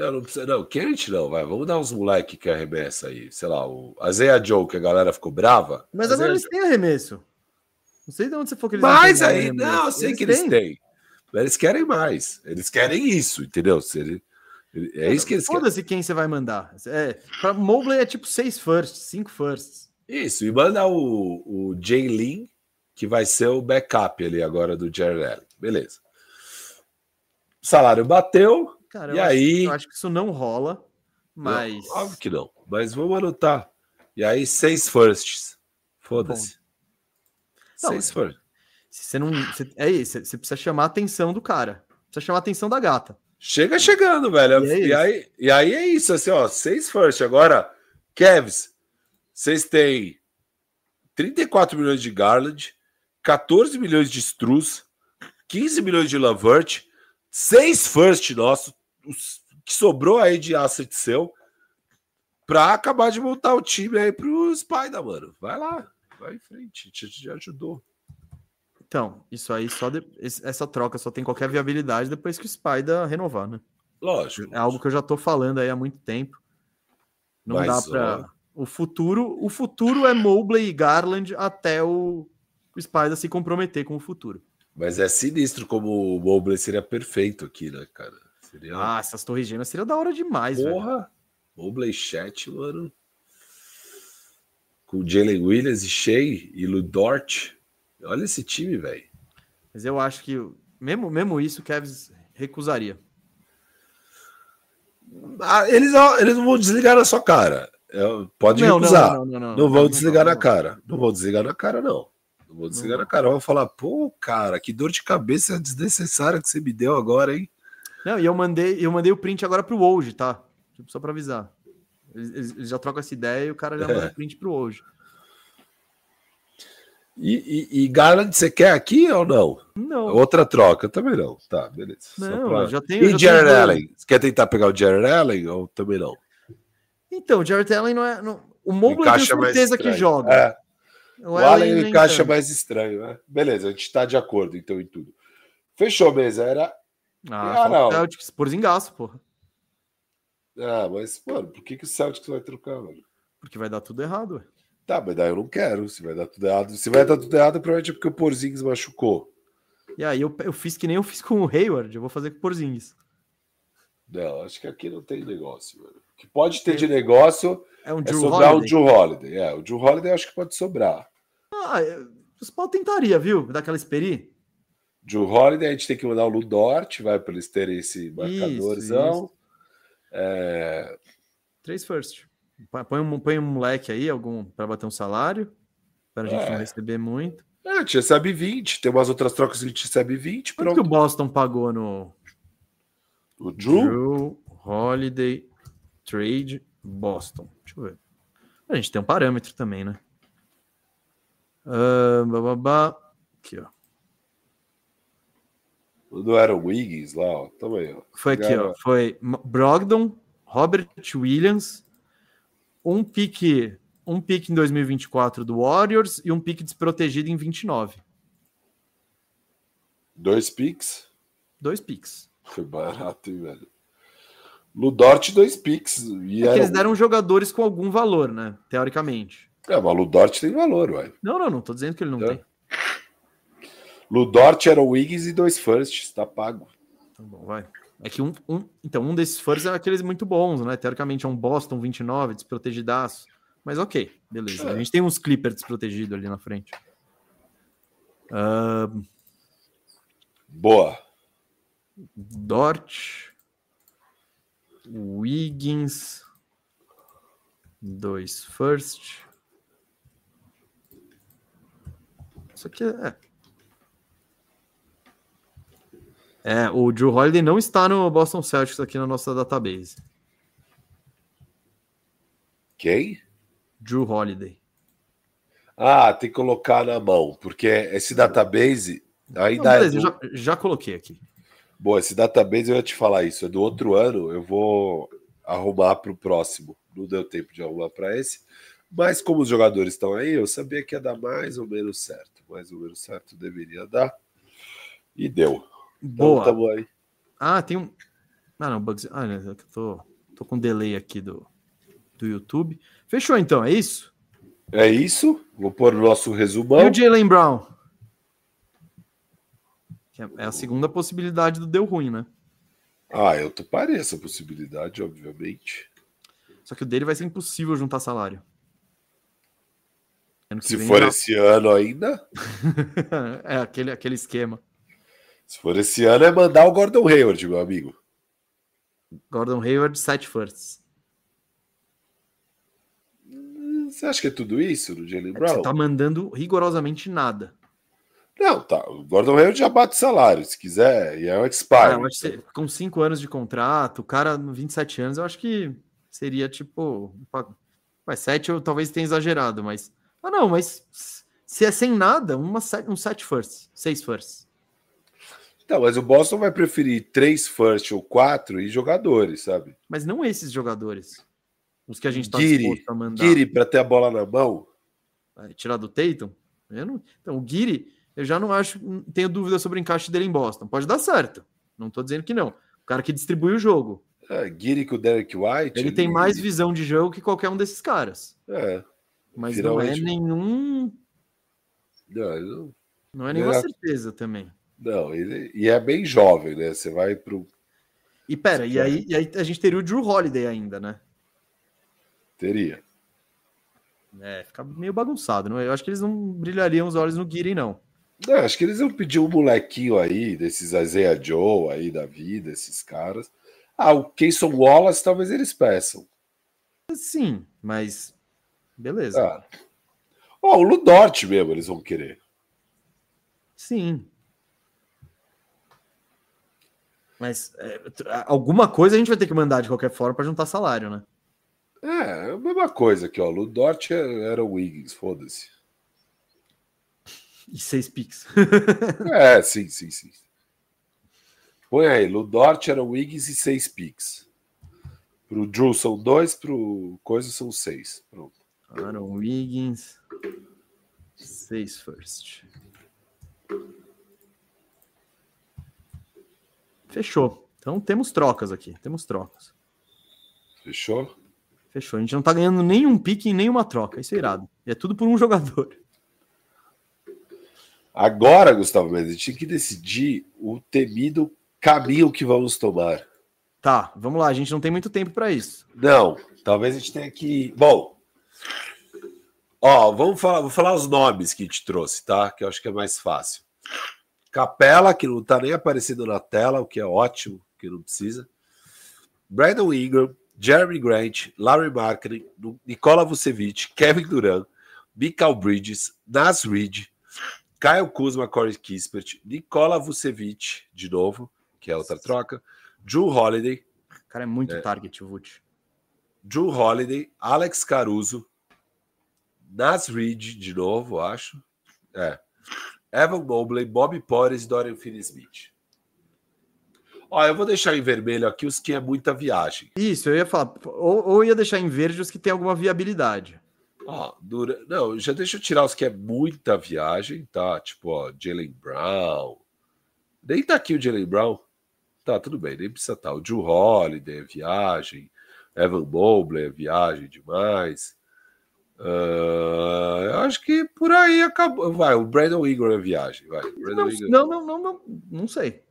Não, não precisa. Não, quente não, vai. Vamos dar uns moleque que arremessa aí. Sei lá, o Azeia Joe, que a galera ficou brava. Mas agora eles têm arremesso. Não sei de onde você for que eles Mas aí, arremesso. não, eu sei eles que eles têm. Mas eles querem mais. Eles querem isso, entendeu? Se ele... É isso que eles querem. Foda-se quem você vai mandar. É, pra Mobley é tipo seis firsts, cinco firsts. Isso, e manda o, o Jay Lin, que vai ser o backup ali agora do Jared Allen. Beleza. O salário bateu, Cara, E eu acho- aí? eu acho que isso não rola, mas. Não, óbvio que não, mas vamos anotar. E aí, seis firsts. Foda-se. Seis firsts. Você não. você- é isso, você precisa chamar a atenção do cara. Precisa chamar a atenção da gata. Chega chegando, velho. E é E, aí, e aí é isso, assim, ó. Seis first. Agora, Kevs, vocês têm 34 milhões de Garland, 14 milhões de Struz, 15 milhões de Lavert, seis first nosso, os que sobrou aí de asset seu, pra acabar de montar o time aí pro Spider, mano. Vai lá, vai em frente, te, te ajudou. Então, isso aí só. de- essa troca só tem qualquer viabilidade depois que o Spider renovar, né? Lógico. É algo que eu já tô falando aí há muito tempo. Não Mas, dá pra. O futuro, o futuro é Mobley e Garland até o, o Spider se comprometer com o futuro. Mas é sinistro como o Mobley seria perfeito aqui, né, cara? Seria. Ah, essas torres gêmeas seria da hora demais, velho. Porra! Mobley Chat, mano. Com Jalen Williams e Shea e Ludort. Olha esse time, velho. Mas eu acho que mesmo, mesmo isso o Kevs recusaria. Ah, eles, eles não vão desligar na sua cara. É, pode Não, não, recusar. não, Não, não, não, vão desligar na cara. Não vão desligar na cara, não. Não vão desligar na cara. Vão falar, pô, cara, que dor de cabeça desnecessária que você me deu agora, hein? Não, e eu mandei, eu mandei o print agora pro hoje, tá? Tipo, só pra avisar. Eles, eles- já trocam essa ideia e o cara já manda o print pro hoje. E, e, e Garland, você quer aqui ou não? Não, Outra troca, também não. Tá, beleza. Não, pra- já tenho. E já Jared tenho. Allen? Você quer tentar pegar o Jared Allen ou também não? Então, o Jared Allen não é. não- o Mobley mais certeza que joga. É, O o Allen encaixa mais estranho, né? Beleza, a gente tá de acordo então em tudo. Fechou, mesa. Era. Ah, Ah, não. Celtics, por zingaço, porra. Ah, mas, mano, por que, que o Celtics vai trocar, mano? Porque vai dar tudo errado, ué. Tá, mas daí eu não quero. Se vai dar tudo errado. Se vai dar tudo errado, provavelmente é porque o Porzingis machucou. E aí eu, eu fiz que nem eu fiz com o Hayward, eu vou fazer com o Porzingis. Não, acho que aqui não tem negócio, mano. O que pode ter de negócio É um é sobrar Holiday. o Drew Holiday. É, o Drew Holiday eu acho que pode sobrar. Ah, eu- os pau tentaria, viu? Daquela esperi. Drew Holiday, a gente tem que mandar o Ludort, vai para eles terem esse marcadorzão. É, Três first. Põe- um, põe um moleque aí, algum, pra bater um salário. Pra gente É. não receber muito. É, a gente recebe 20, tem umas outras trocas que a gente recebe 20, Quanto que o. Boston pagou no O Drew, Drew Holiday Trade Boston? Deixa eu ver. A gente tem um parâmetro também, né? Ah, bababá. Aqui, ó. Não era o Wiggins lá, ó. Ó. Foi aqui, ó. Foi Brogdon, Robert Williams, um pique, um pique em 2024 do Warriors e um pique desprotegido em 29. Dois picks. Dois piques. Foi barato, hein, velho. Ludort, dois picks. E É era... eles deram jogadores com algum valor, né? Teoricamente. É, mas Ludort tem valor, ué. Não, não, não tô dizendo que ele não É. tem. Ludort era o Wiggins e dois firsts, tá pago. Tá bom, vai. É que um, um- então um desses firsts é aqueles muito bons, né? Teoricamente é um Boston 29, desprotegidaço. Mas ok, beleza. É. A gente tem uns Clippers desprotegidos ali na frente. Ah, Boa. Dort, Wiggins, dois first. Isso aqui é. É, o Drew Holiday não está no Boston Celtics aqui na nossa database. Quem? Drew Holiday. Ah, tem que colocar na mão, porque esse database Não, ainda beleza, é. Do... já, já coloquei aqui. Bom, esse database eu ia te falar isso, é do outro ano, eu vou arrumar para o próximo. Não deu tempo de arrumar para esse. Mas como os jogadores estão aí, eu sabia que ia dar mais ou menos certo. Mais ou menos certo deveria dar. E deu. Então Boa. tamo aí. Ah, tem um. Ah, não, Bugs. Ah, né, eu tô, tô com delay aqui do, do YouTube. Fechou então, é isso? É isso. Vou pôr o nosso E resumão. o Jalen Brown? É- É a segunda possibilidade do deu ruim, né? Ah, eu toparia essa possibilidade, obviamente. Só que o dele vai ser impossível juntar salário. Se for já... esse ano ainda. é aquele, aquele esquema. Se for esse ano, é mandar o Gordon Hayward, meu amigo. Gordon Hayward, sete firsts. Você acha que é tudo isso no Jalen é Brown? Você tá mandando rigorosamente nada. Não, tá. O Gordon Hayward já bate salário, se quiser, e é um expire. Ah, com 5 anos de contrato, o cara, 27 anos, eu acho que seria tipo. Mas 7 eu talvez tenha exagerado, mas. Ah, não, mas se é sem nada, uma, um 7 firsts, 6 firsts. Então, mas o Boston vai preferir 3 first ou 4 e jogadores, sabe? Mas não esses jogadores. Os que a gente está disposto a mandar. Guiri para ter a bola na mão. Vai tirar do Tatum? Eu não... Então, o Guiri, eu já não acho, tenho dúvida sobre o encaixe dele em Boston. Pode dar certo. Não estou dizendo que não. O cara que distribui o jogo. É, Guiri com o Derek White. Ele, ele tem mais visão de jogo que qualquer um desses caras. É. Mas não é nenhum. Não, não... não é nenhuma certeza também. Não, ele e é bem jovem, né? Você vai pro. E pera, e aí, e aí a gente teria o Drew Holiday ainda, né? Teria. É, fica meio bagunçado. Não? Eu acho que eles não brilhariam os olhos no Guiri, não. não. Acho que eles iam pedir um molequinho aí, desses Isaiah Joe aí da vida, esses caras. Ah, o Keyson Wallace talvez eles peçam. Sim, mas beleza. Ah. Oh, o Ludort mesmo eles vão querer. Sim. Mas é, alguma coisa a gente vai ter que mandar de qualquer forma para juntar salário, né? É, a mesma coisa aqui, ó. Ludort era o Wiggins, foda-se. E seis picks. é, sim, sim, sim. Põe aí, Ludort era o Wiggins e seis picks. Pro Drew são dois, pro Coisa são seis. Pronto. Aaron Wiggins, seis first. Fechou. Então temos trocas aqui, temos trocas. Fechou? Fechou. A gente não tá ganhando nenhum pique em nenhuma troca. Isso é irado. E é tudo por um jogador. Agora, Gustavo Mendes, a gente tem que decidir o temido caminho que vamos tomar. Tá, vamos lá. A gente não tem muito tempo para isso. Não, talvez a gente tenha que. Bom, ó, vamos falar, vou falar os nomes que a gente trouxe, tá? Que eu acho que é mais fácil. Capela, que não tá nem aparecendo na tela, o que é ótimo, que não precisa. Brandon Ingram, Jeremy Grant, Larry Marketing, Nicola Vucevic, Kevin Durant, Michael Bridges, Nas Reed, Kyle Kuzma, Corey Kispert, Nicola Vucevic, de novo, que é outra troca, Drew Holiday. Cara é muito é, target, o Vult. Drew Holiday, Alex Caruso, Nas Reed, de novo, acho. É. Evan Mobley, Bob Porres e Dorian Finney-Smith. Ó, eu vou deixar em vermelho aqui os que é muita viagem. Isso, eu ia falar. Ou, ou ia deixar em verde os que tem alguma viabilidade. Ó, dura... Não, já deixa eu tirar os que é muita viagem, tá? Tipo, ó, Jalen Brown. Nem tá aqui o Jalen Brown. Tá, tudo bem, nem precisa estar. Tá. O Drew Holiday é viagem. Evan Mobley é viagem demais. Uh, eu acho que por aí acabou. Vai, o Brandon Ingram é viagem. Vai. Não, não, não, não, não, não sei.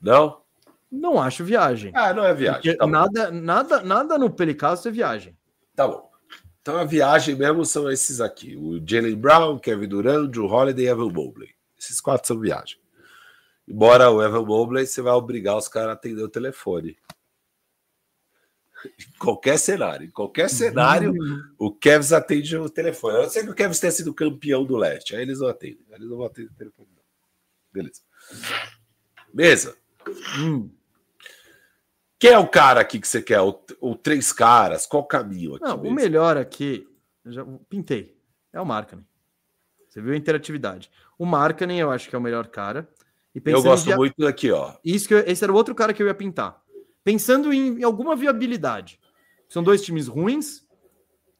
Não? Não acho viagem. Ah, não é viagem. Tá nada, nada, nada no Pelicasso é viagem. Tá bom. Então a viagem mesmo são esses aqui: o Jalen Brown, Kevin Durant, Drew Holiday e Evan Mobley. Esses quatro são viagem. Embora o Evan Mobley, você vai obrigar os caras a atender o telefone. Em qualquer cenário, em qualquer cenário, uhum. o Kevs atende o telefone. Eu sei que o Kevs tenha sido campeão do leste, aí eles não atendem. Eles não vão atender o telefone. Beleza. Mesa. Hum. Quem é o cara aqui que você quer? Ou, três caras? Qual o caminho aqui? Não, mesmo? o melhor aqui, já pintei, é o Markkanen. Você viu a interatividade. O Markkanen eu acho que é o melhor cara. eu gosto muito daqui, ó. Isso que eu... esse era o outro cara que eu ia pintar. Pensando em, em alguma viabilidade. São dois times ruins,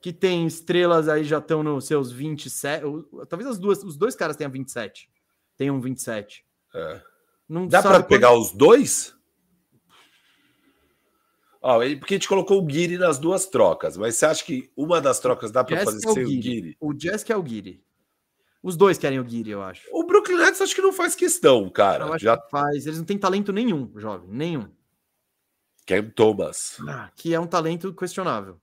que tem estrelas aí já estão nos seus 27. Talvez as duas, os dois caras tenham 27. Tenham 27. É. Não Dá para pegar quando... os dois? Ó, porque a gente colocou o Guiri nas duas trocas, mas você acha que uma das trocas dá para fazer é sem o Guiri? O Jazz é o Guiri. Os dois querem o Guiri, eu acho. O Brooklyn Nets acho que não faz questão, cara. Eu acho Já que faz. Eles não têm talento nenhum, jovem. Nenhum. Cam Thomas. Ah, que é um talento questionável.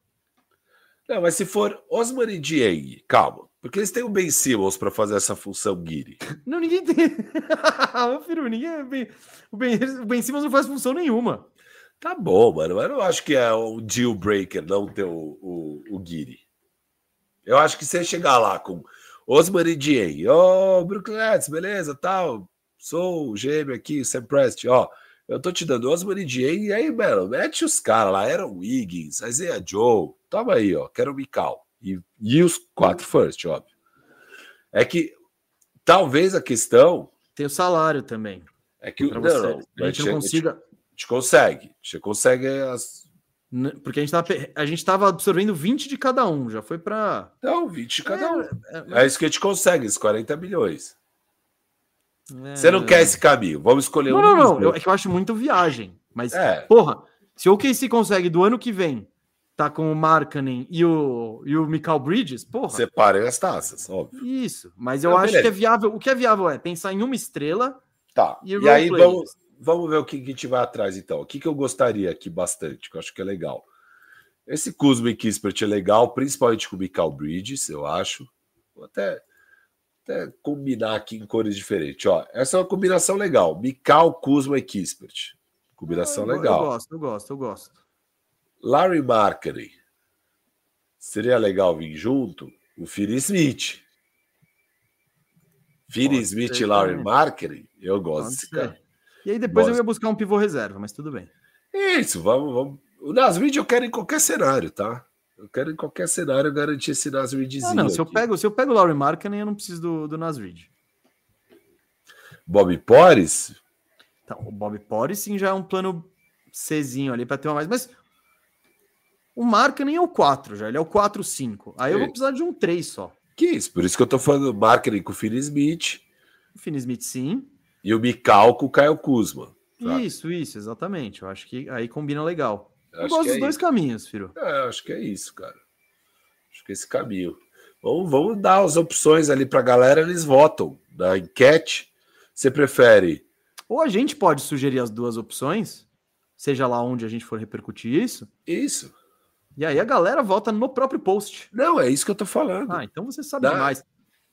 Não, mas se for Osman e Dieng, calma. Porque eles têm o Ben Simmons para fazer essa função Guiri. Não, ninguém tem. Meu filho, ninguém. é bem- O Ben, o ben Simmons não faz função nenhuma. Tá bom, mano. Mas eu não acho que é um deal breaker não ter o, o, o Guiri. Eu acho que você chegar lá com Osman e Dieng, ô, Brooklyn Nets, beleza, tal. Sou o gêmeo aqui, o Sam Prest, ó. Eu tô te dando Osman e e aí, mano, mete os caras lá, Aaron Wiggins, Isaiah Joe, toma aí, ó, quero o Mikal. E, e os quatro first, óbvio. É que talvez a questão Tem o salário também. é que não, você. não, a gente não consiga. A gente consegue. A gente consegue as. Porque a gente, tava, pe- a gente tava absorvendo 20 de cada um, já foi pra. Não, 20 de cada um. É, É isso que a gente consegue, esses 40 milhões. É, Você não quer esse caminho. Vamos escolher Não, um. não, não. Eu, dois. é que eu acho muito viagem. Mas, É. porra, se o OKC consegue do ano que vem tá com o Markkanen e o, e o Michael Bridges, porra. Separem as taças, óbvio. Isso. Mas eu Não, acho beleza. que é viável. O que é viável é pensar em uma estrela Tá. e, E, aí vamos, vamos ver o que, a gente vai atrás, então. O que, que eu gostaria aqui bastante, que eu acho que é legal. Esse Kuzma e Kispert é legal, principalmente com o Mikal Bridges, eu acho. Vou até, até combinar aqui em cores diferentes. Ó, essa é uma combinação legal. Mikal, Kuzma e Kispert. Combinação Eu- legal. Eu gosto, eu gosto, eu gosto. Larry Markkinen. Seria legal vir junto o Philly Smith. Pode Smith ser e Larry. Markkinen, eu gosto Pode desse ser. cara. E aí depois eu Gosto. ia buscar um pivô reserva, mas tudo bem. Isso, vamos, vamos. O Nasrid eu quero em qualquer cenário, tá? Eu quero em qualquer cenário garantir esse Nasridzinho. Ah, não, se eu aqui. pego, se eu pego o Laurie Markkanen, eu não preciso do, do Nas Reed. Bob Porres, Então, o Bob Porres sim já é um plano Czinho ali para ter uma mais, mas o Markkanen é o 4 já, ele é o 4-5. Aí eu vou precisar de um 3 só. que isso? Por isso que eu tô falando Markkinen com o Philly Smith O Finney Smith sim. e o Mikal com o Caio Kuzma. Isso, isso, exatamente. Eu acho que aí combina legal. Eu, gosto que é dos dois isso. caminhos, filho. É, acho que é isso, cara. Acho que é esse caminho. Vamos, vamos dar as opções ali pra galera, eles votam na enquete. Você prefere? Ou a gente pode sugerir as duas opções, seja lá onde a gente for repercutir isso, Isso. e aí a galera vota no próprio post. Não, é isso que eu tô falando. Ah, então você sabe Dá- demais.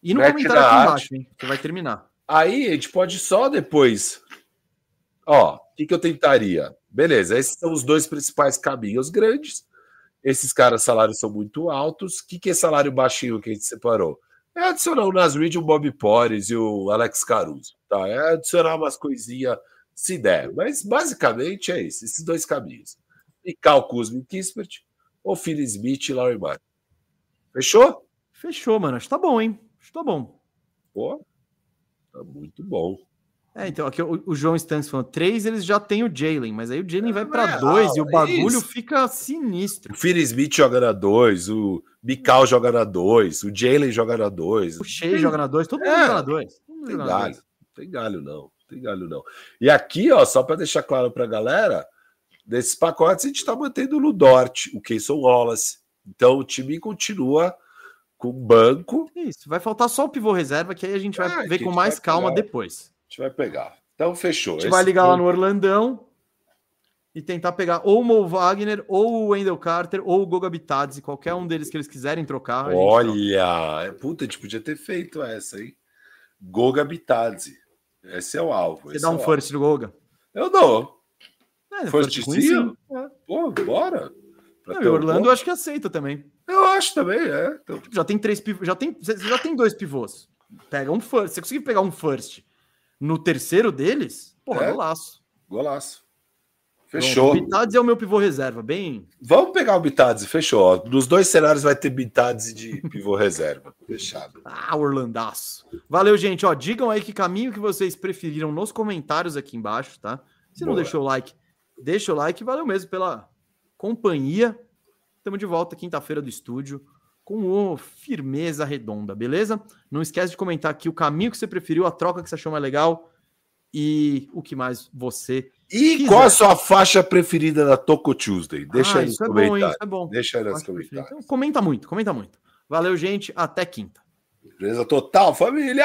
E no mete comentário aqui arte. embaixo, hein? Você vai terminar. Aí a gente pode só depois. Ó, o que, que eu tentaria? Beleza, esses são os dois principais caminhos grandes. Esses caras, salários são muito altos. O que, que é salário baixinho que a gente separou? É adicionar o Nasrid, o Bob Porres e o Alex Caruso. Tá? É adicionar umas coisinhas, se der. Mas basicamente é isso, esses dois caminhos. E Cal Kuzma e Kispert, ou Phil Smith e Larry Martin. Fechou? Fechou, mano. Acho que tá bom, hein? Acho que tá bom. Pô, tá muito bom. É, então, aqui o, o João Stanks falando, três eles já tem o Jalen, mas aí o Jalen vai pra é, dois e ah, o bagulho isso. fica sinistro. O Phil Smith joga na 2, o Mikal joga na 2, o Jalen joga na 2. O Shea joga na dois, todo mundo É, joga na dois. Mundo Tem na galho, dois. tem galho não, tem galho não. E aqui, ó, só para deixar claro pra galera, desses pacotes a gente tá mantendo o Ludort, o Keyson Wallace. Então o time continua com banco, Isso, vai faltar só o pivô reserva, que aí a gente vai Ah, ver a com mais calma pegar. depois. A gente vai pegar. Então fechou. A gente Esse vai ligar lá no Orlandão e tentar pegar ou o Mo Wagner, ou o Wendell Carter, ou o Goga Bitadze, qualquer um deles que eles quiserem trocar. Olha, é, puta, a gente podia ter feito essa, hein? Goga Bitadze. Esse é o alvo. Você dá é um o first do Goga? Eu dou. É, sim. É. Pô, bora. Não, e Orlando bom- eu acho que aceita também. Eu acho também, é. Então, Já tem três pivôs, já tem, já tem dois pivôs. Pega um first. Você conseguir pegar um first no terceiro deles, porra, É. golaço. golaço. Fechou. O Bitadze é o meu pivô reserva, bem. Vamos pegar o Bitadze, fechou. ó. Nos dois cenários vai ter Bitadze de pivô reserva. Fechado. Ah, Orlandaço. Valeu, gente. Ó, digam aí que caminho que vocês preferiram nos comentários aqui embaixo, tá? Se não Boa. deixou o like, deixa o like. Valeu mesmo pela companhia. Estamos de volta quinta-feira do estúdio com Firmeza Redonda, beleza? Não esquece de comentar aqui o caminho que você preferiu, a troca que você achou mais legal e o que mais você. E Quiser. qual a sua faixa preferida da Toco Tuesday? Deixa Ah, aí nos isso é bom. Isso é bom. Deixa aí nos comentários. Então, comenta muito, comenta muito. Valeu, gente. Até quinta. Beleza total, família!